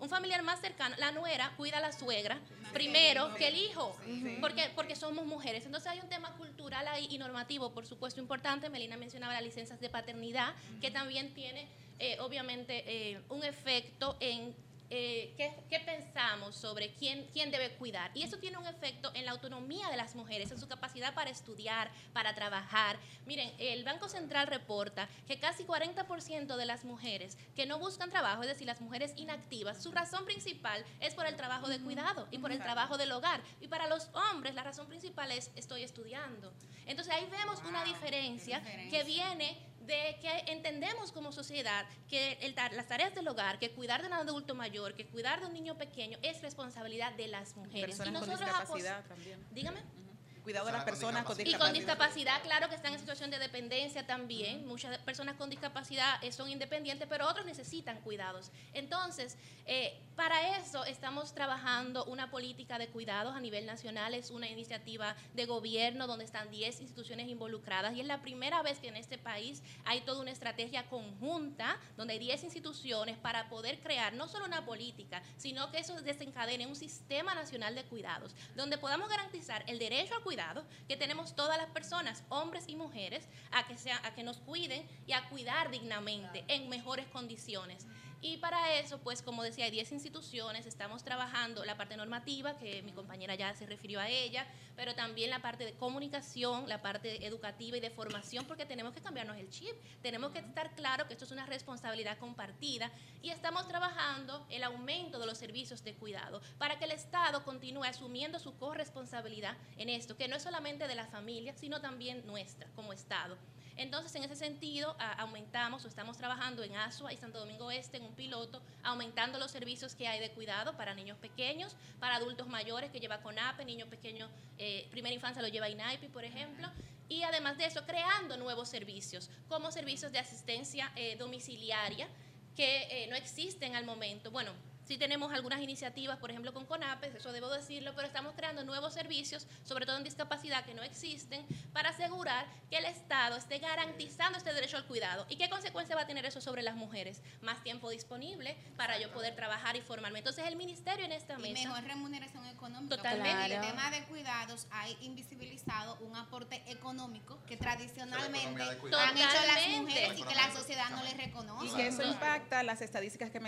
un familiar más cercano, la nuera cuida a la suegra primero que el hijo, porque, porque somos mujeres. Entonces hay un tema cultural ahí y normativo, por supuesto, importante. Melina mencionaba las licencias de paternidad, que también tiene, eh, obviamente, eh, un efecto en eh, ¿qué, pensamos sobre quién, quién debe cuidar. Y eso tiene un efecto en la autonomía de las mujeres, en su capacidad para estudiar, para trabajar. Miren, el Banco Central reporta que casi 40% de las mujeres que no buscan trabajo, es decir, las mujeres inactivas, su razón principal es por el trabajo de cuidado y por el trabajo del hogar. Y para los hombres la razón principal es estoy estudiando. Entonces ahí vemos una diferencia que viene de que entendemos como sociedad que el, las tareas del hogar, que cuidar de un adulto mayor, que cuidar de un niño pequeño es responsabilidad de las mujeres. Personas y nosotros con discapacidad también. Dígame cuidado de las personas con discapacidad. Y con discapacidad, claro que están en situación de dependencia también. Muchas personas con discapacidad eh, son independientes, pero otros necesitan cuidados. Entonces, eh, para eso estamos trabajando una política de cuidados a nivel nacional. Es una iniciativa de gobierno donde están 10 instituciones involucradas y es la primera vez que en este país hay toda una estrategia conjunta donde hay 10 instituciones para poder crear no solo una política, sino que eso desencadene un sistema nacional de cuidados, donde podamos garantizar el derecho al cuidado que tenemos todas las personas, hombres y mujeres, a que, sea, a que nos cuiden y a cuidar dignamente en mejores condiciones. Y para eso, pues como decía, hay 10 instituciones, estamos trabajando la parte normativa, que mi compañera ya se refirió a ella, pero también la parte de comunicación, la parte educativa y de formación, porque tenemos que cambiarnos el chip, tenemos que estar claro que esto es una responsabilidad compartida y estamos trabajando el aumento de los servicios de cuidado para que el Estado continúe asumiendo su corresponsabilidad en esto, que no es solamente de la familia, sino también nuestra como Estado. Entonces, en ese sentido, aumentamos o estamos trabajando en ASUA y Santo Domingo Este en un piloto, aumentando los servicios que hay de cuidado para niños pequeños, para adultos mayores que lleva CONAPE, niños pequeños, eh, primera infancia lo lleva INAIPI, por ejemplo, y además de eso, creando nuevos servicios, como servicios de asistencia eh, domiciliaria que eh, no existen al momento. Bueno, Sí tenemos algunas iniciativas, por ejemplo con CONAPES, eso debo decirlo, pero estamos creando nuevos servicios, sobre todo en discapacidad, que no existen, para asegurar que el Estado esté garantizando este derecho al cuidado. ¿Y qué consecuencia va a tener eso sobre las mujeres? Más tiempo disponible para yo poder trabajar y formarme. Entonces el ministerio en esta mesa... Y mejor remuneración económica. Totalmente. En el tema de cuidados hay invisibilizado un aporte económico que tradicionalmente han hecho las mujeres y que la sociedad no les reconoce. Y que eso impacta las estadísticas que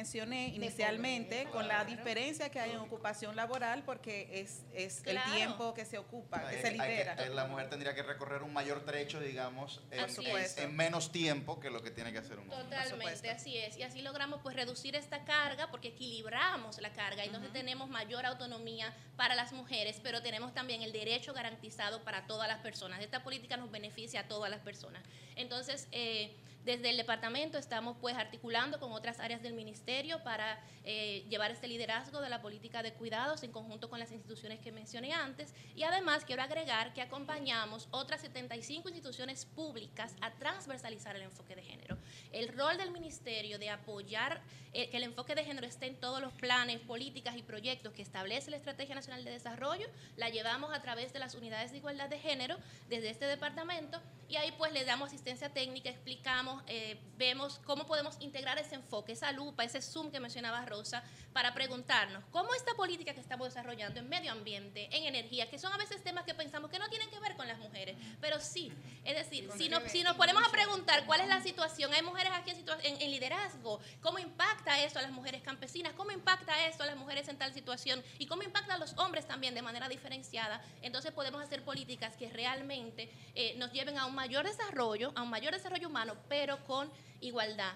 con la diferencia que hay en ocupación laboral porque es, es el tiempo que se ocupa, que se libera. la mujer tendría que recorrer un mayor trecho, digamos, en, menos tiempo que lo que tiene que hacer un hombre. Totalmente, así es. Y así logramos pues reducir esta carga porque equilibramos la carga y entonces tenemos mayor autonomía para las mujeres, pero tenemos también el derecho garantizado para todas las personas. Esta política nos beneficia a todas las personas. Entonces, eh, desde el departamento estamos pues articulando con otras áreas del ministerio para eh, llevar este liderazgo de la política de cuidados en conjunto con las instituciones que mencioné antes y además quiero agregar que acompañamos otras 75 instituciones públicas a transversalizar el enfoque de género. El rol del ministerio de apoyar eh, que el enfoque de género esté en todos los planes, políticas y proyectos que establece la Estrategia Nacional de Desarrollo, la llevamos a través de las unidades de igualdad de género desde este departamento y ahí pues le damos asistencia técnica, explicamos eh, vemos cómo podemos integrar ese enfoque, esa lupa, ese zoom que mencionaba Rosa, para preguntarnos cómo esta política que estamos desarrollando en medio ambiente, en energía, que son a veces temas que pensamos que no tienen que ver con las mujeres, pero sí, es decir, si, no, si nos ponemos a preguntar cuál es la situación, hay mujeres aquí en, en, liderazgo, cómo impacta eso a las mujeres campesinas, cómo impacta eso a las mujeres en tal situación y cómo impacta a los hombres también de manera diferenciada, entonces podemos hacer políticas que realmente eh, nos lleven a un mayor desarrollo, a un mayor desarrollo humano, pero pero con igualdad.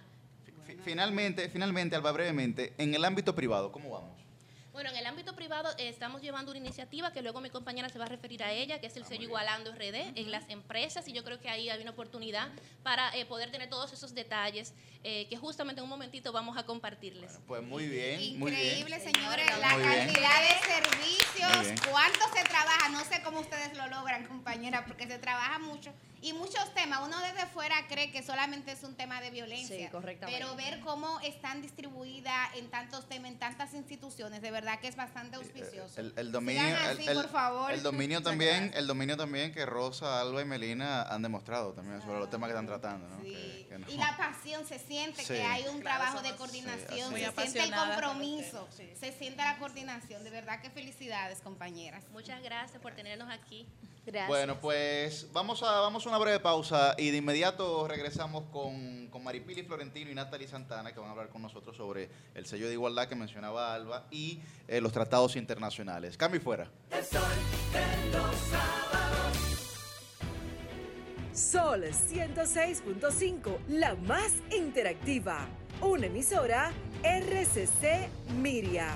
Finalmente, finalmente, Alba, brevemente, en el ámbito privado, ¿cómo vamos? Bueno, en el ámbito privado eh, estamos llevando una iniciativa que luego mi compañera se va a referir a ella, que es el sello Igualando RD en las empresas y yo creo que ahí hay una oportunidad para eh, poder tener todos esos detalles eh, que justamente en un momentito vamos a compartirles. Pues muy bien, muy bien. Increíble, señores, la Muy bien. cantidad de servicios, cuánto se trabaja, no sé cómo ustedes lo logran, compañera, porque se trabaja mucho y muchos temas. Uno desde fuera cree que solamente es un tema de violencia, Sí, correctamente. pero ver cómo están distribuidas en tantos temas, en tantas instituciones, de verdad que es bastante auspicioso. El, el dominio, Sigan el, así, el- por favor. el dominio Muchas también, el dominio también que Rosa, Alba y Melina han demostrado también sobre los temas que están tratando, ¿no? Que- que no. Y la pasión se siente Sí. que hay un Claro, trabajo de coordinación, Sí, se siente el compromiso, se siente la coordinación. De verdad que felicidades, compañeras. Muchas gracias por tenernos aquí. Gracias. Bueno, pues vamos a, vamos a una breve pausa y de inmediato regresamos con, con Maripili Florentino y Natalie Santana que van a hablar con nosotros sobre el sello de igualdad que mencionaba Alba y eh, los tratados internacionales. Cambio y fuera. El sol de los sábados. Sol 106.5, la más interactiva. Una emisora RCC Miria.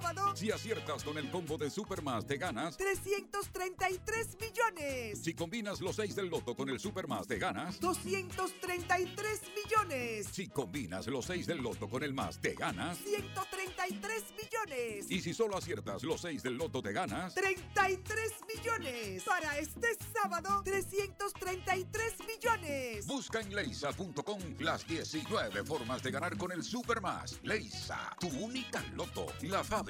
sábado, Si aciertas con el combo de Supermas, te ganas. 333 millones. Si combinas los 6 del loto con el Supermas, te ganas. 233 millones. Si combinas los 6 del loto con el más, te ganas. 133 millones. Y si solo aciertas los 6 del loto, te ganas. 33 millones. Para este sábado, 333 millones. Busca en leisa.com las 19 formas de ganar con el Supermas. Leisa, tu única loto, la fábrica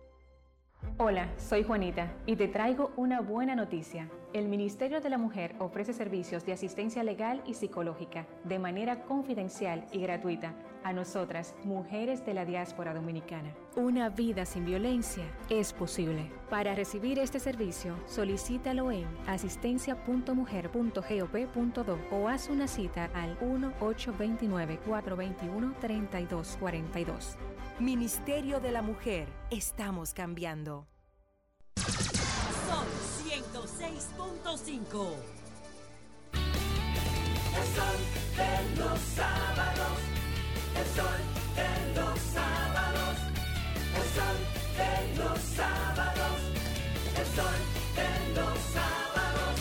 Hola, soy Juanita y te traigo una buena noticia. El Ministerio de la Mujer ofrece servicios de asistencia legal y psicológica de manera confidencial y gratuita a nosotras, mujeres de la diáspora dominicana. Una vida sin violencia es posible. Para recibir este servicio, solicítalo en asistencia.mujer.gov.do o haz una cita al 1-829-421-3242. Ministerio de la Mujer. Estamos cambiando. Sol 106.5. El sol de los sábados. El sol de los sábados. El sol de los sábados. El sol de los sábados.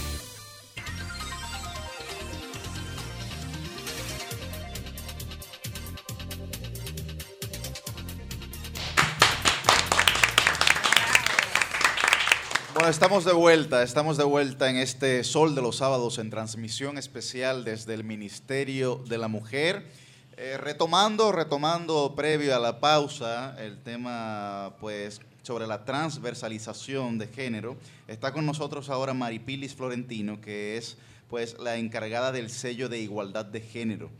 Bueno, estamos de vuelta, estamos de vuelta en este Sol de los Sábados en transmisión especial desde el Ministerio de la Mujer. Eh, retomando, retomando previo a la pausa el tema pues sobre la transversalización de género, está con nosotros ahora Maripilis Florentino, que es pues la encargada del sello de igualdad de género.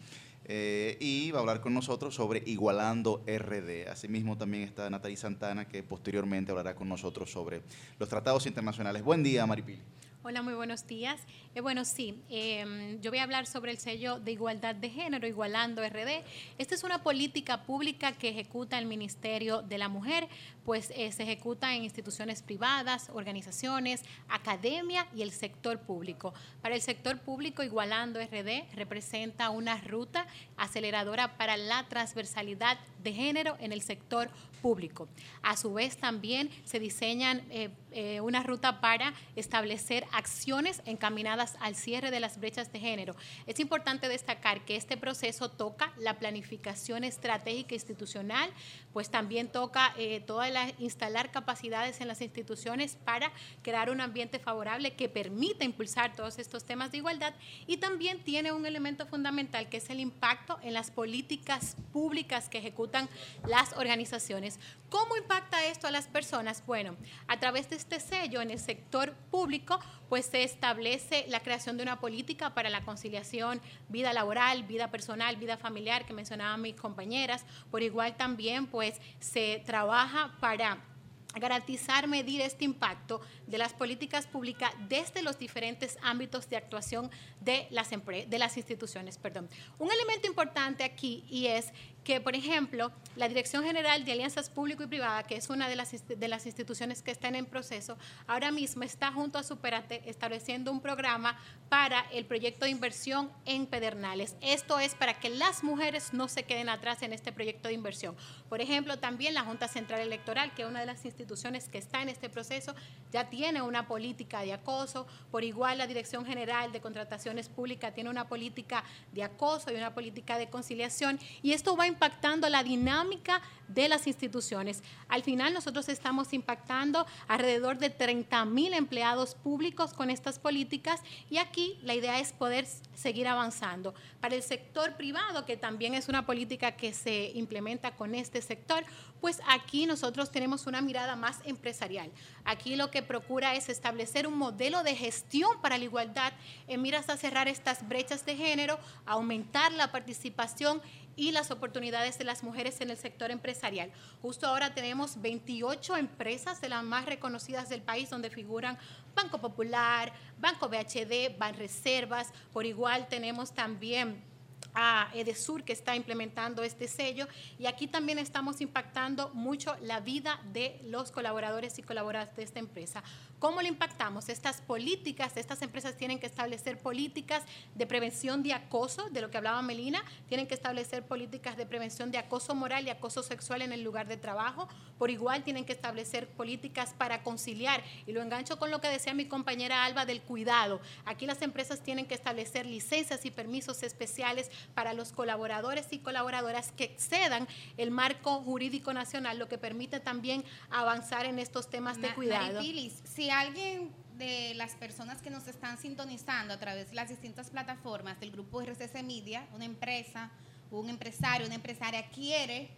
Eh, y va a hablar con nosotros sobre Igualando RD. Asimismo también está Natalie Santana, que posteriormente hablará con nosotros sobre los tratados internacionales. Buen día, Maripili. Hola, muy buenos días. Eh, bueno, sí, em, yo voy a hablar sobre el sello de igualdad de género, Igualando RD. Esta es una política pública que ejecuta el Ministerio de la Mujer, pues eh, se ejecuta en instituciones privadas, organizaciones, academia y el sector público. Para el sector público, Igualando RD representa una ruta aceleradora para la transversalidad de género en el sector público. A su vez, también se diseñan eh, una ruta para establecer acciones encaminadas al cierre de las brechas de género. Es importante destacar que este proceso toca la planificación estratégica institucional, pues también toca eh, toda la, instalar capacidades en las instituciones para crear un ambiente favorable que permita impulsar todos estos temas de igualdad y también tiene un elemento fundamental que es el impacto en las políticas públicas que ejecutan las organizaciones. ¿Cómo impacta esto a las personas? Bueno, a través de este sello en el sector público, pues se establece la creación de una política para la conciliación vida laboral, vida personal, vida familiar que mencionaban mis compañeras. Por igual también, pues se trabaja para garantizar medir este impacto de las políticas públicas desde los diferentes ámbitos de actuación de las, de las instituciones. Perdón. Un elemento importante aquí y es que, por ejemplo, la Dirección General de Alianzas Público y Privada, que es una de las, de las instituciones que están en proceso, ahora mismo está junto a Superate estableciendo un programa para el proyecto de inversión en Pedernales. Esto es para que las mujeres no se queden atrás en este proyecto de inversión. Por ejemplo, también la Junta Central Electoral, que es una de las instituciones que está en este proceso, ya tiene una política de acoso. Por igual, la Dirección General de Contrataciones Públicas tiene una política de acoso y una política de conciliación. Y esto va a impactando la dinámica de las instituciones. Al final nosotros estamos impactando alrededor de 30 mil empleados públicos con estas políticas y aquí la idea es poder seguir avanzando. Para el sector privado, que también es una política que se implementa con este sector, pues aquí nosotros tenemos una mirada más empresarial. Aquí lo que procura es establecer un modelo de gestión para la igualdad en miras a cerrar estas brechas de género, aumentar la participación y las oportunidades de las mujeres en el sector empresarial. Justo ahora tenemos 28 empresas de las más reconocidas del país donde figuran Banco Popular, Banco BHD, Banreservas, por igual tenemos también a Edesur que está implementando este sello y aquí también estamos impactando mucho la vida de los colaboradores y colaboradoras de esta empresa. ¿Cómo le impactamos? Estas políticas, estas empresas tienen que establecer políticas de prevención de acoso, de lo que hablaba Melina, tienen que establecer políticas de prevención de acoso moral y acoso sexual en el lugar de trabajo. Por igual tienen que establecer políticas para conciliar. Y lo engancho con lo que decía mi compañera Alba del cuidado. Aquí las empresas tienen que establecer licencias y permisos especiales para los colaboradores y colaboradoras que excedan el marco jurídico nacional, lo que permite también avanzar en estos temas de cuidado alguien de las personas que nos están sintonizando a través de las distintas plataformas del grupo RCC Media, una empresa, un empresario, una empresaria quiere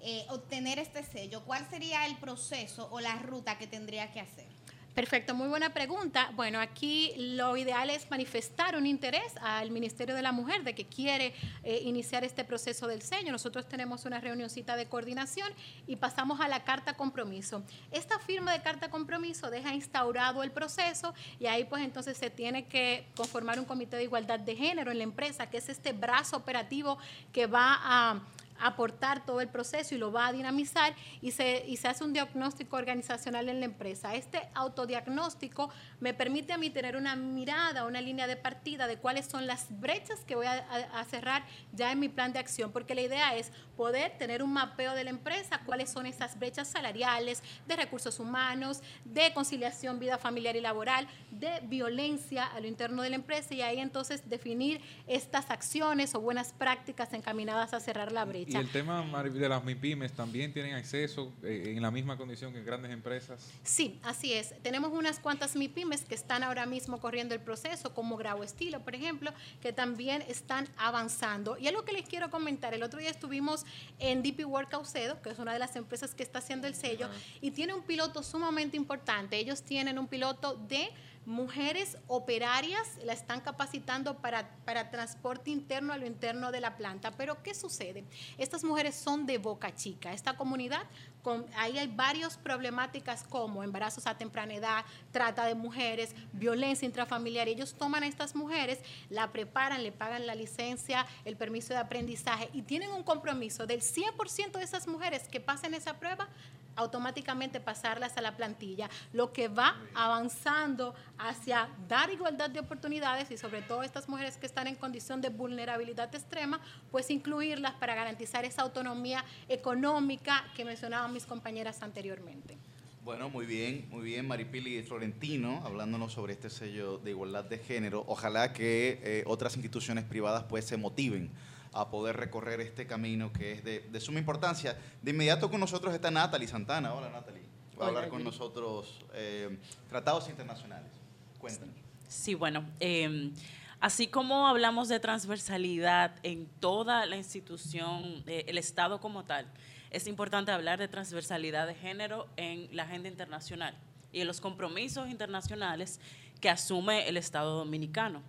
eh, obtener este sello, ¿cuál sería el proceso o la ruta que tendría que hacer? Perfecto, muy buena pregunta. Bueno, aquí lo ideal es manifestar un interés al Ministerio de la Mujer de que quiere eh, iniciar este proceso del sello. Nosotros tenemos una reunioncita de coordinación y pasamos a la carta compromiso. Esta firma de carta compromiso deja instaurado el proceso y ahí pues entonces se tiene que conformar un comité de igualdad de género en la empresa, que es este brazo operativo que va a aportar todo el proceso y lo va a dinamizar y se, y se hace un diagnóstico organizacional en la empresa. Este autodiagnóstico me permite a mí tener una mirada, una línea de partida de cuáles son las brechas que voy a, cerrar ya en mi plan de acción, porque la idea es poder tener un mapeo de la empresa, cuáles son esas brechas salariales, de recursos humanos, de conciliación vida familiar y laboral, de violencia a lo interno de la empresa y ahí entonces definir estas acciones o buenas prácticas encaminadas a cerrar la brecha. Y el tema de las MIPIMES también tienen acceso eh, en la misma condición que grandes empresas. Sí, así es. Tenemos unas cuantas MIPIMES que están ahora mismo corriendo el proceso, como Grau Estilo, por ejemplo, que también están avanzando. Y algo que les quiero comentar, el otro día estuvimos en DP Work Caucedo, que es una de las empresas que está haciendo el sello, y tiene un piloto sumamente importante. Ellos tienen un piloto de mujeres operarias la están capacitando para, para transporte interno a lo interno de la planta. Pero ¿qué sucede? Estas mujeres son de Boca Chica. Esta comunidad, con, ahí hay varias problemáticas como embarazos a temprana edad, trata de mujeres, violencia intrafamiliar. Ellos toman a estas mujeres, la preparan, le pagan la licencia, el permiso de aprendizaje y tienen un compromiso del 100% de esas mujeres que pasen esa prueba automáticamente pasarlas a la plantilla, lo que va avanzando hacia dar igualdad de oportunidades y sobre todo estas mujeres que están en condición de vulnerabilidad extrema, pues incluirlas para garantizar esa autonomía económica que mencionaban mis compañeras anteriormente. Bueno, muy bien, muy bien, Maripili Florentino, hablándonos sobre este sello de igualdad de género. Ojalá que eh, otras instituciones privadas pues se motiven a poder recorrer este camino que es de, suma importancia. De inmediato con nosotros está Natalie Santana. Hola Natalie. Va a hablar con nosotros eh, tratados internacionales. Cuéntanos. Sí, bueno. Em, así como hablamos de transversalidad en toda la institución, eh, el Estado como tal, es importante hablar de transversalidad de género en la agenda internacional y en los compromisos internacionales que asume el Estado dominicano.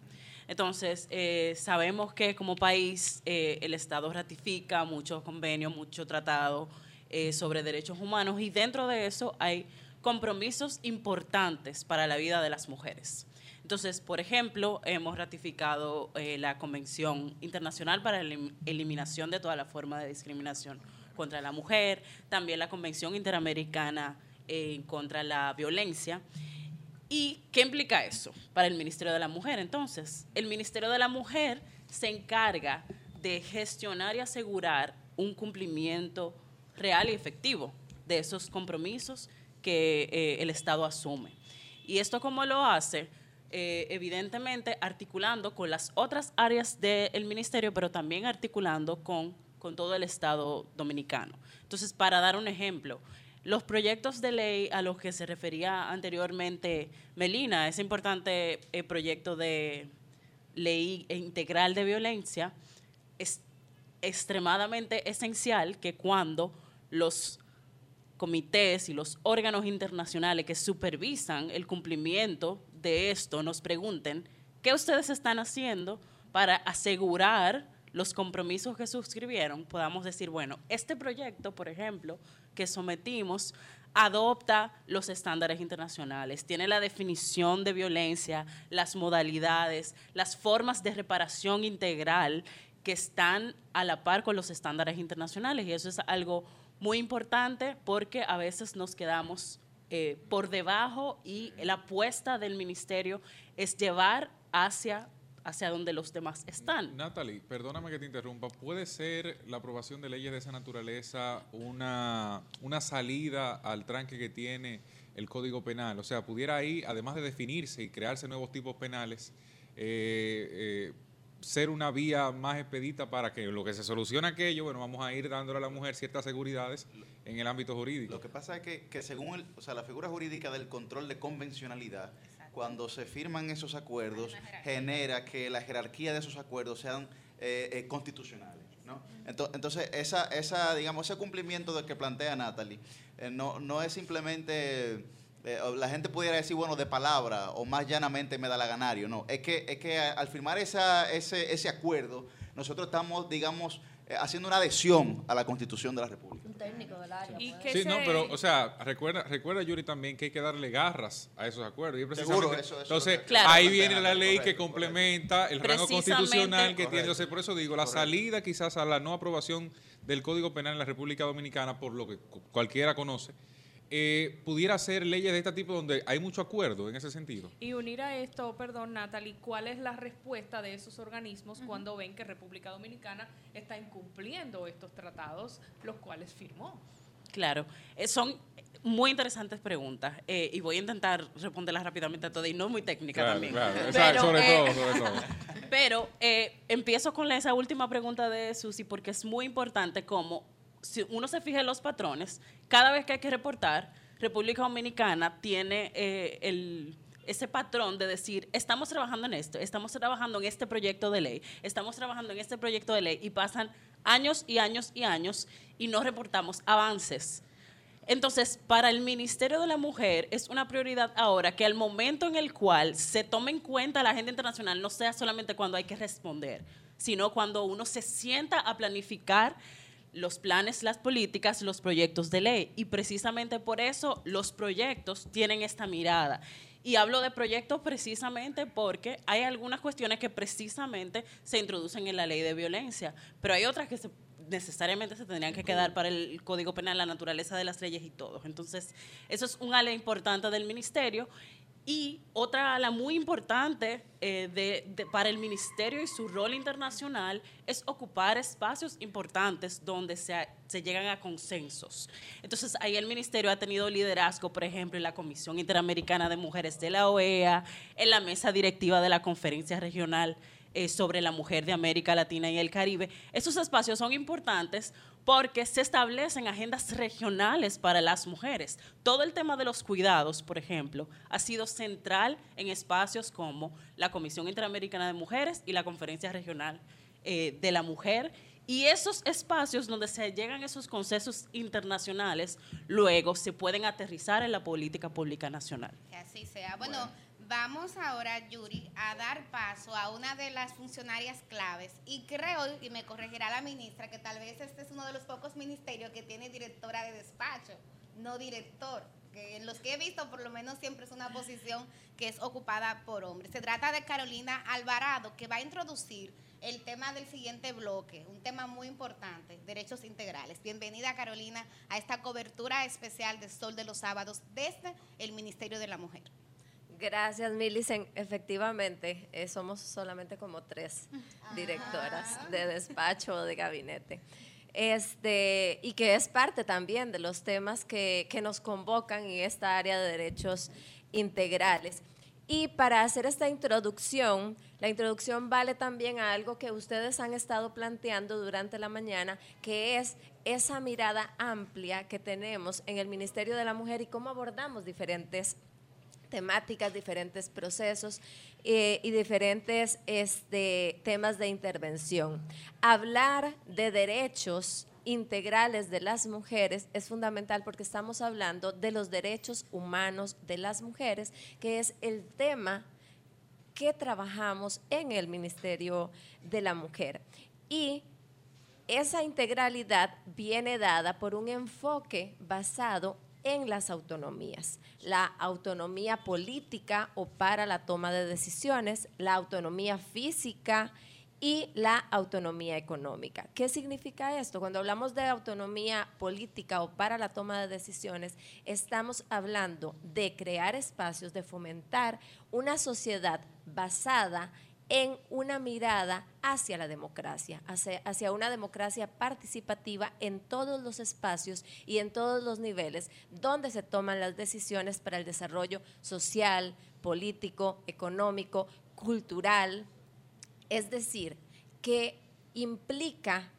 Entonces, eh, sabemos que como país eh, el Estado ratifica muchos convenios, muchos tratados eh, sobre derechos humanos y dentro de eso hay compromisos importantes para la vida de las mujeres. Entonces, por ejemplo, hemos ratificado la Convención Internacional para la Eliminación de toda la forma de discriminación contra la mujer, también la Convención Interamericana contra la Violencia. ¿Y qué implica eso para el Ministerio de la Mujer? Entonces, el Ministerio de la Mujer se encarga de gestionar y asegurar un cumplimiento real y efectivo de esos compromisos que eh, el Estado asume. ¿Y esto cómo lo hace? Eh, evidentemente articulando con las otras áreas del ministerio, pero también articulando con, con todo el Estado dominicano. Entonces, para dar un ejemplo, los proyectos de ley a los que se refería anteriormente Melina, ese importante eh, proyecto de ley integral de violencia, es extremadamente esencial que cuando los comités y los órganos internacionales que supervisan el cumplimiento de esto nos pregunten qué ustedes están haciendo para asegurar los compromisos que suscribieron, podamos decir, bueno, este proyecto, por ejemplo, que sometimos adopta los estándares internacionales, tiene la definición de violencia, las modalidades, las formas de reparación integral que están a la par con los estándares internacionales y eso es algo muy importante porque a veces nos quedamos eh, por debajo y la apuesta del ministerio es llevar hacia hacia donde los demás están. Natalie, perdóname que te interrumpa, ¿puede ser la aprobación de leyes de esa naturaleza una, una salida al tranque que tiene el Código Penal? O sea, pudiera ahí, además de definirse y crearse nuevos tipos penales, eh, eh, ser una vía más expedita para que lo que se solucione aquello, bueno, vamos a ir dándole a la mujer ciertas seguridades en el ámbito jurídico. Lo que pasa es que, que según el, o sea, la figura jurídica del control de convencionalidad, cuando se firman esos acuerdos, genera que la jerarquía de esos acuerdos sean eh, eh, constitucionales. ¿no? Entonces, esa, esa, digamos, ese cumplimiento del que plantea Natalie eh, no, no es simplemente, la gente pudiera decir, bueno, de palabra o más llanamente me da la ganario. No, es que, es que al firmar esa, ese, ese acuerdo, nosotros estamos, digamos, haciendo una adhesión a la Constitución de la República técnico del área. Pues. Sí, no, pero, o sea, recuerda, recuerda Yuri también que hay que darle garras a esos acuerdos. Y Seguro, eso, entonces, ahí viene la ley que complementa el rango constitucional que tiene. por eso digo, la salida quizás a la no aprobación del Código Penal en la República Dominicana, por lo que cualquiera conoce, eh, pudiera ser leyes de este tipo donde hay mucho acuerdo en ese sentido. Y unir a esto, perdón, Natalie, ¿cuál es la respuesta de esos organismos cuando ven que República Dominicana está incumpliendo estos tratados, los cuales firmó? Claro, eh, son muy interesantes preguntas eh, y voy a intentar responderlas rápidamente a todas y no muy técnica también. Claro, sobre todo, sobre todo. Pero eh, empiezo con esa última pregunta de Susi porque es muy importante como si uno se fija en los patrones, cada vez que hay que reportar, República Dominicana tiene eh, el, ese patrón de decir, estamos trabajando en esto, estamos trabajando en este proyecto de ley, estamos trabajando en este proyecto de ley y pasan años y años y años y no reportamos avances. Entonces, para el Ministerio de la Mujer es una prioridad ahora que al momento en el cual se tome en cuenta la agenda internacional no sea solamente cuando hay que responder, sino cuando uno se sienta a planificar los planes, las políticas, los proyectos de ley. Y precisamente por eso los proyectos tienen esta mirada. Y hablo de proyectos precisamente porque hay algunas cuestiones que precisamente se introducen en la ley de violencia, pero hay otras que se necesariamente se tendrían que quedar para el Código Penal, la naturaleza de las leyes y todo. Entonces, eso es un ala importante del ministerio. Y otra ala muy importante eh, de, para el ministerio y su rol internacional es ocupar espacios importantes donde se, se llegan a consensos. Entonces, ahí el ministerio ha tenido liderazgo, por ejemplo, en la Comisión Interamericana de Mujeres de la OEA, en la mesa directiva de la Conferencia Regional eh, sobre la mujer de América Latina y el Caribe. Esos espacios son importantes porque se establecen agendas regionales para las mujeres. Todo el tema de los cuidados, por ejemplo, ha sido central en espacios como la Comisión Interamericana de Mujeres y la Conferencia Regional eh, de la Mujer. Y esos espacios donde se llegan esos consensos internacionales, luego se pueden aterrizar en la política pública nacional. Que así sea. bueno Vamos ahora, Yuri, a dar paso a una de las funcionarias claves y creo, y me corregirá la ministra, que tal vez este es uno de los pocos ministerios que tiene directora de despacho, no director, que en los que he visto por lo menos siempre es una posición que es ocupada por hombres. Se trata de Carolina Alvarado, que va a introducir el tema del siguiente bloque, un tema muy importante, derechos integrales. Bienvenida Carolina a esta cobertura especial de Sol de los Sábados desde el Ministerio de la Mujer. Gracias, Milicen. Efectivamente, eh, somos solamente como tres directoras de despacho o de gabinete. Este, y que es parte también de los temas que, que nos convocan en esta área de derechos integrales. Y para hacer esta introducción, la introducción vale también a algo que ustedes han estado planteando durante la mañana, que es esa mirada amplia que tenemos en el Ministerio de la Mujer y cómo abordamos diferentes temáticas, diferentes procesos eh, y diferentes este, temas de intervención. Hablar de derechos integrales de las mujeres es fundamental porque estamos hablando de los derechos humanos de las mujeres, que es el tema que trabajamos en el Ministerio de la Mujer. Y esa integralidad viene dada por un enfoque basado en las autonomías. La autonomía política o para la toma de decisiones, la autonomía física y la autonomía económica. ¿Qué significa esto? Cuando hablamos de autonomía política o para la toma de decisiones, estamos hablando de crear espacios, de fomentar una sociedad basada en una mirada hacia la democracia, hacia, una democracia participativa en todos los espacios y en todos los niveles donde se toman las decisiones para el desarrollo social, político, económico, cultural, es decir, que implica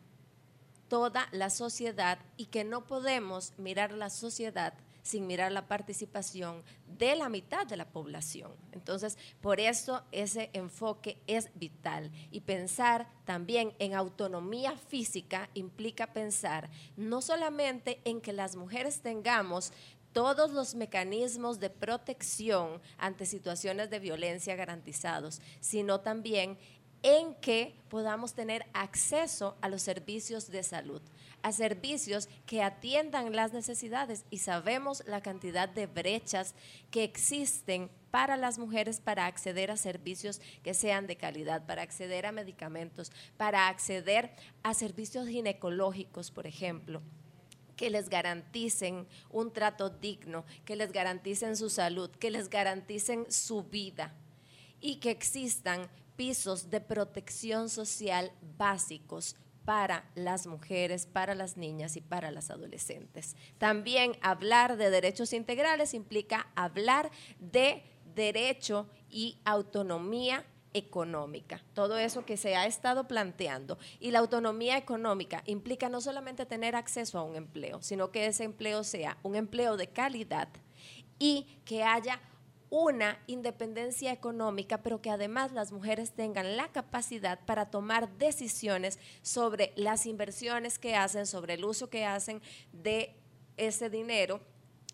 toda la sociedad y que no podemos mirar la sociedad sin mirar la participación de la mitad de la población. Entonces, por eso ese enfoque es vital. Y pensar también en autonomía física implica pensar no solamente en que las mujeres tengamos todos los mecanismos de protección ante situaciones de violencia garantizados, sino también en que podamos tener acceso a los servicios de salud a servicios que atiendan las necesidades. Y sabemos la cantidad de brechas que existen para las mujeres para acceder a servicios que sean de calidad, para acceder a medicamentos, para acceder a servicios ginecológicos, por ejemplo que les garanticen un trato digno, que les garanticen su salud, que les garanticen su vida y que existan pisos de protección social básicos para las mujeres, para las niñas y para las adolescentes. También hablar de derechos integrales implica hablar de derecho y autonomía económica, todo eso que se ha estado planteando. Y la autonomía económica implica no solamente tener acceso a un empleo, sino que ese empleo sea un empleo de calidad y que haya una independencia económica, pero que además las mujeres tengan la capacidad para tomar decisiones sobre las inversiones que hacen, sobre el uso que hacen de ese dinero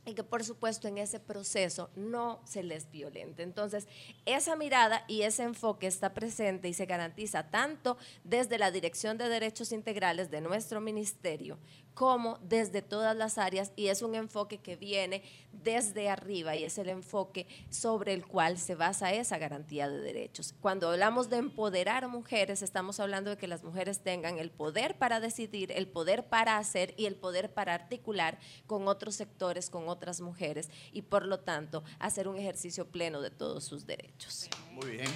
y que por supuesto en ese proceso no se les violente. Entonces, esa mirada y ese enfoque está presente y se garantiza tanto desde la Dirección de Derechos Integrales de nuestro ministerio como desde todas las áreas y es un enfoque que viene desde arriba y es el enfoque sobre el cual se basa esa garantía de derechos. Cuando hablamos de empoderar mujeres, estamos hablando de que las mujeres tengan el poder para decidir, el poder para hacer y el poder para articular con otros sectores, con otras mujeres y por lo tanto hacer un ejercicio pleno de todos sus derechos. Muy bien.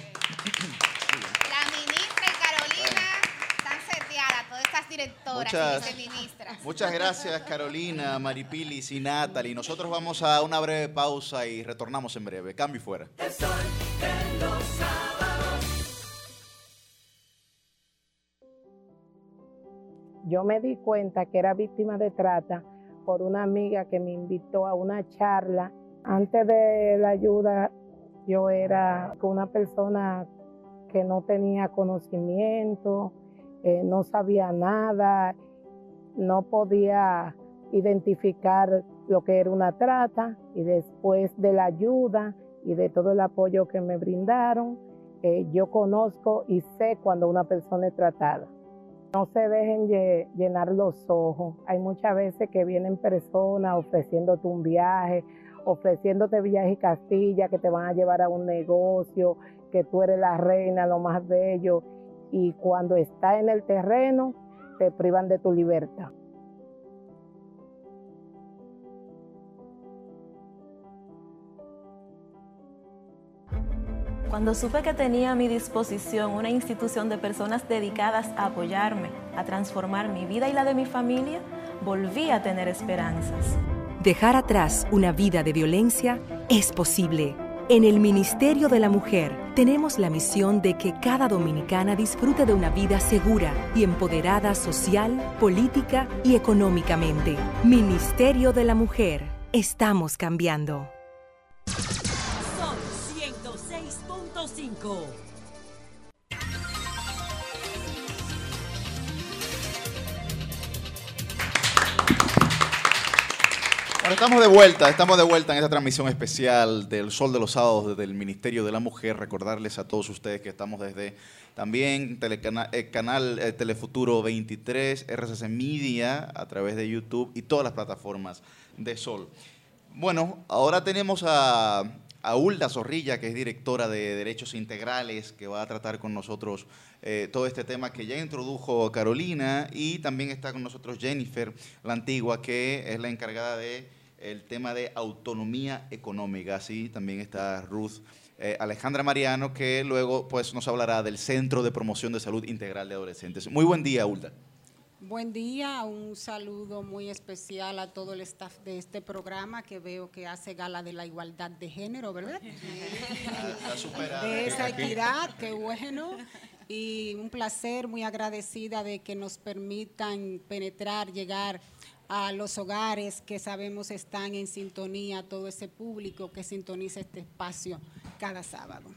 La ministra y Carolina están directoras Muchas- y viceministras. Muchas gracias Carolina, Maripilis y Natalie. Nosotros vamos a una breve pausa y retornamos en breve. Cambio y fuera. El sol de los sábados. Yo me di cuenta que era víctima de trata por una amiga que me invitó a una charla. Antes de la ayuda, yo era una persona que no tenía conocimiento, eh, no sabía nada, no podía identificar lo que era una trata y después de la ayuda y de todo el apoyo que me brindaron, eh, yo conozco y sé cuando una persona es tratada. No se dejen lle- llenar los ojos. Hay muchas veces que vienen personas ofreciéndote un viaje, ofreciéndote viaje y Castilla, que te van a llevar a un negocio, que tú eres la reina, lo más bello. Y cuando está en el terreno, te privan de tu libertad. Cuando supe que tenía a mi disposición una institución de personas dedicadas a apoyarme, a transformar mi vida y la de mi familia, volví a tener esperanzas. Dejar atrás una vida de violencia es posible. En el Ministerio de la Mujer tenemos la misión de que cada dominicana disfrute de una vida segura y empoderada social, política y económicamente. Ministerio de la Mujer. Estamos cambiando. Sol 106.5. Estamos de vuelta, estamos de vuelta en esta transmisión especial del Sol de los Sábados desde el Ministerio de la Mujer. Recordarles a todos ustedes que estamos desde también telecana- eh, canal eh, Telefuturo 23, RCC Media, a través de YouTube y todas las plataformas de Sol. Bueno, ahora tenemos a, a Hulda Zorrilla, que es directora de Derechos Integrales, que va a tratar con nosotros eh, todo este tema que ya introdujo Carolina y también está con nosotros Jennifer, la antigua, que es la encargada de el tema de autonomía económica. Así también está Ruth eh, Alejandra Mariano, que luego pues, nos hablará del Centro de Promoción de Salud Integral de Adolescentes. Muy buen día, Hulda. Buen día, un saludo muy especial a todo el staff de este programa que veo que hace gala de la igualdad de género, ¿verdad? Está superada. De esa equidad, qué bueno. Y un placer, muy agradecida de que nos permitan penetrar, llegar a los hogares que sabemos están en sintonía, todo ese público que sintoniza este espacio cada sábado.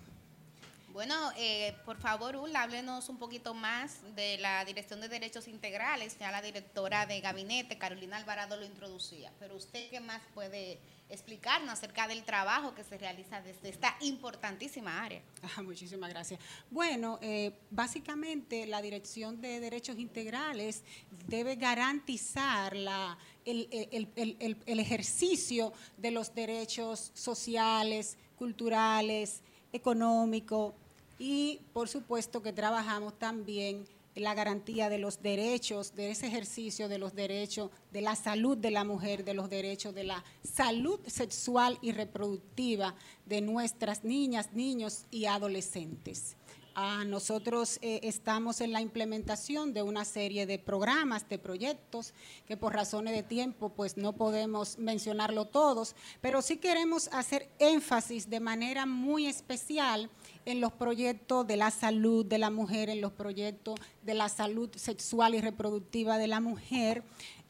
Bueno, eh, por favor, Ula, háblenos un poquito más de la Dirección de Derechos Integrales. Ya la directora de gabinete, Carolina Alvarado, lo introducía. Pero usted, ¿qué más puede explicarnos acerca del trabajo que se realiza desde esta importantísima área? Ah, muchísimas gracias. Bueno, eh, básicamente la Dirección de Derechos Integrales debe garantizar la, el, el- el- el- ejercicio de los derechos sociales, culturales, económicos y por supuesto que trabajamos también la garantía de los derechos, de ese ejercicio de los derechos, de la salud de la mujer, de los derechos de la salud sexual y reproductiva de nuestras niñas, niños y adolescentes. Ah, nosotros eh, estamos en la implementación de una serie de programas, de proyectos, que por razones de tiempo pues no podemos mencionarlo todos, pero sí queremos hacer énfasis de manera muy especial en los proyectos de la salud de la mujer, en los proyectos de la salud sexual y reproductiva de la mujer.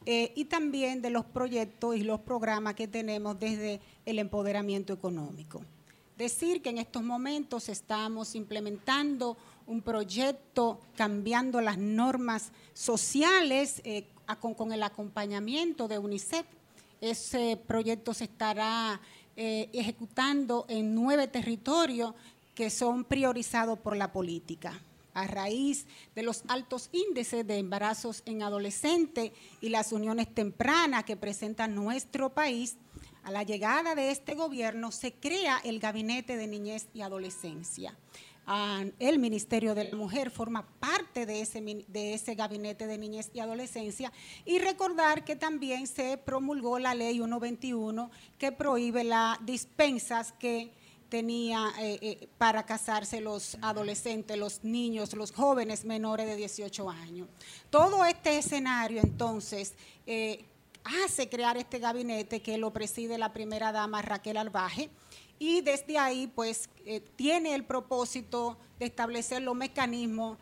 eh, y también de los proyectos y los programas que tenemos desde el empoderamiento económico. Decir que en estos momentos estamos implementando un proyecto cambiando las normas sociales eh, con el acompañamiento de UNICEF. Ese proyecto se estará eh, ejecutando en nueve territorios que son priorizados por la política a raíz de los altos índices de embarazos en adolescentes y las uniones tempranas que presenta nuestro país, a la llegada de este gobierno se crea el Gabinete de Niñez y Adolescencia. Ah, el Ministerio de la Mujer forma parte de ese, de ese Gabinete de Niñez y Adolescencia y recordar que también se promulgó la Ley 121 que prohíbe las dispensas que tenía eh, eh, para casarse los adolescentes, los niños, los jóvenes menores de 18 años. Todo este escenario, entonces, eh, hace crear este gabinete que lo preside la primera dama Raquel Albaje y desde ahí, pues, tiene el propósito de establecer los mecanismos,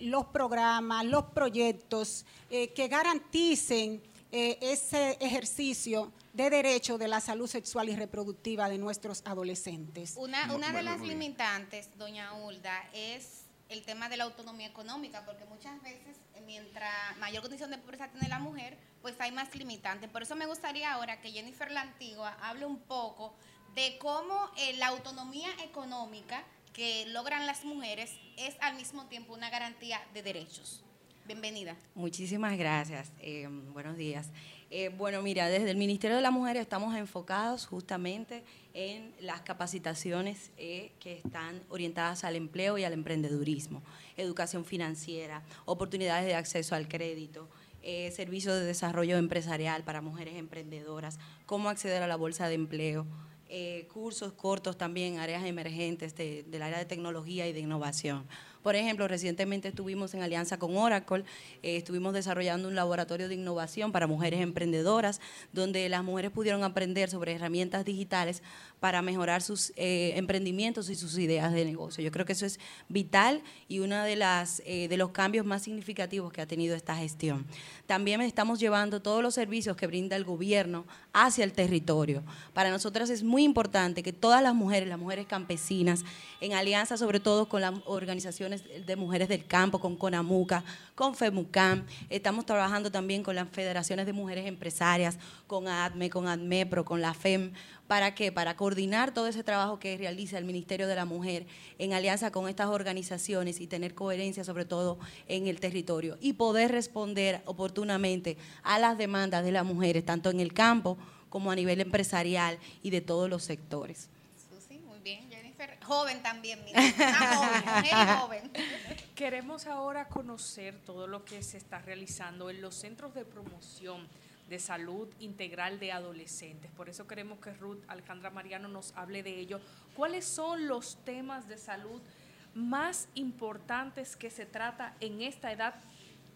los programas, los proyectos que garanticen ese ejercicio de derecho de la salud sexual y reproductiva de nuestros adolescentes. Una, una de las limitantes, doña Hulda, es el tema de la autonomía económica, porque muchas veces, eh, mientras mayor condición de pobreza tiene la mujer, pues hay más limitantes. Por eso me gustaría ahora que Jennifer La Antigua hable un poco de cómo eh, la autonomía económica que logran las mujeres es al mismo tiempo una garantía de derechos. Bienvenida. Muchísimas gracias. Eh, buenos días. Eh, bueno, mira, desde el Ministerio de la Mujer estamos enfocados justamente en las capacitaciones eh, que están orientadas al empleo y al emprendedurismo, educación financiera, oportunidades de acceso al crédito, eh, servicios de desarrollo empresarial para mujeres emprendedoras, cómo acceder a la bolsa de empleo, eh, cursos cortos también, áreas emergentes de- del área de tecnología y de innovación. Por ejemplo, recientemente estuvimos en alianza con Oracle, eh, estuvimos desarrollando un laboratorio de innovación para mujeres emprendedoras, donde las mujeres pudieron aprender sobre herramientas digitales para mejorar sus eh, emprendimientos y sus ideas de negocio. Yo creo que eso es vital y uno de, las, eh, de los cambios más significativos que ha tenido esta gestión. También estamos llevando todos los servicios que brinda el gobierno hacia el territorio. Para nosotras es muy importante que todas las mujeres, las mujeres campesinas, en alianza sobre todo con las organizaciones de mujeres del campo, con CONAMUCA, con FEMUCAM, estamos trabajando también con las federaciones de mujeres empresarias, con ADME, con ADMEPRO, con la FEM, ¿Para qué? Para coordinar todo ese trabajo que realiza el Ministerio de la Mujer en alianza con estas organizaciones y tener coherencia sobre todo en el territorio y poder responder oportunamente a las demandas de las mujeres, tanto en el campo como a nivel empresarial y de todos los sectores. Susi, muy bien. Jennifer, joven también, mira. Una joven, mujer y joven. Queremos ahora conocer todo lo que se está realizando en los centros de promoción de salud integral de adolescentes. Por eso queremos que Ruth Alejandra Mariano nos hable de ello. ¿Cuáles son los temas de salud más importantes que se trata en esta edad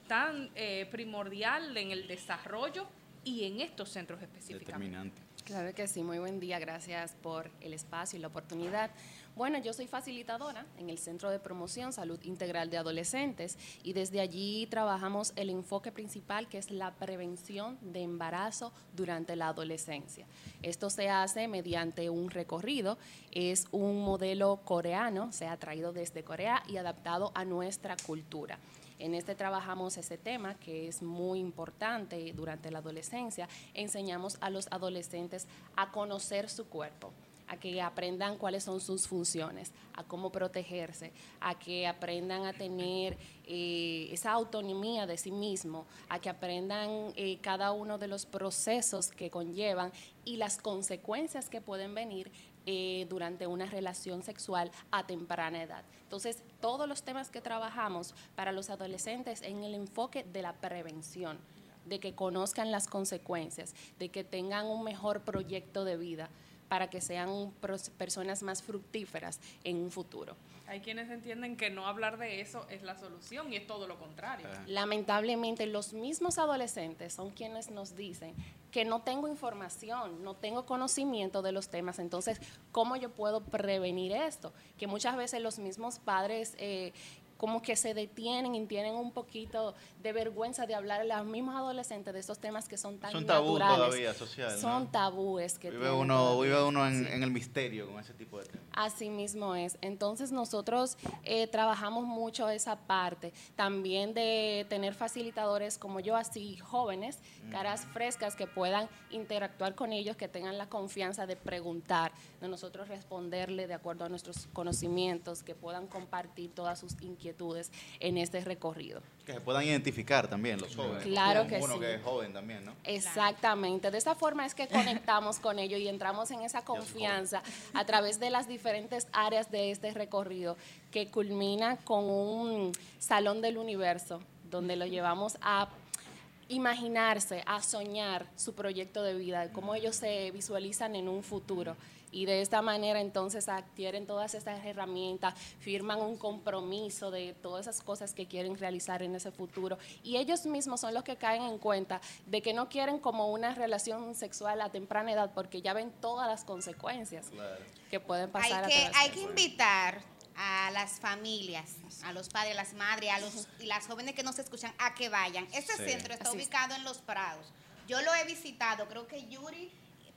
tan eh, primordial en el desarrollo y en estos centros específicamente? Determinante. Claro que sí, muy buen día, gracias por el espacio y la oportunidad. Bueno, yo soy facilitadora en el Centro de Promoción Salud Integral de Adolescentes y desde allí trabajamos el enfoque principal que es la prevención de embarazo durante la adolescencia. Esto se hace mediante un recorrido, es un modelo coreano, se ha traído desde Corea y adaptado a nuestra cultura. En este trabajamos ese tema que es muy importante durante la adolescencia. Enseñamos a los adolescentes a conocer su cuerpo, a que aprendan cuáles son sus funciones, a cómo protegerse, a que aprendan a tener eh, esa autonomía de sí mismo, a que aprendan eh, cada uno de los procesos que conllevan y las consecuencias que pueden venir eh, durante una relación sexual a temprana edad. Entonces, todos los temas que trabajamos para los adolescentes en el enfoque de la prevención, de que conozcan las consecuencias, de que tengan un mejor proyecto de vida, para que sean personas más fructíferas en un futuro. Hay quienes entienden que no hablar de eso es la solución y es todo lo contrario. Lamentablemente, los mismos adolescentes son quienes nos dicen que no tengo información, no tengo conocimiento de los temas. Entonces, ¿cómo yo puedo prevenir esto? Que muchas veces los mismos padres eh, como que se detienen y tienen un poquito de vergüenza de hablar a los mismos adolescentes de estos temas que son tan Son tabú todavía social, ¿no? Son tabúes que Vive uno, todavía. vive uno en, en el misterio con ese tipo de temas. Así mismo es. Entonces nosotros eh, trabajamos mucho esa parte, también de tener facilitadores como yo, así jóvenes, caras frescas que puedan interactuar con ellos, que tengan la confianza de preguntar, de nosotros responderle de acuerdo a nuestros conocimientos, que puedan compartir todas sus inquietudes en este recorrido. Que se puedan identificar también los jóvenes. Claro que uno sí. que es joven también, ¿no? Exactamente, de esa forma es que conectamos con ellos y entramos en esa confianza a través de las diferentes áreas de este recorrido que culmina con un salón del universo donde lo llevamos a imaginarse, a soñar su proyecto de vida, cómo ellos se visualizan en un futuro. Y de esta manera entonces adquieren todas estas herramientas, firman un compromiso de todas esas cosas que quieren realizar en ese futuro. Y ellos mismos son los que caen en cuenta de que no quieren como una relación sexual a temprana edad porque ya ven todas las consecuencias que pueden Hay pasar. a que, hay que invitar a las familias, a los padres, a las madres, a los y las jóvenes que nos escuchan a que vayan. Este Sí. centro está Así es. ubicado en Los Prados. Yo lo he visitado, creo que Yuri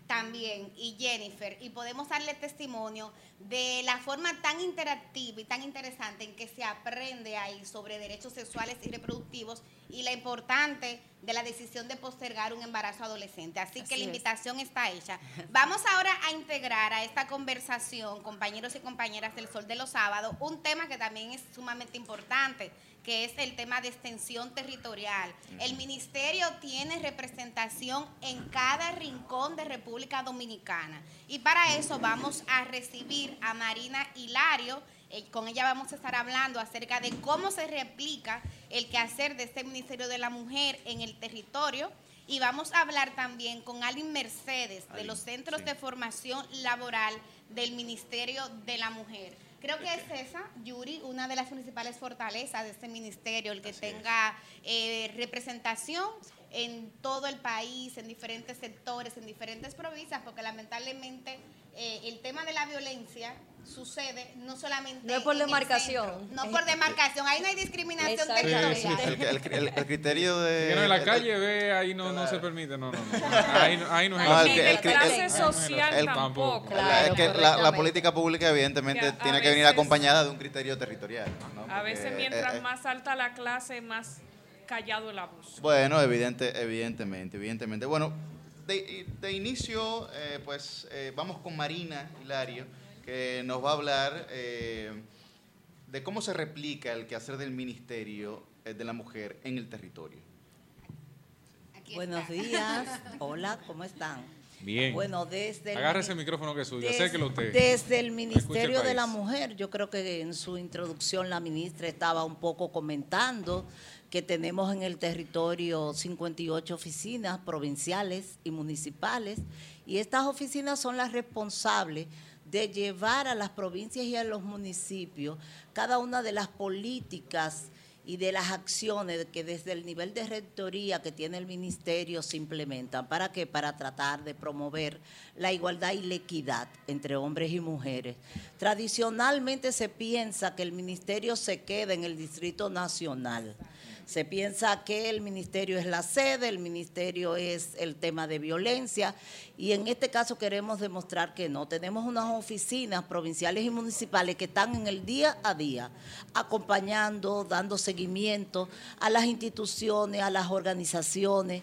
también y Jennifer y podemos darle testimonio de la forma tan interactiva y tan interesante en que se aprende ahí sobre derechos sexuales y reproductivos y la importante de la decisión de postergar un embarazo adolescente. Así, que la es. invitación está hecha. Vamos ahora a integrar a esta conversación, compañeros y compañeras del Sol de los Sábados, un tema que también es sumamente importante, que es el tema de extensión territorial. El ministerio tiene representación en cada rincón de República Dominicana. Y para eso vamos a recibir a Marina Hilario. Eh, con ella vamos a estar hablando acerca de cómo se replica el quehacer de este Ministerio de la Mujer en el territorio. Y vamos a hablar también con Alvin Mercedes de los Centros sí. de Formación Laboral del Ministerio de la Mujer. Creo que es esa, Yuri, una de las principales fortalezas de este ministerio, el que tenga eh, representación en todo el país, en diferentes sectores, en diferentes provincias, porque lamentablemente eh, el tema de la violencia sucede no solamente No es por demarcación. centro, no por demarcación, ahí no hay discriminación territorial. El, el- el- el criterio de... Que no, en la el- calle ve, ahí no, no se permite, no, no, no. Ahí, no- ahí no es No, el- el clase el- social el- tampoco. la- es que la- la, política pública evidentemente Que a- a tiene que venir veces- acompañada de un criterio territorial. ¿no? A veces mientras eh, más alta la clase, más callado el abuso. Bueno, evidente, evidentemente, evidentemente. Bueno, de, de inicio, eh, pues eh, vamos con Marina Hilario, que nos va a hablar eh, de cómo se replica el quehacer del Ministerio eh, de la Mujer en el territorio. Buenos días. Hola, ¿cómo están? Bien. Bueno, desde el, Agárrese el micrófono que es suyo, des- acérquelo usted. desde el Ministerio el de la. Mujer, yo creo que en su introducción la ministra estaba un poco comentando que tenemos en el territorio 58 oficinas provinciales y municipales y estas oficinas son las responsables de llevar a las provincias y a los municipios cada una de las políticas y de las acciones que desde el nivel de rectoría que tiene el ministerio se implementan. ¿Para qué? Para tratar de promover la igualdad y la equidad entre hombres y mujeres. Tradicionalmente se piensa que el ministerio se queda en el Distrito Nacional. Se piensa que el ministerio es la sede, el ministerio es el tema de violencia y en este caso queremos demostrar que no. Tenemos unas oficinas provinciales y municipales que están en el día a día acompañando, dando seguimiento a las instituciones, a las organizaciones.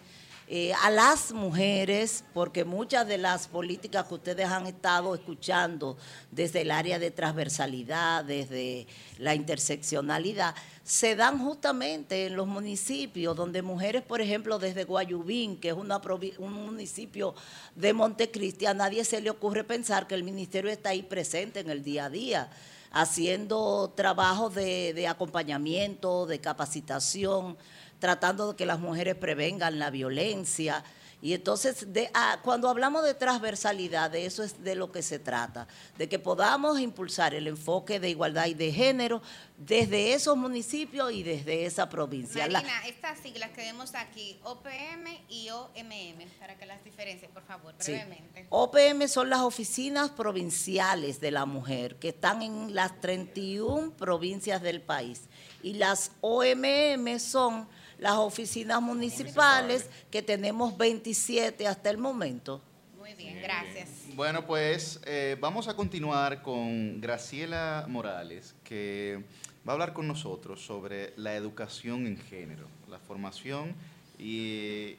Eh, a las mujeres, porque muchas de las políticas que ustedes han estado escuchando desde el área de transversalidad, desde la interseccionalidad, se dan justamente en los municipios donde mujeres, por ejemplo, desde Guayubín, que es una un municipio de Montecristi, a nadie se le ocurre pensar que el ministerio está ahí presente en el día a día haciendo trabajos de acompañamiento, de capacitación, tratando de que las mujeres prevengan la violencia Y entonces, de, ah, cuando hablamos de transversalidad, de eso es de lo que se trata, de que podamos impulsar el enfoque de igualdad y de género desde esos municipios y desde esa provincia. La- Marina, estas siglas que vemos aquí, OPM y OMM, para que las diferencies, por favor, Sí. brevemente. OPM son las oficinas provinciales de la mujer, que están en las 31 provincias del país. Y las OMM son las oficinas municipales, que tenemos 27 hasta el momento. Muy bien, gracias. Bueno, pues eh, vamos a continuar con Graciela Morales, que va a hablar con nosotros sobre la educación en género, la formación y,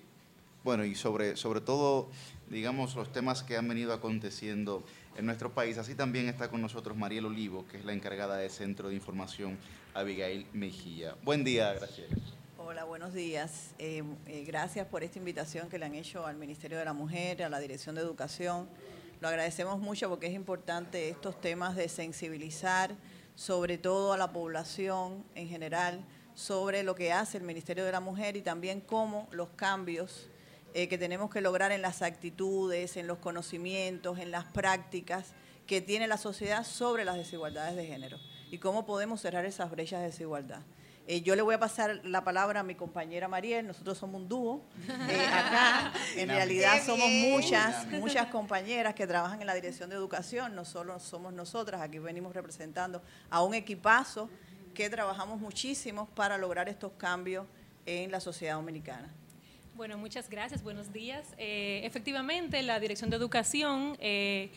bueno, y sobre, sobre todo, digamos, los temas que han venido aconteciendo en nuestro país. Así también está con nosotros Mariel Olivo, que es la encargada del Centro de Información Abigail Mejía. Buen día, Graciela. Hola, buenos días. Eh, eh, gracias por esta invitación que le han hecho al Ministerio de la Mujer, a la Dirección de Educación. Lo agradecemos mucho porque es importante estos temas de sensibilizar, sobre todo a la población en general, sobre lo que hace el Ministerio de la Mujer y también cómo los cambios eh, que tenemos que lograr en las actitudes, en los conocimientos, en las prácticas que tiene la sociedad sobre las desigualdades de género y cómo podemos cerrar esas brechas de desigualdad. Eh, yo le voy a pasar la palabra a mi compañera Mariel, nosotros somos un dúo. Eh, acá, en realidad somos muchas, muchas compañeras que trabajan en la Dirección de Educación, no solo somos nosotras, aquí venimos representando a un equipazo que trabajamos muchísimo para lograr estos cambios en la sociedad dominicana. Bueno, muchas gracias, buenos días. Eh, efectivamente, la Dirección de Educación, eh,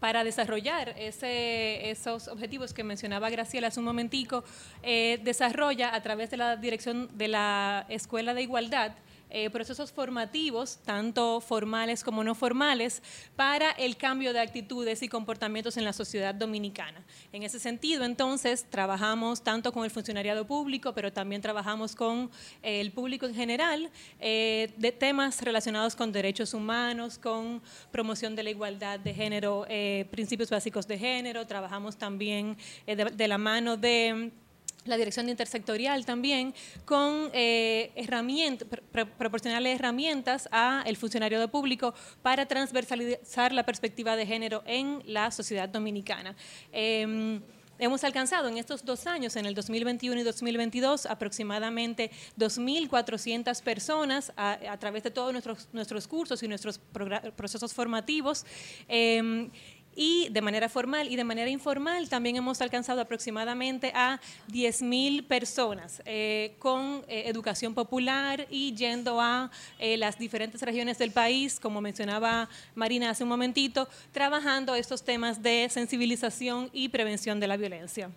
para desarrollar ese- esos objetivos que mencionaba Graciela hace un momentico, eh, desarrolla a través de la Dirección de la Escuela de Igualdad eh, procesos formativos, tanto formales como no formales, para el cambio de actitudes y comportamientos en la sociedad dominicana. En ese sentido, entonces, trabajamos tanto con el funcionariado público, pero también trabajamos con eh, el público en general, eh, de temas relacionados con derechos humanos, con promoción de la igualdad de género, principios básicos de género, trabajamos también de- de la mano de la dirección intersectorial también, con eh, herramientas, proporcionarle herramientas a el funcionario de público para transversalizar la perspectiva de género en la sociedad dominicana. Em, Hemos alcanzado en estos dos años, en el 2021 y 2022, aproximadamente 2.400 personas a, través de todos nuestros, nuestros cursos y nuestros procesos formativos. Em, y de manera formal y de manera informal también hemos alcanzado aproximadamente a 10.000 personas eh, con eh, educación popular y yendo a eh, las diferentes regiones del país, como mencionaba Marina hace un momentito, trabajando estos temas de sensibilización y prevención de la violencia.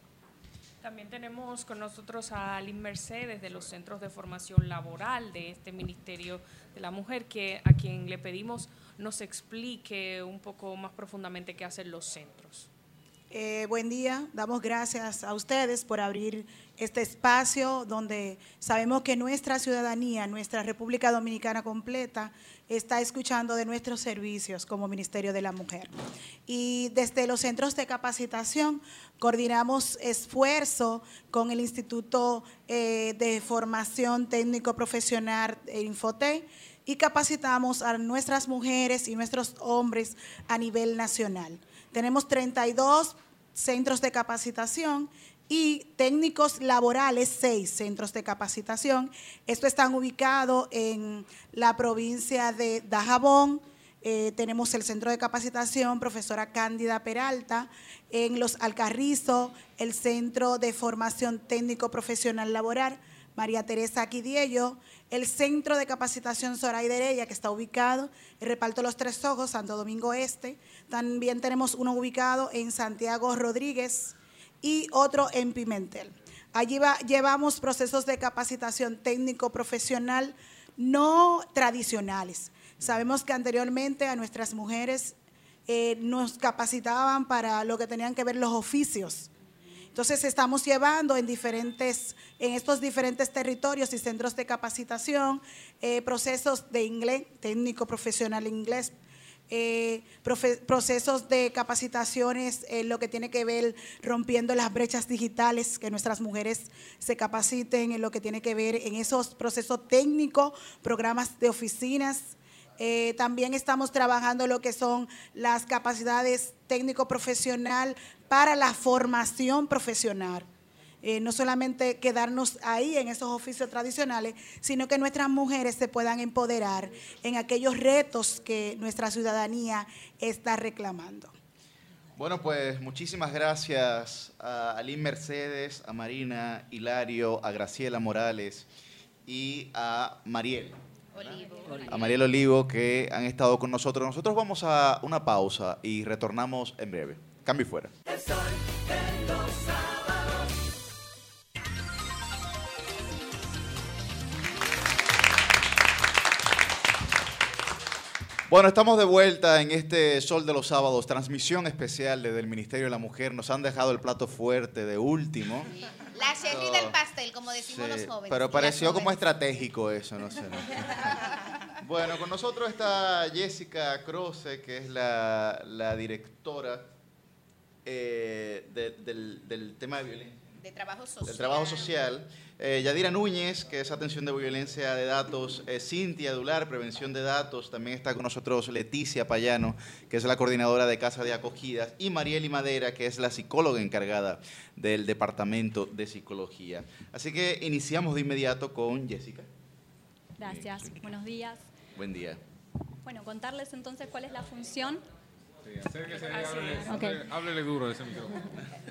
También tenemos con nosotros a Lynn Mercedes de los Centros de Formación Laboral de este Ministerio de la Mujer, que a quien le pedimos nos explique un poco más profundamente qué hacen los centros. Eh, buen día, damos gracias a ustedes por abrir este espacio donde sabemos que nuestra ciudadanía, nuestra República Dominicana completa, está escuchando de nuestros servicios como Ministerio de la Mujer. Y desde los centros de capacitación coordinamos esfuerzo con el Instituto eh, de Formación Técnico Profesional eh, Infotec y capacitamos a nuestras mujeres y nuestros hombres a nivel nacional. Tenemos 32 centros de capacitación y técnicos laborales, seis centros de capacitación. Estos están ubicados en la provincia de Dajabón. Eh, tenemos el centro de capacitación profesora Cándida Peralta, en Los Alcarrizos, el centro de formación técnico profesional laboral, María Teresa Quidiello, el Centro de Capacitación Zoraide Heredia, que está ubicado en Reparto Los Tres Ojos, Santo Domingo Este. También tenemos uno ubicado en Santiago Rodríguez y otro en Pimentel. Allí va- llevamos procesos de capacitación técnico-profesional no tradicionales. Sabemos que anteriormente a nuestras mujeres eh, nos capacitaban para lo que tenían que ver los oficios. Entonces estamos llevando en diferentes, en estos diferentes territorios y centros de capacitación, eh, procesos de inglés, técnico profesional inglés, eh, procesos de capacitaciones en lo que tiene que ver rompiendo las brechas digitales, que nuestras mujeres se capaciten en lo que tiene que ver en esos procesos técnicos, programas de oficinas, Eh, también estamos trabajando lo que son las capacidades técnico-profesional para la formación profesional. Eh, no solamente quedarnos ahí en esos oficios tradicionales, sino que nuestras mujeres se puedan empoderar en aquellos retos que nuestra ciudadanía está reclamando. Bueno, pues muchísimas gracias a Aline Mercedes, a Marina Hilario, a Graciela Morales y a Mariel. A Mariel Olivo que han estado con nosotros. Nosotros vamos a una pausa y retornamos en breve. Cambio y fuera. El sol Bueno, estamos de vuelta en este Sol de los Sábados, transmisión especial desde el Ministerio de la Mujer. Nos han dejado el plato fuerte de último. La cherry del pastel, como decimos Sí, los jóvenes. pero pareció como estratégico eso, no sé. no. Bueno, con nosotros está Jessica Croce, que es la, la directora eh, de- del, del tema de violencia. De trabajo social. Del trabajo social. Eh, Yadira Núñez, que es atención de violencia de datos. Eh, Cintia Dular, prevención de datos. También está con nosotros Leticia Payano, que es la coordinadora de Casa de Acogidas. Y Marieli Madera, que es la psicóloga encargada del Departamento de Psicología. Así que iniciamos de inmediato con Jessica. Gracias, buenos días. Buen día. Bueno, contarles entonces cuál es la función. Acérquese háblele, duro de ese micrófono.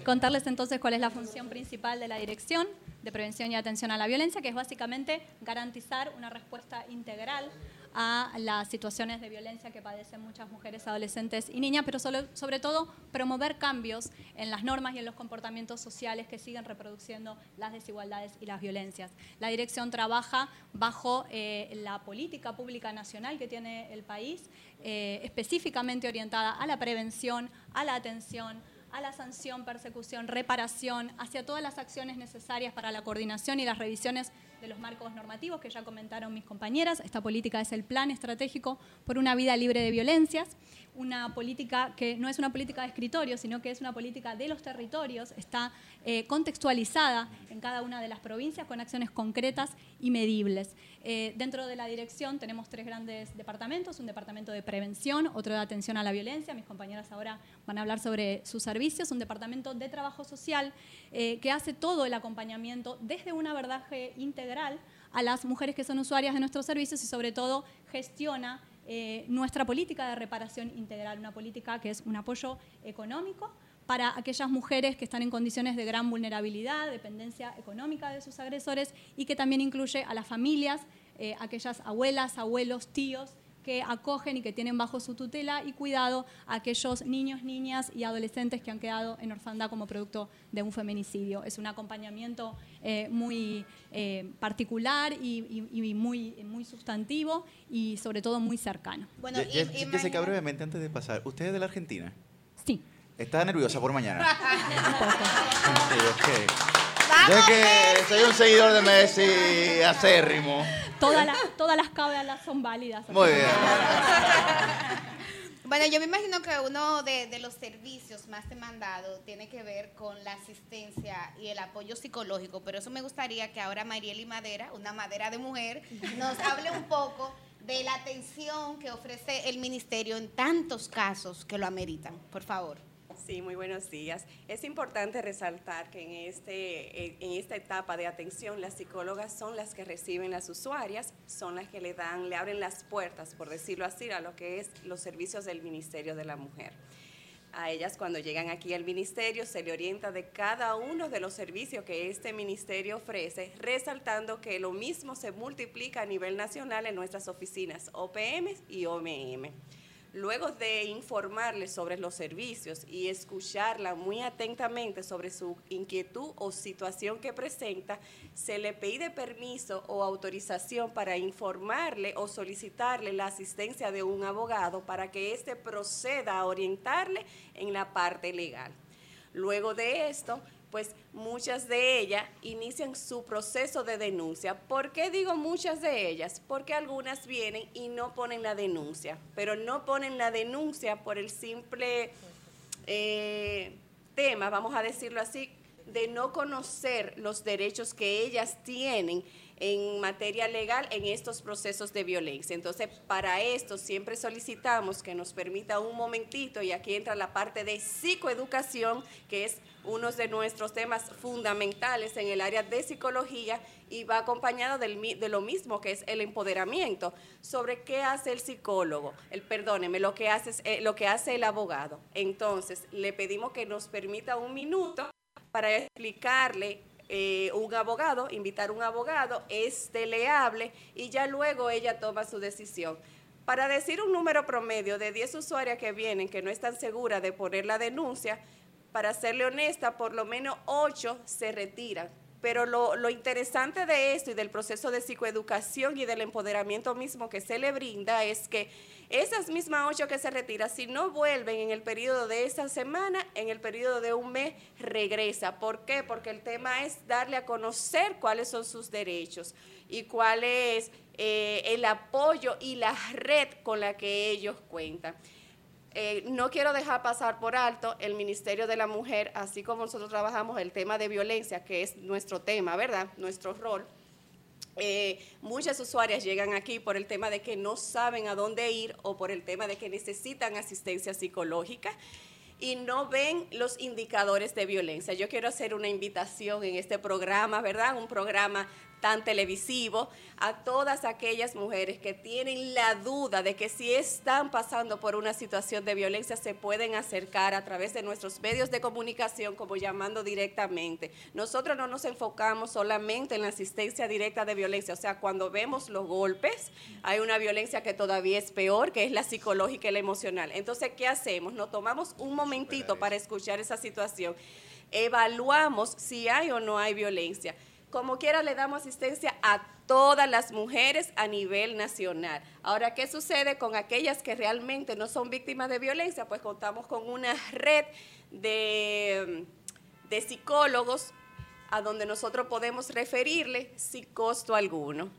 Contarles entonces cuál es la función principal de la Dirección de Prevención y Atención a la Violencia, que es básicamente garantizar una respuesta integral a las situaciones de violencia que padecen muchas mujeres, adolescentes y niñas, pero sobre todo promover cambios en las normas y en los comportamientos sociales que siguen reproduciendo las desigualdades y las violencias. La dirección trabaja bajo eh, la política pública nacional que tiene el país, eh, específicamente orientada a la prevención, a la atención, a la sanción, persecución, reparación, hacia todas las acciones necesarias para la coordinación y las revisiones de los marcos normativos que ya comentaron mis compañeras. Esta política es el Plan Estratégico por una Vida Libre de Violencias, una política que no es una política de escritorio, sino que es una política de los territorios, está eh, contextualizada en cada una de las provincias con acciones concretas y medibles. Eh, dentro de la dirección tenemos tres grandes departamentos, un departamento de prevención, otro de atención a la violencia, mis compañeras ahora van a hablar sobre sus servicios, un departamento de trabajo social eh, que hace todo el acompañamiento desde un abordaje integral a las mujeres que son usuarias de nuestros servicios y sobre todo gestiona eh, nuestra política de reparación integral, una política que es un apoyo económico para aquellas mujeres que están en condiciones de gran vulnerabilidad, dependencia económica de sus agresores y que también incluye a las familias, eh, aquellas abuelas, abuelos, tíos que acogen y que tienen bajo su tutela y cuidado a aquellos niños, niñas y adolescentes que han quedado en orfandad como producto de un feminicidio. Es un acompañamiento eh, muy eh, particular y, y- y muy, muy sustantivo y sobre todo muy cercano. Ye- Ye- Jessica, brevemente, antes de pasar, ¿usted es de la Argentina? Sí. ¿Está nerviosa por mañana? Sí, ok. Yo es que soy un seguidor de Messi acérrimo. Todas las, todas las cábalas son válidas. Muy bien. Bueno, yo me imagino que uno de, de los servicios más demandados tiene que ver con la asistencia y el apoyo psicológico, pero eso me gustaría que ahora Marieli Madera, una madera de mujer, nos hable un poco de la atención que ofrece el ministerio en tantos casos que lo ameritan. Por favor. Sí, muy buenos días. Es importante resaltar que en, este, en esta etapa de atención las psicólogas son las que reciben las usuarias, son las que le dan, le abren las puertas, por decirlo así, a lo que es los servicios del Ministerio de la Mujer. A ellas cuando llegan aquí al ministerio se le orienta de cada uno de los servicios que este ministerio ofrece, resaltando que lo mismo se multiplica a nivel nacional en nuestras oficinas OPM y OMM. Luego de informarles sobre los servicios y escucharla muy atentamente sobre su inquietud o situación que presenta, se le pide permiso o autorización para informarle o solicitarle la asistencia de un abogado para que éste proceda a orientarle en la parte legal. Luego de esto, pues muchas de ellas inician su proceso de denuncia. ¿Por qué digo muchas de ellas? Porque algunas vienen y no ponen la denuncia, pero no ponen la denuncia por el simple eh, tema, vamos a decirlo así, de no conocer los derechos que ellas tienen en materia legal en estos procesos de violencia. Entonces, para esto siempre solicitamos que nos permita un momentito, y aquí entra la parte de psicoeducación, que es uno de nuestros temas fundamentales en el área de psicología y va acompañado del de lo mismo que es el empoderamiento sobre qué hace el psicólogo, el perdóneme, lo que hace eh, lo que hace el abogado. Entonces, le pedimos que nos permita un minuto para explicarle eh, un abogado, invitar un abogado, este le y ya luego ella toma su decisión. Para decir un número promedio de 10 usuarias que vienen que no están seguras de poner la denuncia, para serle honesta, por lo menos 8 se retiran. Pero lo, lo interesante de esto y del proceso de psicoeducación y del empoderamiento mismo que se le brinda es que esas mismas ocho que se retiran, si no vuelven en el periodo de esa semana, en el periodo de un mes, regresa. ¿Por qué? Porque el tema es darle a conocer cuáles son sus derechos y cuál es eh, el apoyo y la red con la que ellos cuentan. Eh, no quiero dejar pasar por alto el Ministerio de la Mujer, así como nosotros trabajamos el tema de violencia, que es nuestro tema, ¿verdad? Nuestro rol. Eh, muchas usuarias llegan aquí por el tema de que no saben a dónde ir o por el tema de que necesitan asistencia psicológica y no ven los indicadores de violencia. Yo quiero hacer una invitación en este programa, ¿verdad? Un programa tan televisivo a todas aquellas mujeres que tienen la duda de que si están pasando por una situación de violencia se pueden acercar a través de nuestros medios de comunicación como llamando directamente. Nosotros no nos enfocamos solamente en la asistencia directa de violencia, o sea, cuando vemos los golpes, hay una violencia que todavía es peor, que es la psicológica y la emocional. Entonces, ¿qué hacemos? Nos tomamos un momentito para escuchar esa situación, evaluamos si hay o no hay violencia. Como quiera, le damos asistencia a todas las mujeres a nivel nacional. Ahora, ¿qué sucede con aquellas que realmente no son víctimas de violencia? Pues contamos con una red de, de psicólogos a donde nosotros podemos referirle sin costo alguno.